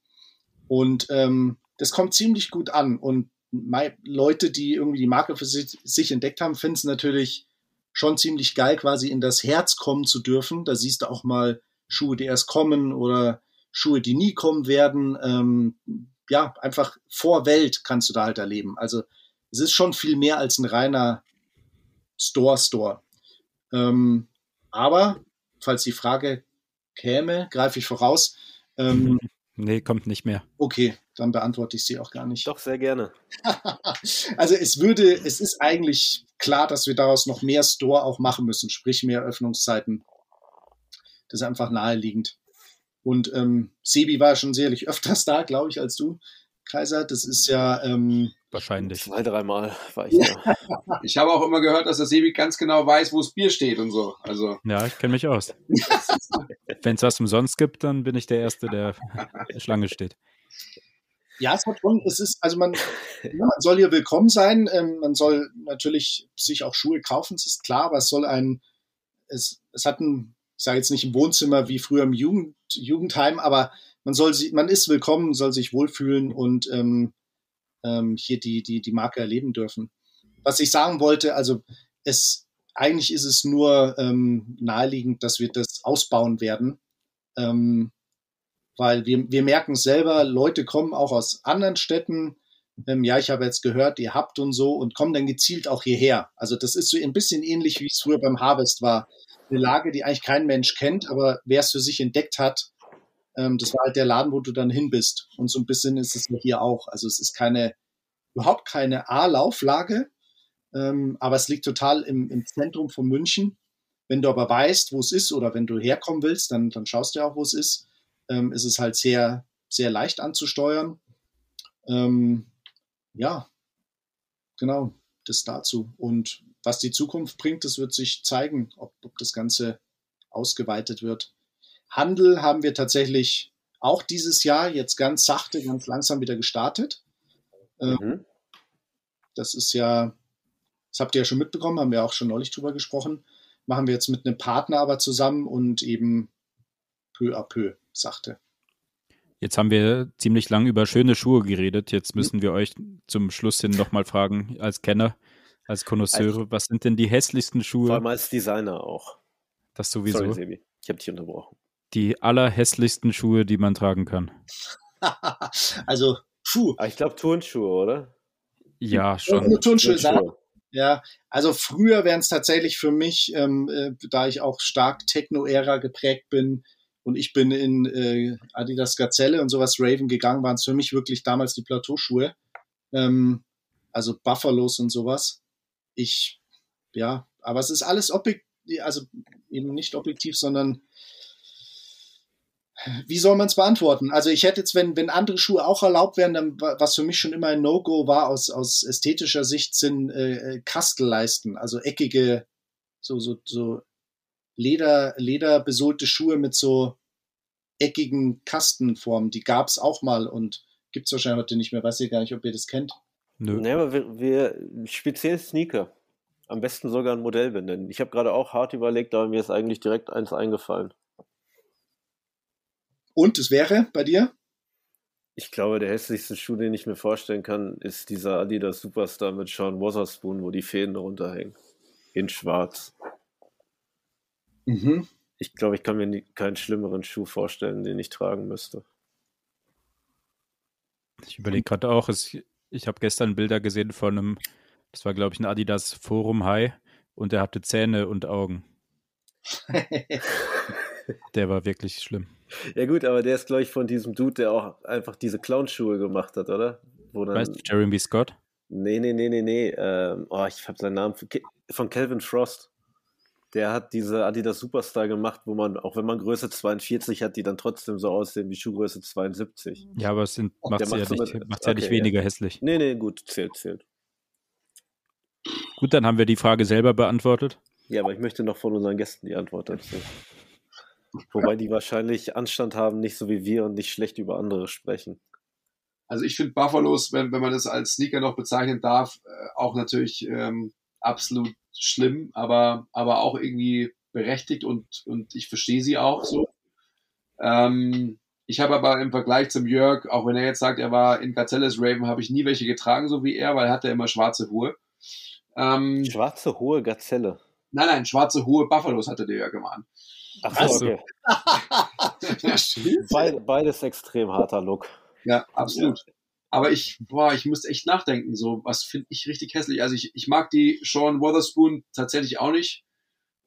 Und ähm, das kommt ziemlich gut an. Und Mai, Leute, die irgendwie die Marke für sich, sich entdeckt haben, finden es natürlich schon ziemlich geil, quasi in das Herz kommen zu dürfen. Da siehst du auch mal Schuhe, die erst kommen oder Schuhe, die nie kommen werden. Ähm, ja, einfach vor Welt kannst du da halt erleben. Also es ist schon viel mehr als ein reiner Store-Store. Ähm, aber falls die Frage käme, greife ich voraus. Ähm, nee, kommt nicht mehr. Okay, dann beantworte ich sie auch gar nicht. Doch, sehr gerne. [laughs] also es würde, es ist eigentlich klar, dass wir daraus noch mehr Store auch machen müssen, sprich mehr Öffnungszeiten. Das ist einfach naheliegend. Und ähm, Sebi war schon sicherlich öfters da, glaube ich, als du, Kaiser. Das ist ja ähm, Wahrscheinlich. Zwei, dreimal war ich da. [laughs] Ich habe auch immer gehört, dass der Sebi ganz genau weiß, wo das Bier steht und so. Also. Ja, ich kenne mich aus. [laughs] Wenn es was umsonst gibt, dann bin ich der Erste, der Schlange steht. Ja, es hat schon, es ist, also man, ja, man soll hier willkommen sein. Ähm, man soll natürlich sich auch Schuhe kaufen, das ist klar, aber es soll ein, es, es hat ein, ich sage jetzt nicht ein Wohnzimmer wie früher im Jugend, Jugendheim, aber man soll sie, man ist willkommen, soll sich wohlfühlen und ähm, ähm, hier die, die, die Marke erleben dürfen. Was ich sagen wollte, also es eigentlich ist es nur ähm, naheliegend, dass wir das ausbauen werden. Ähm, weil wir, wir merken selber, Leute kommen auch aus anderen Städten. Ähm, ja, ich habe jetzt gehört, ihr habt und so und kommen dann gezielt auch hierher. Also das ist so ein bisschen ähnlich, wie es früher beim Harvest war. Eine Lage, die eigentlich kein Mensch kennt, aber wer es für sich entdeckt hat, ähm, das war halt der Laden, wo du dann hin bist. Und so ein bisschen ist es hier auch. Also es ist keine, überhaupt keine A-Lauflage, ähm, aber es liegt total im, im Zentrum von München. Wenn du aber weißt, wo es ist oder wenn du herkommen willst, dann, dann schaust du ja auch, wo es ist. Ähm, ist es halt sehr, sehr leicht anzusteuern. Ähm, ja, genau, das dazu. Und was die Zukunft bringt, das wird sich zeigen, ob, ob das Ganze ausgeweitet wird. Handel haben wir tatsächlich auch dieses Jahr jetzt ganz sachte, ganz langsam wieder gestartet. Ähm, mhm. Das ist ja, das habt ihr ja schon mitbekommen, haben wir auch schon neulich drüber gesprochen. Machen wir jetzt mit einem Partner aber zusammen und eben peu à peu sachte. Jetzt haben wir ziemlich lang über schöne Schuhe geredet. Jetzt mhm. müssen wir euch zum Schluss hin nochmal fragen, als Kenner, als Konnoisseure, was sind denn die hässlichsten Schuhe? Vor allem als Designer auch. Das sowieso. Sorry, Sebi. Ich habe dich unterbrochen die allerhässlichsten Schuhe, die man tragen kann? [laughs] also, puh. Ah, ich glaube Turnschuhe, oder? Ja, schon. Nur Turnschuhe, Turnschuhe. Ja, also früher wären es tatsächlich für mich, ähm, äh, da ich auch stark Techno-Ära geprägt bin und ich bin in äh, Adidas Gazelle und sowas Raven gegangen, waren es für mich wirklich damals die Plateauschuhe. Ähm, also Buffalos und sowas. Ich, ja, aber es ist alles objektiv, also eben nicht objektiv, sondern wie soll man es beantworten? Also ich hätte jetzt, wenn, wenn andere Schuhe auch erlaubt wären, dann was für mich schon immer ein No-Go war aus, aus ästhetischer Sicht, sind äh, äh, Kastellleisten, also eckige, so, so, so Leder, lederbesohlte Schuhe mit so eckigen Kastenformen. Die gab es auch mal und Gibt es wahrscheinlich heute nicht mehr. Weiß ich gar nicht, ob ihr das kennt. Nö. Nee, aber wir, wir speziell Sneaker. Am besten sogar ein Modell benennen. Ich habe gerade auch hart überlegt, aber mir ist eigentlich direkt eins eingefallen. Und es wäre bei dir? Ich glaube, der hässlichste Schuh, den ich mir vorstellen kann, ist dieser Adidas Superstar mit Sean Wotherspoon, wo die Fäden runterhängen. In schwarz. Mhm. Ich glaube, ich kann mir nie, keinen schlimmeren Schuh vorstellen, den ich tragen müsste. Ich überlege gerade auch, es, ich habe gestern Bilder gesehen von einem, das war glaube ich ein Adidas Forum High und der hatte Zähne und Augen. [laughs] Der war wirklich schlimm. Ja gut, aber der ist, glaube ich, von diesem Dude, der auch einfach diese Clownschuhe gemacht hat, oder? Wo dann, Weißt du, Jeremy Scott? Nee, nee, nee, nee, nee. Ähm, oh, ich habe seinen Namen. Von Calvin Frost. Der hat diese Adidas Superstar gemacht, wo man, auch wenn man Größe 42 hat, die dann trotzdem so aussehen wie Schuhgröße 72. Ja, aber es sind, macht Der ja, macht so nicht, macht's ja nicht okay, ja. weniger hässlich. Nee, nee, gut, zählt, zählt. Gut, dann haben wir die Frage selber beantwortet. Ja, aber ich möchte noch von unseren Gästen die Antwort dazu. Wobei die wahrscheinlich Anstand haben, nicht so wie wir und nicht schlecht über andere sprechen. Also ich finde Buffalos, wenn, wenn man das als Sneaker noch bezeichnen darf, äh, auch natürlich ähm, absolut schlimm, aber, aber auch irgendwie berechtigt und, und ich verstehe sie auch so. Ähm, ich habe aber im Vergleich zum Jörg, auch wenn er jetzt sagt, er war in Gazelles Raven, habe ich nie welche getragen, so wie er, weil er hatte immer schwarze Hohe. Ähm, Schwarze, hohe Gazelle. nein, nein, schwarze hohe Buffalos hatte der Jörg immer an. Ach so, so. okay. [laughs] Ja, beides extrem harter Look. Ja, absolut. Aber ich, boah, ich müsste echt nachdenken, so, was finde ich richtig hässlich. Also ich, ich mag die Sean Wotherspoon tatsächlich auch nicht.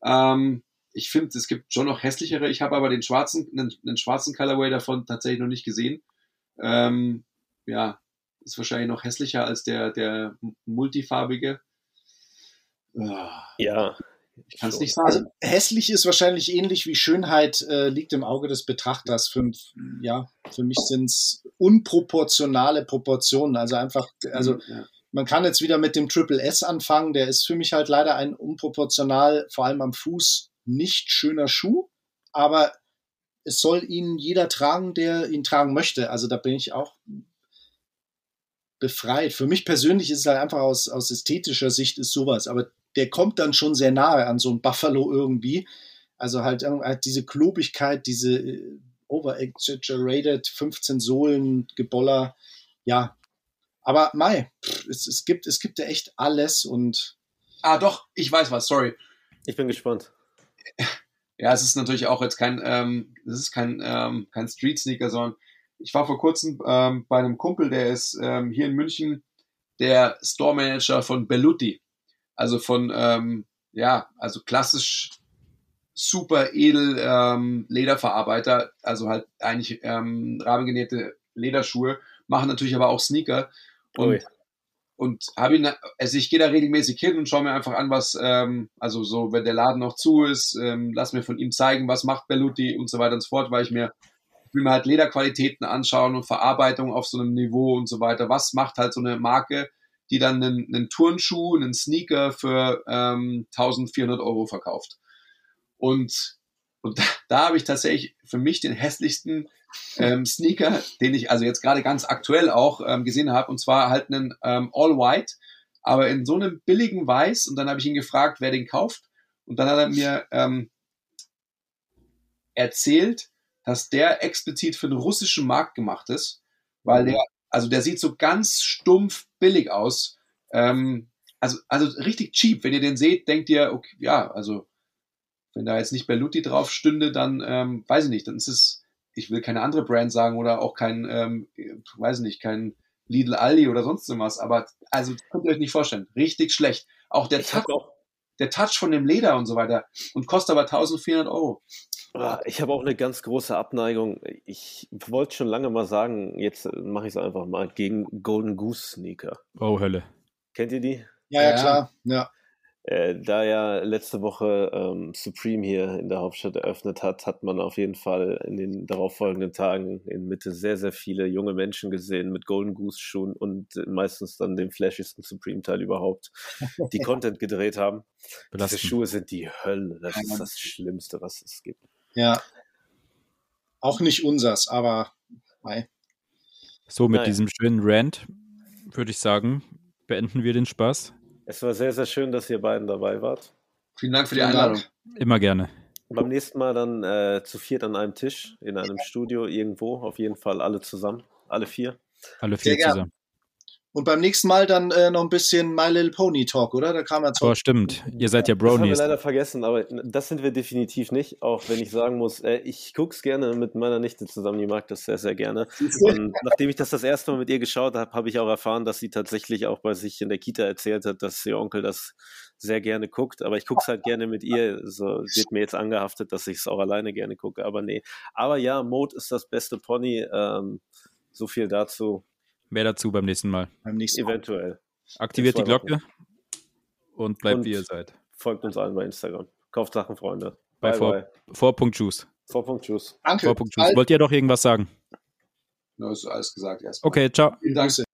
Ähm, ich finde, es gibt schon noch hässlichere. Ich habe aber den schwarzen, einen, einen schwarzen Colorway davon tatsächlich noch nicht gesehen. Ähm, ja, ist wahrscheinlich noch hässlicher als der, der multifarbige. Ah, Ja. Ich kann es nicht sagen. Also hässlich ist wahrscheinlich ähnlich wie Schönheit äh, liegt im Auge des Betrachters. Für, ja, für mich sind es unproportionale Proportionen. Also einfach, also ja. man kann jetzt wieder mit dem Triple S anfangen. Der ist für mich halt leider ein unproportional, vor allem am Fuß, nicht schöner Schuh. Aber es soll ihn jeder tragen, der ihn tragen möchte. Also da bin ich auch befreit. Für mich persönlich ist es halt einfach aus, aus ästhetischer Sicht ist sowas. Aber der kommt dann schon sehr nahe an so ein Buffalo irgendwie. Also halt, halt diese Klobigkeit, diese äh, over-exaggerated 15 Sohlen Geboller. Ja. Aber Mai, es, es gibt, es gibt ja echt alles und Ah, doch, ich weiß was, sorry. Ich bin gespannt. Ja, es ist natürlich auch jetzt kein, ähm, es ist kein, ähm, kein Street Sneaker, sondern ich war vor kurzem ähm, bei einem Kumpel, der ist ähm, hier in München der Store Manager von Belluti. Also von, ähm, ja, also klassisch super edel ähm, Lederverarbeiter, also halt eigentlich ähm, rahmengenähte Lederschuhe, machen natürlich aber auch Sneaker. Und Ui. und habe ihn, also ich gehe da regelmäßig hin und schaue mir einfach an, was, ähm, also so, wenn der Laden noch zu ist, ähm, lass mir von ihm zeigen, was macht Belluti und so weiter und so fort, weil ich mir, ich will mir halt Lederqualitäten anschauen und Verarbeitung auf so einem Niveau und so weiter. Was macht halt so eine Marke, die dann einen, einen Turnschuh, einen Sneaker für ähm, 1400 Euro verkauft? Und, und da, da habe ich tatsächlich für mich den hässlichsten ähm, Sneaker, den ich also jetzt gerade ganz aktuell auch ähm, gesehen habe, und zwar halt einen ähm, All White, aber in so einem billigen Weiß. Und dann habe ich ihn gefragt, wer den kauft. Und dann hat er mir ähm, erzählt, dass der explizit für den russischen Markt gemacht ist, weil der, also der sieht so ganz stumpf billig aus. Ähm, also, also richtig cheap. Wenn ihr den seht, denkt ihr, okay, ja, also wenn da jetzt nicht Belluti drauf stünde, dann ähm, weiß ich nicht, dann ist es, ich will keine andere Brand sagen oder auch kein, ähm, weiß ich nicht, kein Lidl Aldi oder sonst was, aber also könnt ihr euch nicht vorstellen, richtig schlecht. Auch der Touch, auch, der Touch von dem Leder und so weiter und kostet aber 1400 Euro. Ah, ich hab auch eine ganz große Abneigung. Ich wollte schon lange mal sagen, jetzt mache ich es einfach mal, gegen Golden Goose Sneaker. Oh, Hölle. Kennt ihr die? ja, ja, klar. Ja. Äh, da ja letzte Woche ähm, Supreme hier in der Hauptstadt eröffnet hat, hat man auf jeden Fall in den darauffolgenden Tagen in Mitte sehr, sehr viele junge Menschen gesehen mit Golden Goose Schuhen und äh, meistens dann dem flashigsten Supreme-Teil überhaupt, die [laughs] Content gedreht haben. Diese Belastend. Schuhe sind die Hölle. Das ist das Schlimmste, was es gibt. Ja. Auch nicht unsers, aber mei. So, mit Naja. diesem schönen Rant würde ich sagen, beenden wir den Spaß. Es war sehr, sehr schön, dass ihr beiden dabei wart. Vielen Dank für die Einladung. Immer gerne. Beim nächsten Mal dann äh, zu viert an einem Tisch, in einem Studio irgendwo, auf jeden Fall alle zusammen, alle vier. Alle Sehr vier gern. zusammen. Und beim nächsten Mal dann äh, noch ein bisschen My Little Pony Talk, oder? Da kam ja Oh, stimmt. Ihr seid ja Das haben wir Bronies. leider vergessen, aber das sind wir definitiv nicht, auch wenn ich sagen muss, äh, ich gucke es gerne mit meiner Nichte zusammen, die mag das sehr, sehr gerne. [laughs] Und nachdem ich das das erste Mal mit ihr geschaut habe, habe ich auch erfahren, dass sie tatsächlich auch bei sich in der Kita erzählt hat, dass ihr Onkel das sehr gerne guckt. Aber ich gucke es halt gerne mit ihr. So wird mir jetzt angehaftet, dass ich es auch alleine gerne gucke. Aber nee. Aber ja, Mode ist das beste Pony. Ähm, so viel dazu. Mehr dazu beim nächsten Mal. beim nächsten Mal. Eventuell. Aktiviert die. Glocke und bleibt Und- wie ihr seid. Folgt uns allen bei Instagram. Kauft Sachen, Freunde. Bei Bye, Vor- bye. Vorpunkt Juice. Vorpunkt, tschüss. Danke. Vorpunkt Juice. Wollt ihr doch irgendwas sagen? Ja, ist alles gesagt erst. Okay, ciao. Vielen Dank.